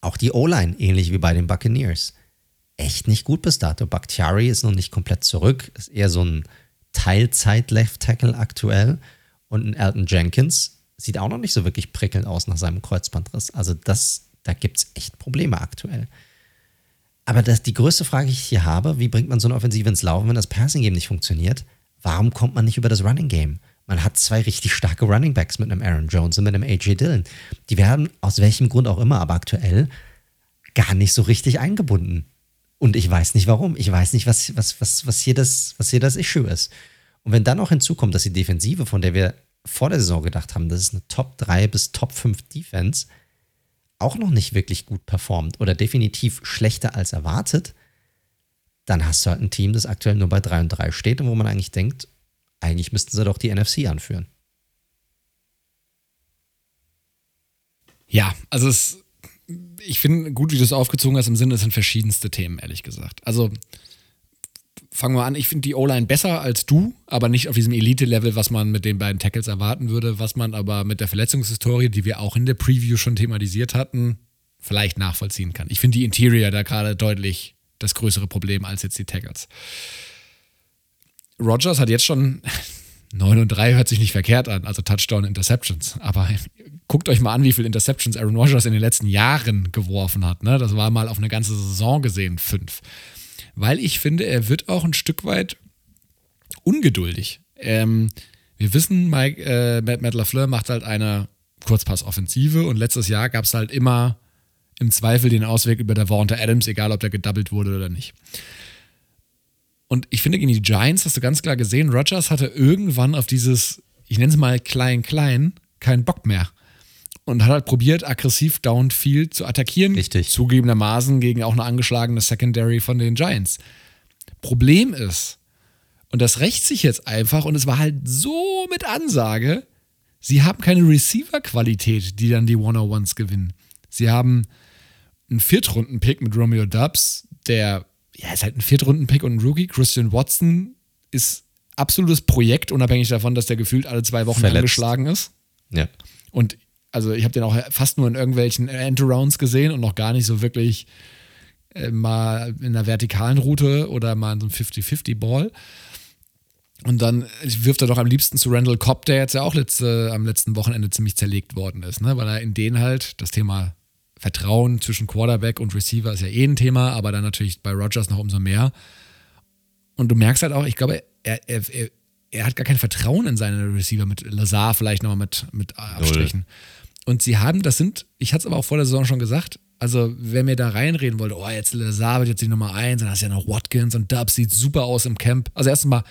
Auch die O-Line, ähnlich wie bei den Buccaneers. Echt nicht gut bis dato. Bakhtiari ist noch nicht komplett zurück, ist eher so ein Teilzeit-Left-Tackle aktuell. Und ein Elton Jenkins sieht auch noch nicht so wirklich prickelnd aus nach seinem Kreuzbandriss. Also das, da gibt es echt Probleme aktuell. Aber das, die größte Frage, die ich hier habe, wie bringt man so eine Offensive ins Laufen, wenn das Passing-Game nicht funktioniert? Warum kommt man nicht über das Running-Game? Man hat zwei richtig starke Running Backs mit einem Aaron Jones und mit einem AJ Dillon. Die werden aus welchem Grund auch immer, aber aktuell gar nicht so richtig eingebunden. Und ich weiß nicht warum. Ich weiß nicht, was, was, was, was, hier, das, was hier das Issue ist. Und wenn dann noch hinzukommt, dass die Defensive, von der wir vor der Saison gedacht haben, das ist eine Top 3 bis Top 5 Defense, auch noch nicht wirklich gut performt oder definitiv schlechter als erwartet, dann hast du halt ein Team, das aktuell nur bei 3 und 3 steht und wo man eigentlich denkt, eigentlich müssten sie doch die NFC anführen. Ja, also es, ich finde gut, wie du es aufgezogen hast, im Sinne, es sind verschiedenste Themen, ehrlich gesagt. Also fangen wir an, ich finde die O-Line besser als du, aber nicht auf diesem Elite-Level, was man mit den beiden Tackles erwarten würde, was man aber mit der Verletzungshistorie, die wir auch in der Preview schon thematisiert hatten, vielleicht nachvollziehen kann. Ich finde die Interior da gerade deutlich das größere Problem als jetzt die Tackles. Rogers hat jetzt schon 9 und 3 hört sich nicht verkehrt an, also Touchdown Interceptions. Aber guckt euch mal an, wie viele Interceptions Aaron Rodgers in den letzten Jahren geworfen hat. Ne? Das war mal auf eine ganze Saison gesehen, fünf. Weil ich finde, er wird auch ein Stück weit ungeduldig. Ähm, wir wissen, Mike, äh, Matt, Matt LaFleur macht halt eine Kurzpassoffensive und letztes Jahr gab es halt immer im Zweifel den Ausweg über der Warner Adams, egal ob der gedoubled wurde oder nicht. Und ich finde, gegen die Giants hast du ganz klar gesehen, Rogers hatte irgendwann auf dieses, ich nenne es mal klein-klein, keinen Bock mehr. Und hat halt probiert, aggressiv downfield zu attackieren. Richtig. Zugegebenermaßen gegen auch eine angeschlagene Secondary von den Giants. Problem ist, und das rächt sich jetzt einfach, und es war halt so mit Ansage, sie haben keine Receiver-Qualität, die dann die 101s gewinnen. Sie haben einen Viertrunden-Pick mit Romeo Dubs, der ja, ist halt ein Viertrunden-Pick und ein Rookie. Christian Watson ist absolutes Projekt, unabhängig davon, dass der gefühlt alle zwei Wochen Verletzt. angeschlagen ist. Ja. Und also ich habe den auch fast nur in irgendwelchen End-Rounds gesehen und noch gar nicht so wirklich äh, mal in einer vertikalen Route oder mal in so einem 50-50-Ball. Und dann wirft er doch am liebsten zu Randall Cobb, der jetzt ja auch letzte, am letzten Wochenende ziemlich zerlegt worden ist, ne? weil er in denen halt das Thema Vertrauen zwischen Quarterback und Receiver ist ja eh ein Thema, aber dann natürlich bei Rogers noch umso mehr. Und du merkst halt auch, ich glaube, er, er, er, er hat gar kein Vertrauen in seine Receiver mit Lazar vielleicht nochmal mit, mit Abstrichen. Und sie haben, das sind, ich hatte es aber auch vor der Saison schon gesagt, also wer mir da reinreden wollte, oh, jetzt wird jetzt die Nummer eins, dann hast du ja noch Watkins und Dubs sieht super aus im Camp. Also erstmal,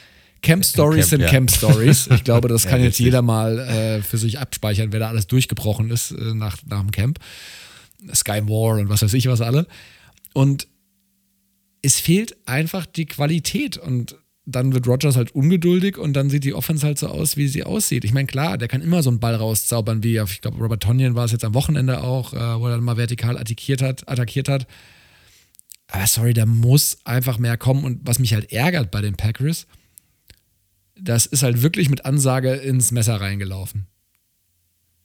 Camp Stories Camp, sind ja. Camp Stories. Ich glaube, das Ja, kann jetzt richtig. jeder mal äh, für sich abspeichern, wer da alles durchgebrochen ist äh, nach, nach dem Camp. Sky War und was weiß ich was alle. Und es fehlt einfach die Qualität und dann wird Rogers halt ungeduldig und dann sieht die Offense halt so aus, wie sie aussieht. Ich meine, klar, der kann immer so einen Ball rauszaubern, wie auf, ich glaube, Robert Tonyan war es jetzt am Wochenende auch, äh, wo er dann mal vertikal attackiert hat, attackiert hat. Aber sorry, da muss einfach mehr kommen. Und was mich halt ärgert bei den Packers, das ist halt wirklich mit Ansage ins Messer reingelaufen.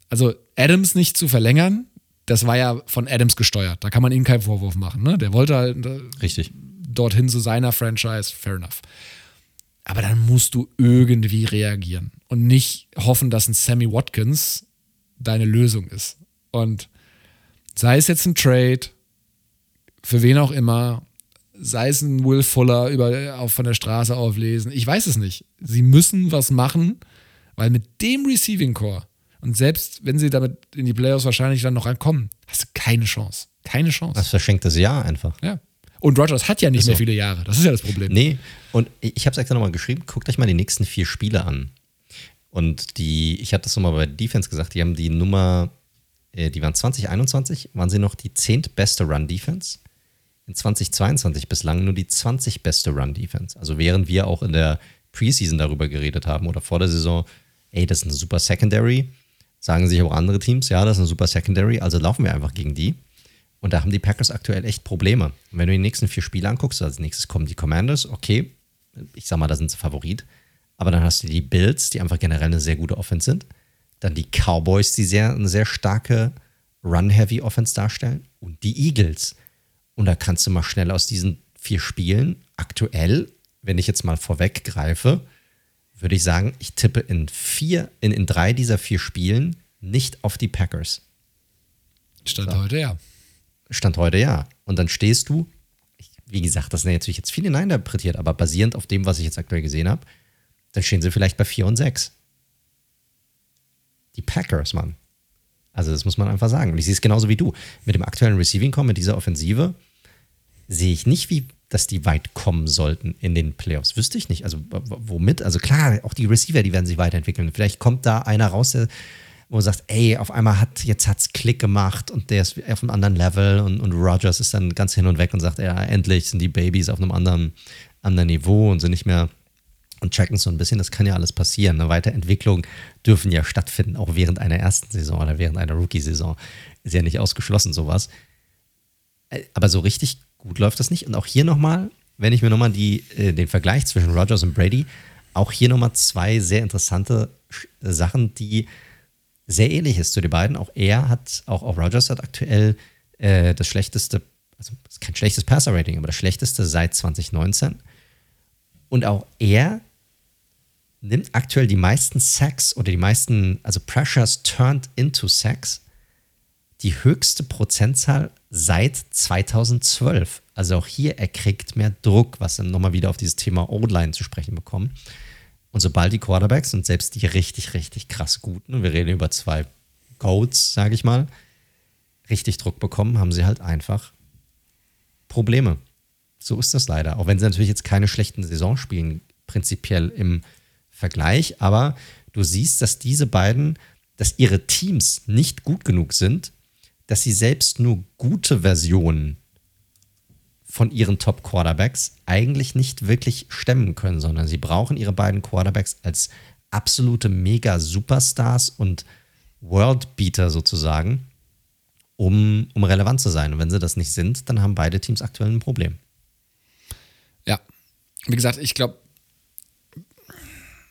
Also Adams nicht zu verlängern, das war ja von Adams gesteuert. Da kann man ihm keinen Vorwurf machen. Ne? Der wollte halt äh, Richtig. dorthin zu seiner Franchise, fair enough. Aber dann musst du irgendwie reagieren und nicht hoffen, dass ein Sammy Watkins deine Lösung ist. Und sei es jetzt ein Trade, für wen auch immer, sei es ein Will Fuller über, auf, von der Straße auflesen, ich weiß es nicht. Sie müssen was machen, weil mit dem Receiving Core und selbst wenn sie damit in die Playoffs wahrscheinlich dann noch rankommen, hast du keine Chance. Keine Chance. Das verschenktes Jahr einfach. Ja. Und Rogers hat ja nicht mehr viele Jahre. Das ist ja das Problem. Nee, und ich habe es extra nochmal geschrieben, guckt euch mal die nächsten vier Spiele an. Und die, ich hatte das nochmal bei Defense gesagt, die haben die Nummer, äh, die waren 2021, waren sie noch die zehntbeste Run-Defense. In 2022 bislang nur die 20 beste Run-Defense. Also während wir auch in der Preseason darüber geredet haben oder vor der Saison, ey, das ist eine super Secondary, sagen sich auch andere Teams, ja, das ist eine super Secondary, also laufen wir einfach gegen die. Und da haben die Packers aktuell echt Probleme. Und wenn du die nächsten vier Spiele anguckst, als nächstes kommen die Commanders, okay, ich sag mal, da sind sie Favorit. Aber dann hast du die Bills, die einfach generell eine sehr gute Offense sind. Dann die Cowboys, die sehr, eine sehr starke Run-Heavy-Offense darstellen. Und die Eagles. Und da kannst du mal schnell aus diesen vier Spielen aktuell, wenn ich jetzt mal vorweggreife, würde ich sagen, ich tippe in vier, in, in drei dieser vier Spielen nicht auf die Packers. Stand so. heute ja. Stand heute ja. Und dann stehst du, wie gesagt, das sind natürlich jetzt viele hineininterpretiert, aber basierend auf dem, was ich jetzt aktuell gesehen habe, dann stehen sie vielleicht bei 4 und 6. Die Packers, Mann. Also, das muss man einfach sagen. Und ich sehe es genauso wie du. Mit dem aktuellen Receiving Core, mit dieser Offensive, sehe ich nicht, wie dass die weit kommen sollten in den Playoffs. Wüsste ich nicht. Also, womit? Also, klar, auch die Receiver, die werden sich weiterentwickeln. Vielleicht kommt da einer raus, der wo du sagst, ey, auf einmal hat, jetzt hat's Klick gemacht und der ist auf einem anderen Level und, und Rogers ist dann ganz hin und weg und sagt, ja, endlich sind die Babys auf einem anderen, anderen Niveau und sind nicht mehr und checken so ein bisschen, das kann ja alles passieren. Eine Weiterentwicklung dürfen ja stattfinden, auch während einer ersten Saison oder während einer Rookie-Saison. Ist ja nicht ausgeschlossen, sowas. Äh, aber so richtig gut läuft das nicht. Und auch hier nochmal, wenn ich mir nochmal äh, den Vergleich zwischen Rogers und Brady, auch hier nochmal zwei sehr interessante Sachen, die sehr ähnlich ist zu den beiden. Auch er hat, auch, auch Rogers hat aktuell äh, das schlechteste, also kein schlechtes Passer-Rating, aber das schlechteste seit 2019. Und auch er nimmt aktuell die meisten Sacks oder die meisten, also Pressures turned into Sacks, die höchste Prozentzahl seit 2012. Also auch hier, er kriegt mehr Druck, was dann nochmal wieder auf dieses Thema O-Line zu sprechen bekommen. Und sobald die Quarterbacks und selbst die richtig, richtig krass guten, wir reden über zwei Goats, sage ich mal, richtig Druck bekommen, haben sie halt einfach Probleme. So ist das leider. Auch wenn sie natürlich jetzt keine schlechten Saison spielen, prinzipiell im Vergleich, aber du siehst, dass diese beiden, dass ihre Teams nicht gut genug sind, dass sie selbst nur gute Versionen von ihren Top-Quarterbacks eigentlich nicht wirklich stemmen können, sondern sie brauchen ihre beiden Quarterbacks als absolute Mega-Superstars und Worldbeater sozusagen, um, um relevant zu sein. Und wenn sie das nicht sind, dann haben beide Teams aktuell ein Problem. Ja, wie gesagt, ich glaube,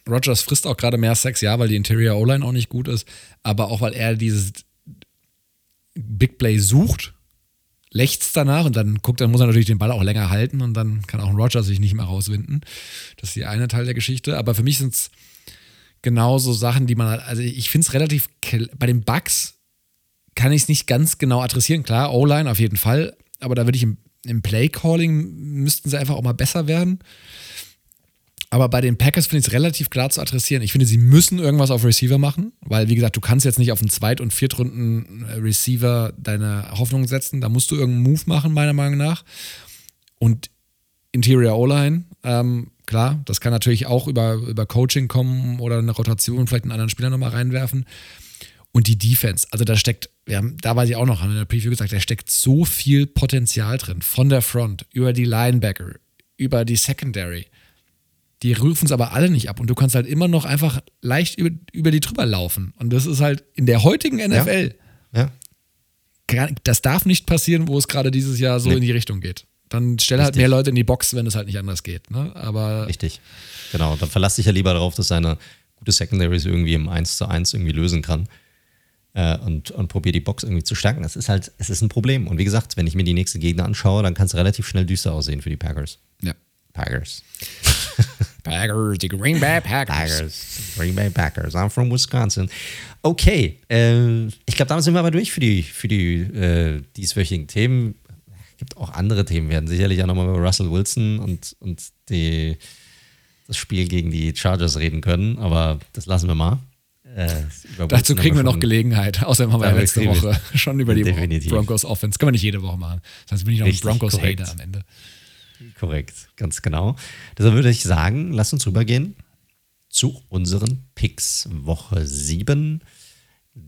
Rogers frisst auch gerade mehr Sex, ja, weil die Interior O-Line auch nicht gut ist, aber auch weil er dieses Big Play sucht lechzt danach und dann guckt, dann muss er natürlich den Ball auch länger halten und dann kann auch ein Roger sich nicht mehr rauswinden. Das ist die eine Teil der Geschichte. Aber für mich sind es genauso Sachen, die man, also ich finde es relativ, bei den Bugs kann ich es nicht ganz genau adressieren. Klar, O-Line auf jeden Fall, aber da würde ich im, im Play-Calling müssten sie einfach auch mal besser werden. Aber bei den Packers finde ich es relativ klar zu adressieren. Ich finde, sie müssen irgendwas auf Receiver machen, weil, wie gesagt, du kannst jetzt nicht auf einen Zweit- und Viertrunden-Receiver deine Hoffnung setzen. Da musst du irgendeinen Move machen, meiner Meinung nach. Und Interior O-Line, ähm, klar, das kann natürlich auch über, über Coaching kommen oder eine Rotation, vielleicht einen anderen Spieler nochmal reinwerfen. Und die Defense, also da steckt, wir haben, da weiß ich auch noch, haben in der Preview gesagt, da steckt so viel Potenzial drin. Von der Front, über die Linebacker, über die Secondary die rufen es aber alle nicht ab und du kannst halt immer noch einfach leicht über, über die drüber laufen. Und das ist halt in der heutigen NFL. Ja. ja. Das darf nicht passieren, wo es gerade dieses Jahr so nee. in die Richtung geht. Dann stell halt mehr Leute in die Box, wenn es halt nicht anders geht. Ne? Aber Richtig. Genau. Dann verlass dich ja lieber darauf, dass seine gute Secondaries irgendwie im 1 zu 1 irgendwie lösen kann. Äh, und, und probier die Box irgendwie zu stärken. Das ist halt, es ist ein Problem. Und wie gesagt, wenn ich mir die nächsten Gegner anschaue, dann kann es relativ schnell düster aussehen für die Packers. Ja. Packers. Packers, die Green Bay Packers. Packers. Green Bay Packers. I'm from Wisconsin. Okay, äh, ich glaube, damit sind wir aber durch für die, für die äh, dieswöchigen Themen. Es gibt auch andere Themen. Wir werden sicherlich auch nochmal über Russell Wilson und, und die, das Spiel gegen die Chargers reden können, aber das lassen wir mal. Äh, Dazu kriegen wir noch Gelegenheit. Außerdem haben wir ja letzte Woche schon über die Definitiv. Broncos Offense. Können wir nicht jede Woche machen. Sonst bin ich noch ein Richtig, Broncos-Hater korrekt. am Ende. Korrekt, ganz genau. Deshalb würde ich sagen, lass uns rübergehen zu unseren Picks. Woche 7.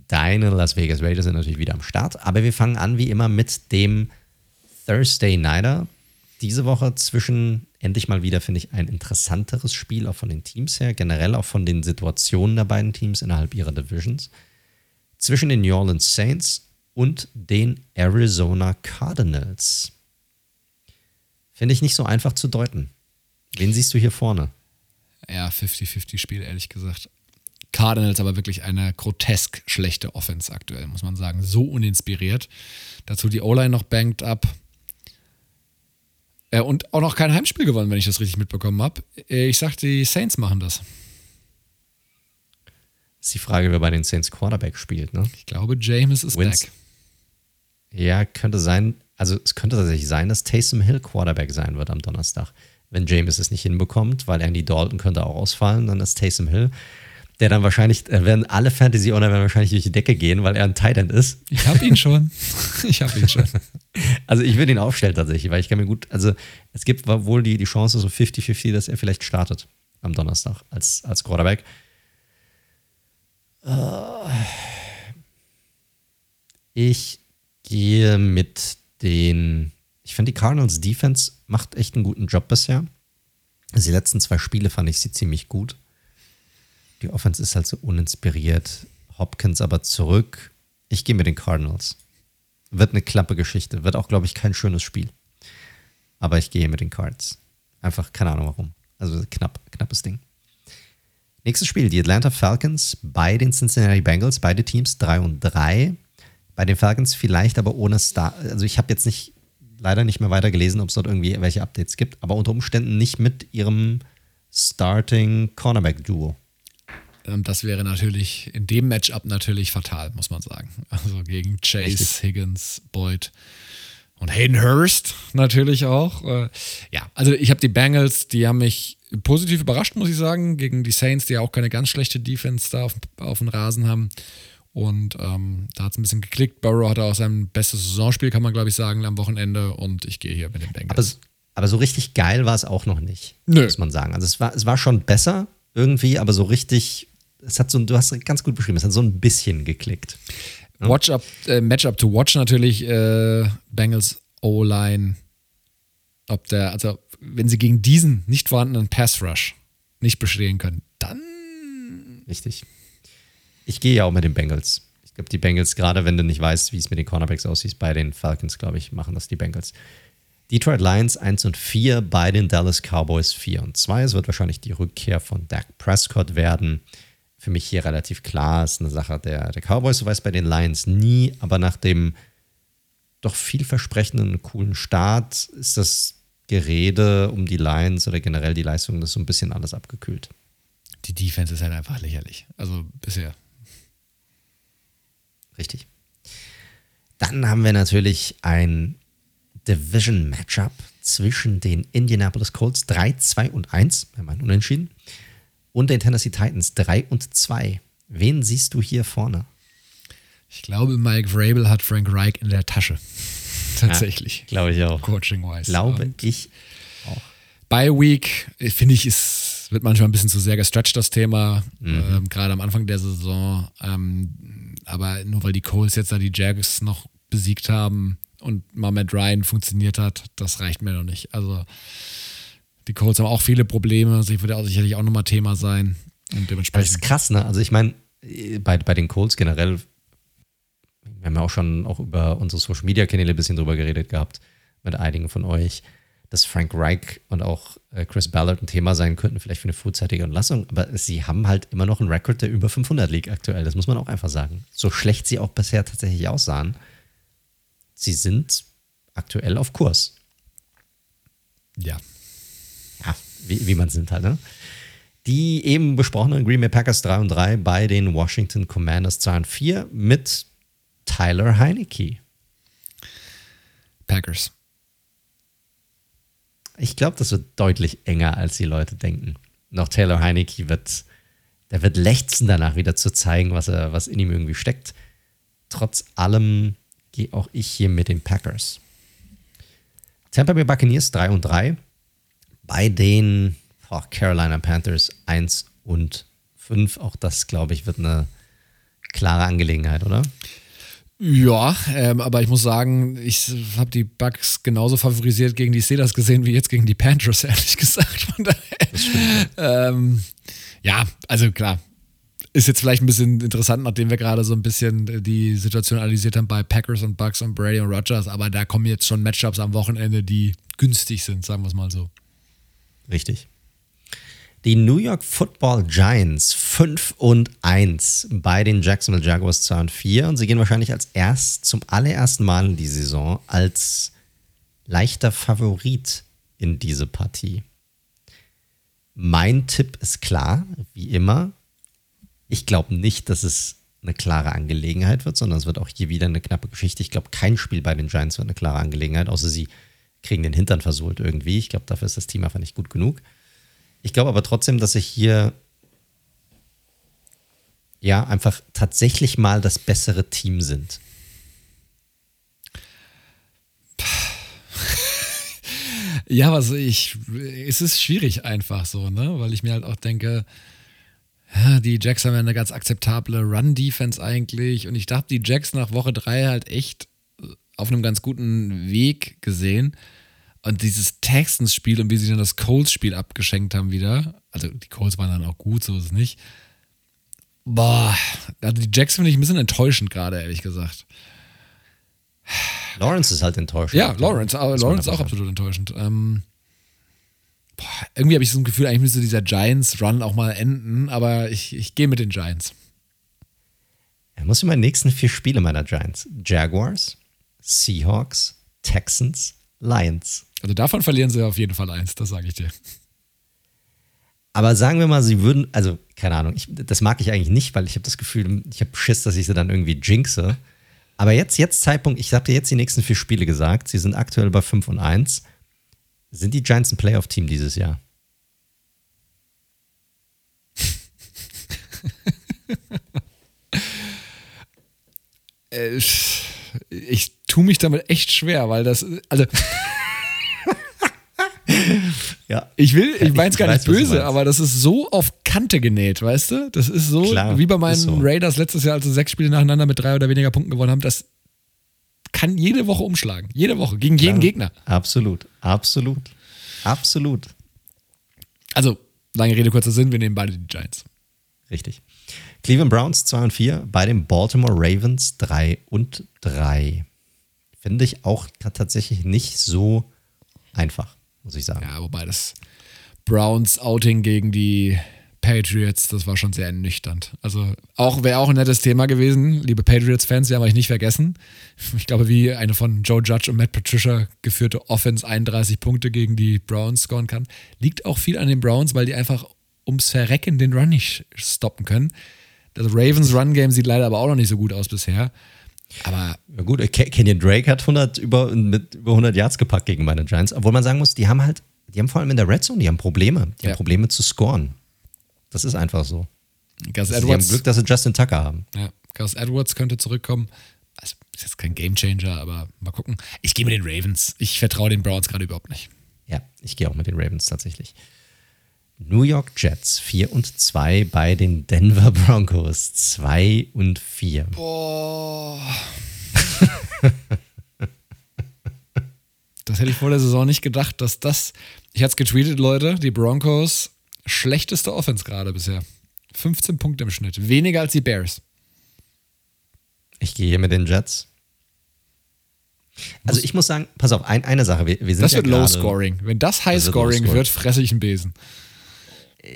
Deine Las Vegas Raiders sind natürlich wieder am Start, aber wir fangen an wie immer mit dem Thursday Nighter. Diese Woche zwischen endlich mal wieder, finde ich, ein interessanteres Spiel, auch von den Teams her, generell auch von den Situationen der beiden Teams innerhalb ihrer Divisions. Zwischen den New Orleans Saints und den Arizona Cardinals. Finde ich nicht so einfach zu deuten. Wen siehst du hier vorne? Ja, 50-50-Spiel, ehrlich gesagt. Cardinals aber wirklich eine grotesk schlechte Offense aktuell, muss man sagen. So uninspiriert. Dazu die O-Line noch banked up. Äh, und auch noch kein Heimspiel gewonnen, wenn ich das richtig mitbekommen habe. Ich sag, die Saints machen das. Ist die Frage, wer bei den Saints Quarterback spielt, ne? Ich glaube, James ist Wins. back. Ja, könnte sein. Also es könnte tatsächlich sein, dass Taysom Hill Quarterback sein wird am Donnerstag. Wenn James es nicht hinbekommt, weil Andy Dalton könnte auch ausfallen, dann ist Taysom Hill, der dann wahrscheinlich, äh, werden alle Fantasy-Owner werden wahrscheinlich durch die Decke gehen, weil er ein Tight End ist. Ich habe ihn schon. Ich habe ihn schon. Also ich würde ihn aufstellen tatsächlich, weil ich kann mir gut, also es gibt wohl die, die Chance so 50-50, dass er vielleicht startet am Donnerstag als, als Quarterback. Äh, Ich gehe mit den, ich finde die Cardinals Defense macht echt einen guten Job bisher. Also die letzten zwei Spiele fand ich sie ziemlich gut. Die Offense ist halt so uninspiriert. Hopkins aber zurück. Ich gehe mit den Cardinals. Wird eine klappe Geschichte. Wird auch, glaube ich, kein schönes Spiel. Aber ich gehe mit den Cards. Einfach, keine Ahnung warum. Also knapp, knappes Ding. Nächstes Spiel, die Atlanta Falcons bei den Cincinnati Bengals. Beide Teams 3 und 3. Bei den Falcons vielleicht aber ohne Star. Also ich habe jetzt nicht, leider nicht mehr weiter gelesen, ob es dort irgendwie welche Updates gibt. Aber unter Umständen nicht mit ihrem Starting Cornerback-Duo. Ähm, Das wäre natürlich in dem Matchup natürlich fatal, muss man sagen. Also gegen Chase, Richtig. Higgins, Boyd und Hayden Hurst natürlich auch. Äh, Ja, also ich habe die Bengals, die haben mich positiv überrascht, muss ich sagen, gegen die Saints, die ja auch keine ganz schlechte Defense da auf, auf dem Rasen haben. Und ähm, da hat es ein bisschen geklickt. Burrow hatte auch sein bestes Saisonspiel, kann man glaube ich sagen, am Wochenende. Und ich gehe hier mit den Aber, Bengals. aber so richtig geil war es auch noch nicht, Nö. muss man sagen. Also es war, es war schon besser irgendwie, aber so richtig, es hat so, du hast ganz gut beschrieben, es hat so ein bisschen geklickt. Watch up, äh, Matchup to watch natürlich, äh, Bengals O-Line. Ob der, also wenn sie gegen diesen nicht vorhandenen Pass Rush nicht bestehen können, dann Richtig. Ich gehe ja auch mit den Bengals. Ich glaube, die Bengals, gerade wenn du nicht weißt, wie es mit den Cornerbacks aussieht, bei den Falcons, glaube ich, machen das die Bengals. Detroit Lions 1 und 4, bei den Dallas Cowboys 4 und 2. Es wird wahrscheinlich die Rückkehr von Dak Prescott werden. Für mich hier relativ klar, ist eine Sache der, der Cowboys. Du weißt bei den Lions nie, aber nach dem doch vielversprechenden, coolen Start ist das Gerede um die Lions oder generell die Leistung, das so ein bisschen alles abgekühlt. die Defense ist halt einfach lächerlich. Also bisher. Richtig. Dann haben wir natürlich ein Division-Matchup zwischen den Indianapolis Colts 3, 2 und 1, wir meinen Unentschieden, und den Tennessee Titans 3 und 2. Wen siehst du hier vorne? Ich glaube, Mike Vrabel hat Frank Reich in der Tasche. Tatsächlich. Glaube ich auch. Coaching-wise. Glaube Und ich auch. Bye Week, finde ich, ist, wird manchmal ein bisschen zu sehr gestretched, das Thema. Ähm, Gerade am Anfang der Saison. Ähm, aber nur weil die Coles jetzt da die Jags noch besiegt haben und Matt Ryan funktioniert hat, das reicht mir noch nicht. Also die Coles haben auch viele Probleme. Das wird auch sicherlich auch nochmal Thema sein. Und Das dementsprechend. ist krass, ne? Also ich meine, bei, bei den Colts generell, wir haben ja auch schon auch über unsere Social Media Kanäle ein bisschen drüber geredet gehabt, mit einigen von euch, dass Frank Reich und auch äh, Chris Ballard ein Thema sein könnten, vielleicht für eine frühzeitige Entlassung, aber sie haben halt immer noch einen Rekord, der über 500 liegt aktuell, das muss man auch einfach sagen. So schlecht sie auch bisher tatsächlich aussahen, sie sind aktuell auf Kurs. ja. ja, wie, wie man sind halt, ne? Die eben besprochenen Green Bay Packers 3 und 3 bei den Washington Commanders 2 und 4 mit Tyler Heinecke. Packers. Ich glaube, das wird deutlich enger, als die Leute denken. Noch Taylor Heinecke wird der wird lechzen danach wieder zu zeigen, was, er, was in ihm irgendwie steckt. Trotz allem gehe auch ich hier mit den Packers. Tampa Bay Buccaneers 3 und 3. Bei den oh, Carolina Panthers 1 und 5. Auch das, glaube ich, wird eine klare Angelegenheit, oder? Ja, ähm, aber ich muss sagen, ich habe die Bucks genauso favorisiert gegen die Steelers gesehen wie jetzt gegen die Panthers, ehrlich gesagt. Von daher, ähm, ja, also klar. Ist jetzt vielleicht ein bisschen interessant, nachdem wir gerade so ein bisschen die Situation analysiert haben bei Packers und Bucks und Brady und Rogers, aber da kommen jetzt schon Matchups am Wochenende, die günstig sind, sagen wir es mal so. Richtig. Die New York Football Giants 5 und 1 bei den Jacksonville Jaguars 2 und 4 und sie gehen wahrscheinlich als erst zum allerersten Mal in die Saison als leichter Favorit in diese Partie. Mein Tipp ist klar, wie immer. Ich glaube nicht, dass es eine klare Angelegenheit wird, sondern es wird auch hier wieder eine knappe Geschichte. Ich glaube, kein Spiel bei den Giants wird eine klare Angelegenheit, außer sie kriegen den Hintern versohlt irgendwie. Ich glaube, dafür ist das Team einfach nicht gut genug. Ich glaube aber trotzdem, dass ich hier ja einfach tatsächlich mal das bessere Team sind. Ja, also ich, es ist schwierig einfach so, ne? Weil ich mir halt auch denke, die Jacks haben ja eine ganz akzeptable Run-Defense eigentlich. Und ich dachte, die Jacks nach Woche 3 halt echt auf einem ganz guten Weg gesehen. Und dieses Texans-Spiel und wie sie dann das Colts-Spiel abgeschenkt haben wieder, also die Colts waren dann auch gut, so ist es nicht. Boah, also die Jacks finde ich ein bisschen enttäuschend gerade, ehrlich gesagt. Lawrence ist halt enttäuschend. Ja, Lawrence, aber Lawrence auch absolut enttäuschend. Ähm, boah, irgendwie habe ich so ein Gefühl, eigentlich müsste dieser Giants-Run auch mal enden, aber ich, ich gehe mit den Giants. Er muss in meinen nächsten vier Spiele meiner Giants. Jaguars, Seahawks, Texans, Lions. Also davon verlieren sie auf jeden Fall eins, das sage ich dir. Aber sagen wir mal, sie würden, also keine Ahnung, ich, das mag ich eigentlich nicht, weil ich habe das Gefühl, ich habe Schiss, dass ich sie dann irgendwie jinxe. Aber jetzt, jetzt Zeitpunkt, ich habe dir jetzt die nächsten vier Spiele gesagt, sie sind aktuell bei 5 und 1. Sind die Giants ein Playoff-Team dieses Jahr? Äh, ich tue mich damit echt schwer, weil das, also ja. Ich will, ich meine es gar nicht böse, aber das ist so auf Kante genäht, weißt du? Das ist so Klar, wie bei meinen so. Raiders letztes Jahr, als sie sechs Spiele nacheinander mit drei oder weniger Punkten gewonnen haben. Das kann jede Woche umschlagen. Jede Woche. Gegen Klar. jeden Gegner. Absolut. Absolut. Absolut. Also, lange Rede, kurzer Sinn, wir nehmen beide die Giants. Richtig. Cleveland Browns 2 und 4, bei den Baltimore Ravens 3 und 3. Finde ich auch tatsächlich nicht so einfach muss ich sagen. Ja, wobei das Browns Outing gegen die Patriots, das war schon sehr ernüchternd. Also auch wäre auch ein nettes Thema gewesen, liebe Patriots-Fans, wir haben euch nicht vergessen. Ich glaube, wie eine von Joe Judge und Matt Patricia geführte Offense 31 Punkte gegen die Browns scoren kann. Liegt auch viel an den Browns, weil die einfach ums Verrecken den Run nicht stoppen können. Das Ravens Run Game sieht leider aber auch noch nicht so gut aus bisher. Aber ja gut, Kenyon Drake hat 100 über, mit über 100 Yards gepackt gegen meine Giants. Obwohl man sagen muss, die haben halt, die haben vor allem in der Red Zone, die haben Probleme. Die ja. haben Probleme zu scoren. Das ist einfach so. Gus also, Edwards. Die haben Glück, dass sie Justin Tucker haben. Ja, Gus Edwards könnte zurückkommen. Also, ist jetzt kein Gamechanger, aber mal gucken. Ich gehe mit den Ravens. Ich vertraue den Browns gerade überhaupt nicht. Ja, ich gehe auch mit den Ravens tatsächlich. New York Jets 4 und 2 bei den Denver Broncos 2 und 4. Boah. das hätte ich vor der Saison nicht gedacht, dass das. Ich hatte es getweetet, Leute, die Broncos schlechteste Offense gerade bisher. 15 Punkte im Schnitt. Weniger als die Bears. Ich gehe hier mit den Jets. Also ich muss sagen, pass auf, ein, eine Sache. Wir, wir sind das ja wird Low Scoring. Wenn das High Scoring wird, fresse ich einen Besen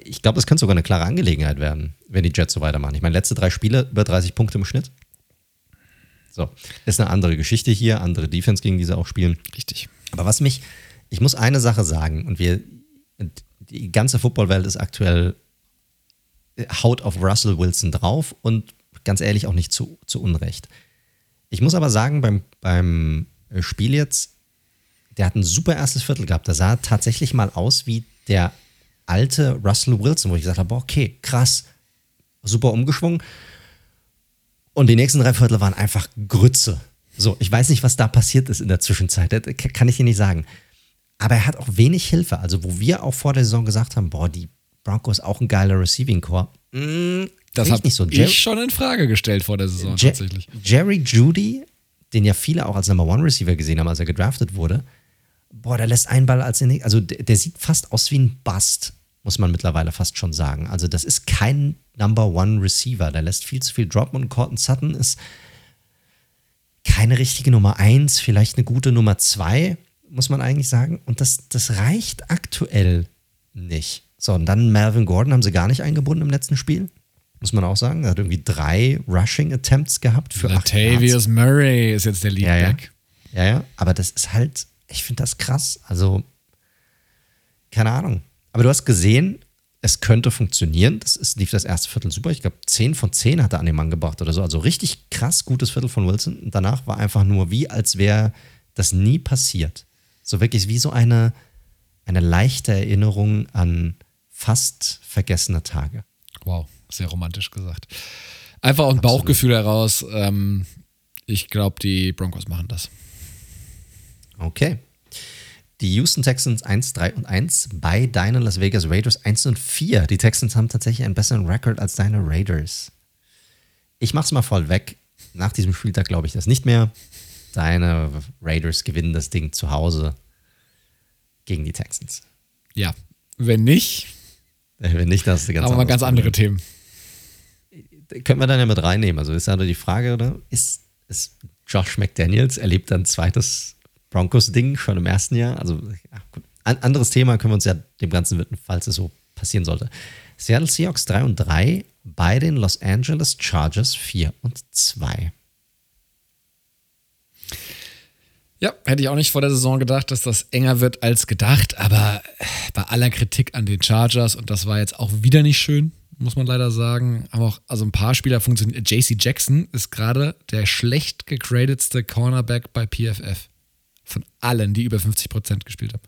ich glaube, das könnte sogar eine klare Angelegenheit werden, wenn die Jets so weitermachen. Ich meine, letzte drei Spiele über 30 Punkte im Schnitt. So, ist eine andere Geschichte hier, andere Defense, gegen die sie auch spielen. Richtig. Aber was mich, ich muss eine Sache sagen, und wir, die ganze Footballwelt ist aktuell haut auf Russell Wilson drauf und ganz ehrlich auch nicht zu, zu Unrecht. Ich muss aber sagen, beim, beim Spiel jetzt, der hat ein super erstes Viertel gehabt. Der sah tatsächlich mal aus wie der alte Russell Wilson, wo ich gesagt habe, okay, krass, super umgeschwungen. Und die nächsten drei Viertel waren einfach Grütze. So, ich weiß nicht, was da passiert ist in der Zwischenzeit. Das kann ich dir nicht sagen. Aber er hat auch wenig Hilfe. Also, wo wir auch vor der Saison gesagt haben, boah, die Broncos auch ein geiler Receiving Core. Mm, das habe so. ich schon in Frage gestellt vor der Saison Je tatsächlich. Jerry Judy, den ja viele auch als Number One Receiver gesehen haben, als er gedraftet wurde, boah, der lässt einen Ball als den, also der, der sieht fast aus wie ein Bust, muss man mittlerweile fast schon sagen. Also das ist kein Number One Receiver, der lässt viel zu viel droppen und Corton Sutton ist keine richtige Nummer eins, vielleicht eine gute Nummer zwei, muss man eigentlich sagen. Und das, das reicht aktuell nicht. So, und dann Melvin Gordon haben sie gar nicht eingebunden im letzten Spiel. Muss man auch sagen. Er hat irgendwie drei Rushing Attempts gehabt für Latavius Murray ist jetzt der Leadback. Ja, ja. ja, ja. Aber das ist halt, ich finde das krass. Also, keine Ahnung. Aber du hast gesehen, es könnte funktionieren. Das ist, lief das erste Viertel super. Ich glaube, 10 von 10 hat er an den Mann gebracht oder so. Also richtig krass gutes Viertel von Wilson. Und danach war einfach nur wie, als wäre das nie passiert. So wirklich wie so eine, eine leichte Erinnerung an fast vergessene Tage. Wow, sehr romantisch gesagt. Einfach aus dem Bauchgefühl heraus. Ähm, ich glaube, die Broncos machen das. Okay. Die Houston Texans 1, 3 und 1 bei deinen Las Vegas Raiders 1 und 4. Die Texans haben tatsächlich einen besseren Rekord als deine Raiders. Ich mach's mal voll weg. Nach diesem Spieltag glaube ich das nicht mehr. Deine Raiders gewinnen das Ding zu Hause gegen die Texans. Ja, wenn nicht. Äh, wenn nicht, dann hast du ganz, Aber ganz andere Themen. Können wir dann ja mit reinnehmen. Also ist ja die Frage, oder? Ist, ist Josh McDaniels erlebt ein zweites Broncos-Ding schon im ersten Jahr. Also, ja, gut. Ein anderes Thema können wir uns ja dem Ganzen widmen, falls es so passieren sollte. Seattle Seahawks 3 und 3 bei den Los Angeles Chargers 4 und 2. Ja, hätte ich auch nicht vor der Saison gedacht, dass das enger wird als gedacht, aber bei aller Kritik an den Chargers, und das war jetzt auch wieder nicht schön, muss man leider sagen, haben auch also ein paar Spieler funktioniert. JC Jackson ist gerade der schlecht gegradetste Cornerback bei PFF von allen, die über 50 Prozent gespielt haben.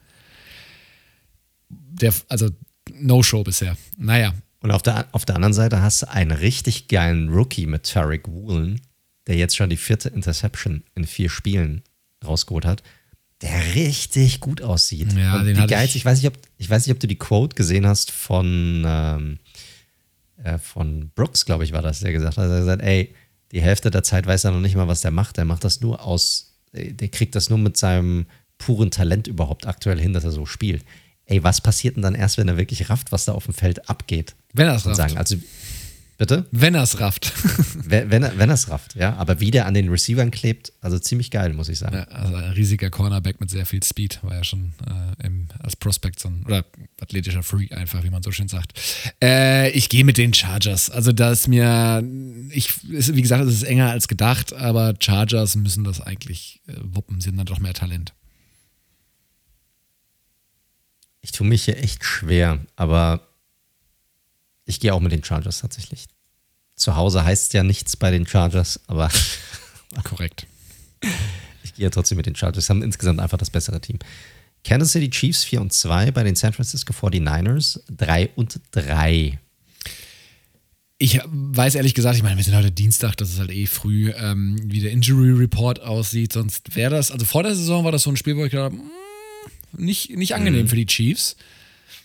Der, also No-Show bisher. Naja. Und auf der, auf der anderen Seite hast du einen richtig geilen Rookie mit Tarek Woolen, der jetzt schon die vierte Interception in vier Spielen rausgeholt hat, der richtig gut aussieht. Ja, Und den die Geiz, ich, ich, weiß nicht, ob, ich weiß nicht, ob du die Quote gesehen hast von, ähm, äh, von Brooks, glaube ich, war das, der gesagt hat. Er hat gesagt, ey, die Hälfte der Zeit weiß er noch nicht mal, was der macht. Der macht das nur aus der kriegt das nur mit seinem puren Talent überhaupt aktuell hin, dass er so spielt. Ey, was passiert denn dann erst, wenn er wirklich rafft, was da auf dem Feld abgeht? Wenn er es rafft. Sagen. Also, bitte? Wenn er es rafft. wenn, wenn, er, es rafft, ja. Aber wie der an den Receivern klebt, also ziemlich geil, muss ich sagen. Ja, also ein riesiger Cornerback mit sehr viel Speed, war ja schon äh, im, als Prospect so ein, oder athletischer Freak einfach, wie man so schön sagt. Äh, ich gehe mit den Chargers. Also da ist mir, ich, ist, wie gesagt, es ist enger als gedacht, aber Chargers müssen das eigentlich äh, wuppen. Sie haben dann doch mehr Talent. Ich tue mich hier echt schwer, aber ich gehe auch mit den Chargers tatsächlich. Zu Hause heißt ja nichts bei den Chargers, aber. Korrekt. Ich gehe ja trotzdem mit den Chargers. Haben insgesamt einfach das bessere Team. Kansas City Chiefs 4 und 2 bei den San Francisco 49ers 3 und 3. Ich weiß ehrlich gesagt, ich meine, wir sind heute Dienstag, das ist halt eh früh, ähm, wie der Injury Report aussieht. Sonst wäre das, also vor der Saison war das so ein Spiel, wo ich gedacht habe, mm, nicht, nicht angenehm mhm. für die Chiefs.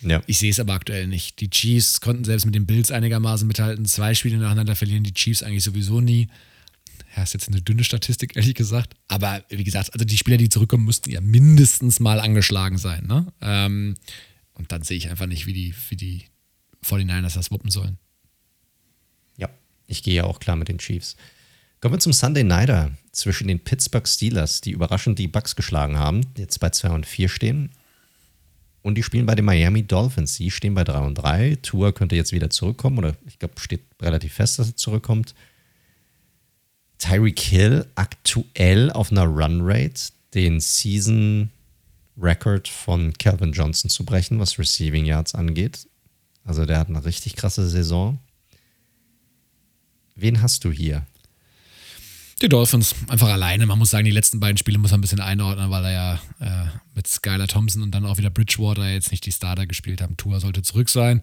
Ja. Ich sehe es aber aktuell nicht. Die Chiefs konnten selbst mit den Bills einigermaßen mithalten. Zwei Spiele nacheinander verlieren die Chiefs eigentlich sowieso nie. Ja, ist jetzt eine dünne Statistik, ehrlich gesagt. Aber wie gesagt, also die Spieler, die zurückkommen, müssten ja mindestens mal angeschlagen sein. Ne? Ähm, und dann sehe ich einfach nicht, wie die, wie die 49ers das wuppen sollen. Ja, ich gehe ja auch klar mit den Chiefs. Kommen wir zum Sunday Nighter zwischen den Pittsburgh Steelers, die überraschend die Bucks geschlagen haben, jetzt bei 2 und 4 stehen. Und die spielen bei den Miami Dolphins. Sie stehen bei 3 und 3. Tour könnte jetzt wieder zurückkommen, oder ich glaube, steht relativ fest, dass er zurückkommt. Tyreek Hill aktuell auf einer Runrate den Season Record von Calvin Johnson zu brechen, was Receiving Yards angeht. Also der hat eine richtig krasse Saison. Wen hast du hier? Die Dolphins, einfach alleine. Man muss sagen, die letzten beiden Spiele muss man ein bisschen einordnen, weil er ja äh, mit Skylar Thompson und dann auch wieder Bridgewater jetzt nicht die Starter gespielt haben. Tour sollte zurück sein.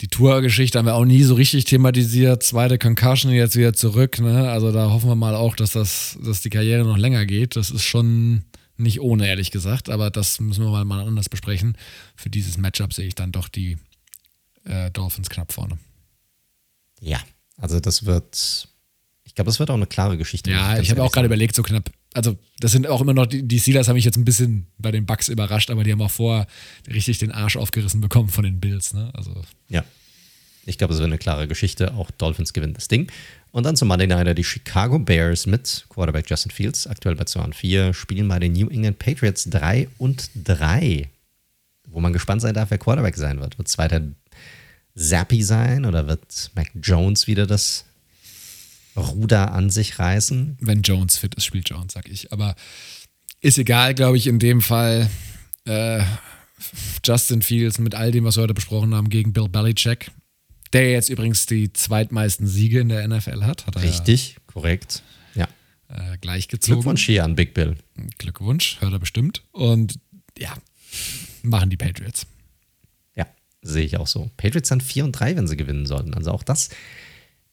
Die Tour-Geschichte haben wir auch nie so richtig thematisiert. Zweite Concussion jetzt wieder zurück. Ne? Also da hoffen wir mal auch, dass, das, dass die Karriere noch länger geht. Das ist schon nicht ohne, ehrlich gesagt. Aber das müssen wir mal, anders besprechen. Für dieses Matchup sehe ich dann doch die äh, Dolphins knapp vorne. Ja, also das wird, ich glaube, das wird auch eine klare Geschichte. Ja, ich habe auch gerade überlegt, so knapp. Also, das sind auch immer noch, die, die Steelers haben mich jetzt ein bisschen bei den Bucks überrascht, aber die haben auch vorher richtig den Arsch aufgerissen bekommen von den Bills, ne? Also. Ja. Ich glaube, es wird eine klare Geschichte. Auch Dolphins gewinnen das Ding. Und dann zum Monday Nighter die Chicago Bears mit Quarterback Justin Fields, aktuell bei 2 und 4, spielen bei den New England Patriots 3 und 3. Wo man gespannt sein darf, wer Quarterback sein wird. Wird es weiter Zappy sein oder wird Mac Jones wieder das Ruder an sich reißen? Wenn Jones fit ist, spielt Jones, sag ich. Aber ist egal, glaube ich, in dem Fall. Äh, Justin Fields mit all dem, was wir heute besprochen haben, gegen Bill Belichick, der jetzt übrigens die zweitmeisten Siege in der NFL hat. hat Richtig, ja, korrekt. Ja. Äh, gleichgezogen. Glückwunsch hier an Big Bill. Glückwunsch, hört er bestimmt. Und ja, machen die Patriots. Ja, sehe ich auch so. Patriots sind 4 und 3, wenn sie gewinnen sollten. Also auch das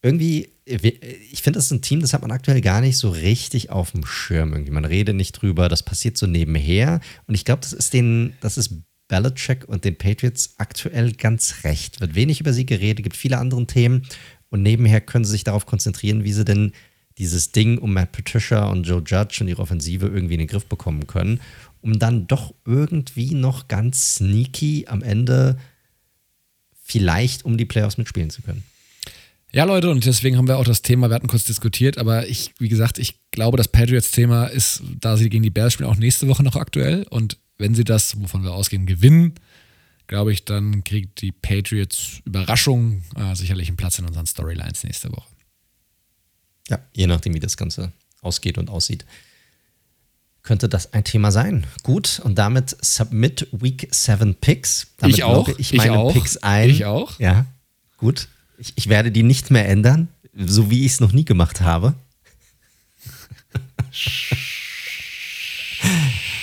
irgendwie, ich finde, das ist ein Team, das hat man aktuell gar nicht so richtig auf dem Schirm. Irgendwie. Man redet nicht drüber, das passiert so nebenher. Und ich glaube, das ist den, das ist Belichick und den Patriots aktuell ganz recht. Wird wenig über sie geredet, gibt viele andere Themen. Und nebenher können sie sich darauf konzentrieren, wie sie denn dieses Ding um Matt Patricia und Joe Judge und ihre Offensive irgendwie in den Griff bekommen können, um dann doch irgendwie noch ganz sneaky am Ende vielleicht um die Playoffs mitspielen zu können. Ja, Leute, und deswegen haben wir auch das Thema, wir hatten kurz diskutiert, aber ich, wie gesagt, ich glaube, das Patriots-Thema ist, da sie gegen die Bears spielen, auch nächste Woche noch aktuell. Und wenn sie das, wovon wir ausgehen, gewinnen, glaube ich, dann kriegt die Patriots Überraschung äh, sicherlich einen Platz in unseren Storylines nächste Woche. Ja, je nachdem, wie das Ganze ausgeht und aussieht, könnte das ein Thema sein. Gut, und damit Submit Week 7 Picks. Damit ich auch. Ich meine ich auch. Picks ein. Ich auch. Ja, gut. Ich, ich werde die nicht mehr ändern, so wie ich es noch nie gemacht habe.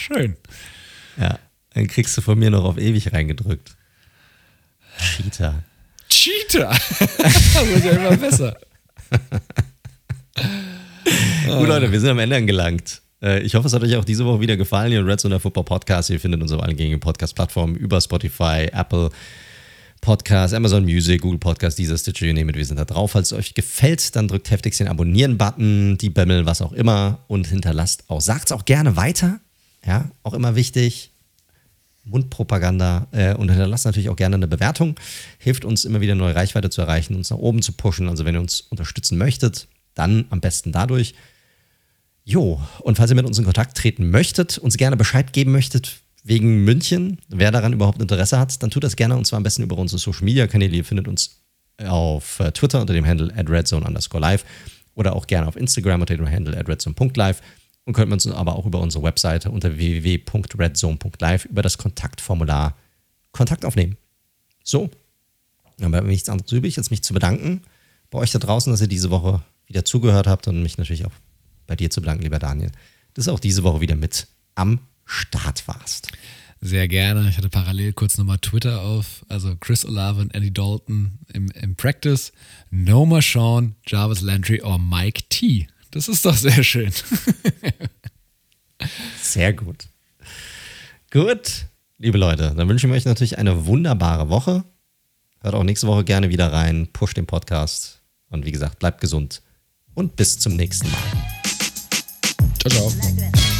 Schön. Ja, dann kriegst du von mir noch auf ewig reingedrückt. Cheater. Cheater! das wird ja immer besser. Gut, Leute, wir sind am Ende angelangt. Äh, ich hoffe, es hat euch auch diese Woche wieder gefallen. Hier im Red Zone Football Podcast. Ihr findet uns auf allen gängigen Podcast-Plattformen über Spotify, Apple, Podcast, Amazon Music, Google Podcast, dieser Stitcher, ihr nehmt, wir sind da drauf. Falls es euch gefällt, dann drückt heftigst den Abonnieren-Button, die Bämmel, was auch immer und hinterlasst auch, sagt es auch gerne weiter. Ja, auch immer wichtig. Mundpropaganda äh, und hinterlasst natürlich auch gerne eine Bewertung. Hilft uns immer wieder neue Reichweite zu erreichen, uns nach oben zu pushen. Also wenn ihr uns unterstützen möchtet, dann am besten dadurch. Jo, und falls ihr mit uns in Kontakt treten möchtet, uns gerne Bescheid geben möchtet, wegen München. Wer daran überhaupt Interesse hat, dann tut das gerne und zwar am besten über unsere Social Media Kanäle. Ihr findet uns auf äh, Twitter unter dem Handle at redzone underscore live oder auch gerne auf Instagram unter dem Handle at redzone.live und könnt uns aber auch über unsere Webseite unter www.redzone.live über das Kontaktformular Kontakt aufnehmen. So, dann bleibt mir nichts anderes übrig, als mich zu bedanken bei euch da draußen, dass ihr diese Woche wieder zugehört habt und mich natürlich auch bei dir zu bedanken, lieber Daniel, dass du auch diese Woche wieder mit am Start warst. Sehr gerne. Ich hatte parallel kurz nochmal Twitter auf. Also Chris Olave und Andy Dalton im, im Practice. Noma Sean, Jarvis Landry oder Mike T. Das ist doch sehr schön. sehr gut. Gut, liebe Leute, dann wünschen wir euch natürlich eine wunderbare Woche. Hört auch nächste Woche gerne wieder rein, pusht den Podcast und wie gesagt, bleibt gesund und bis zum nächsten Mal. Ciao, ciao.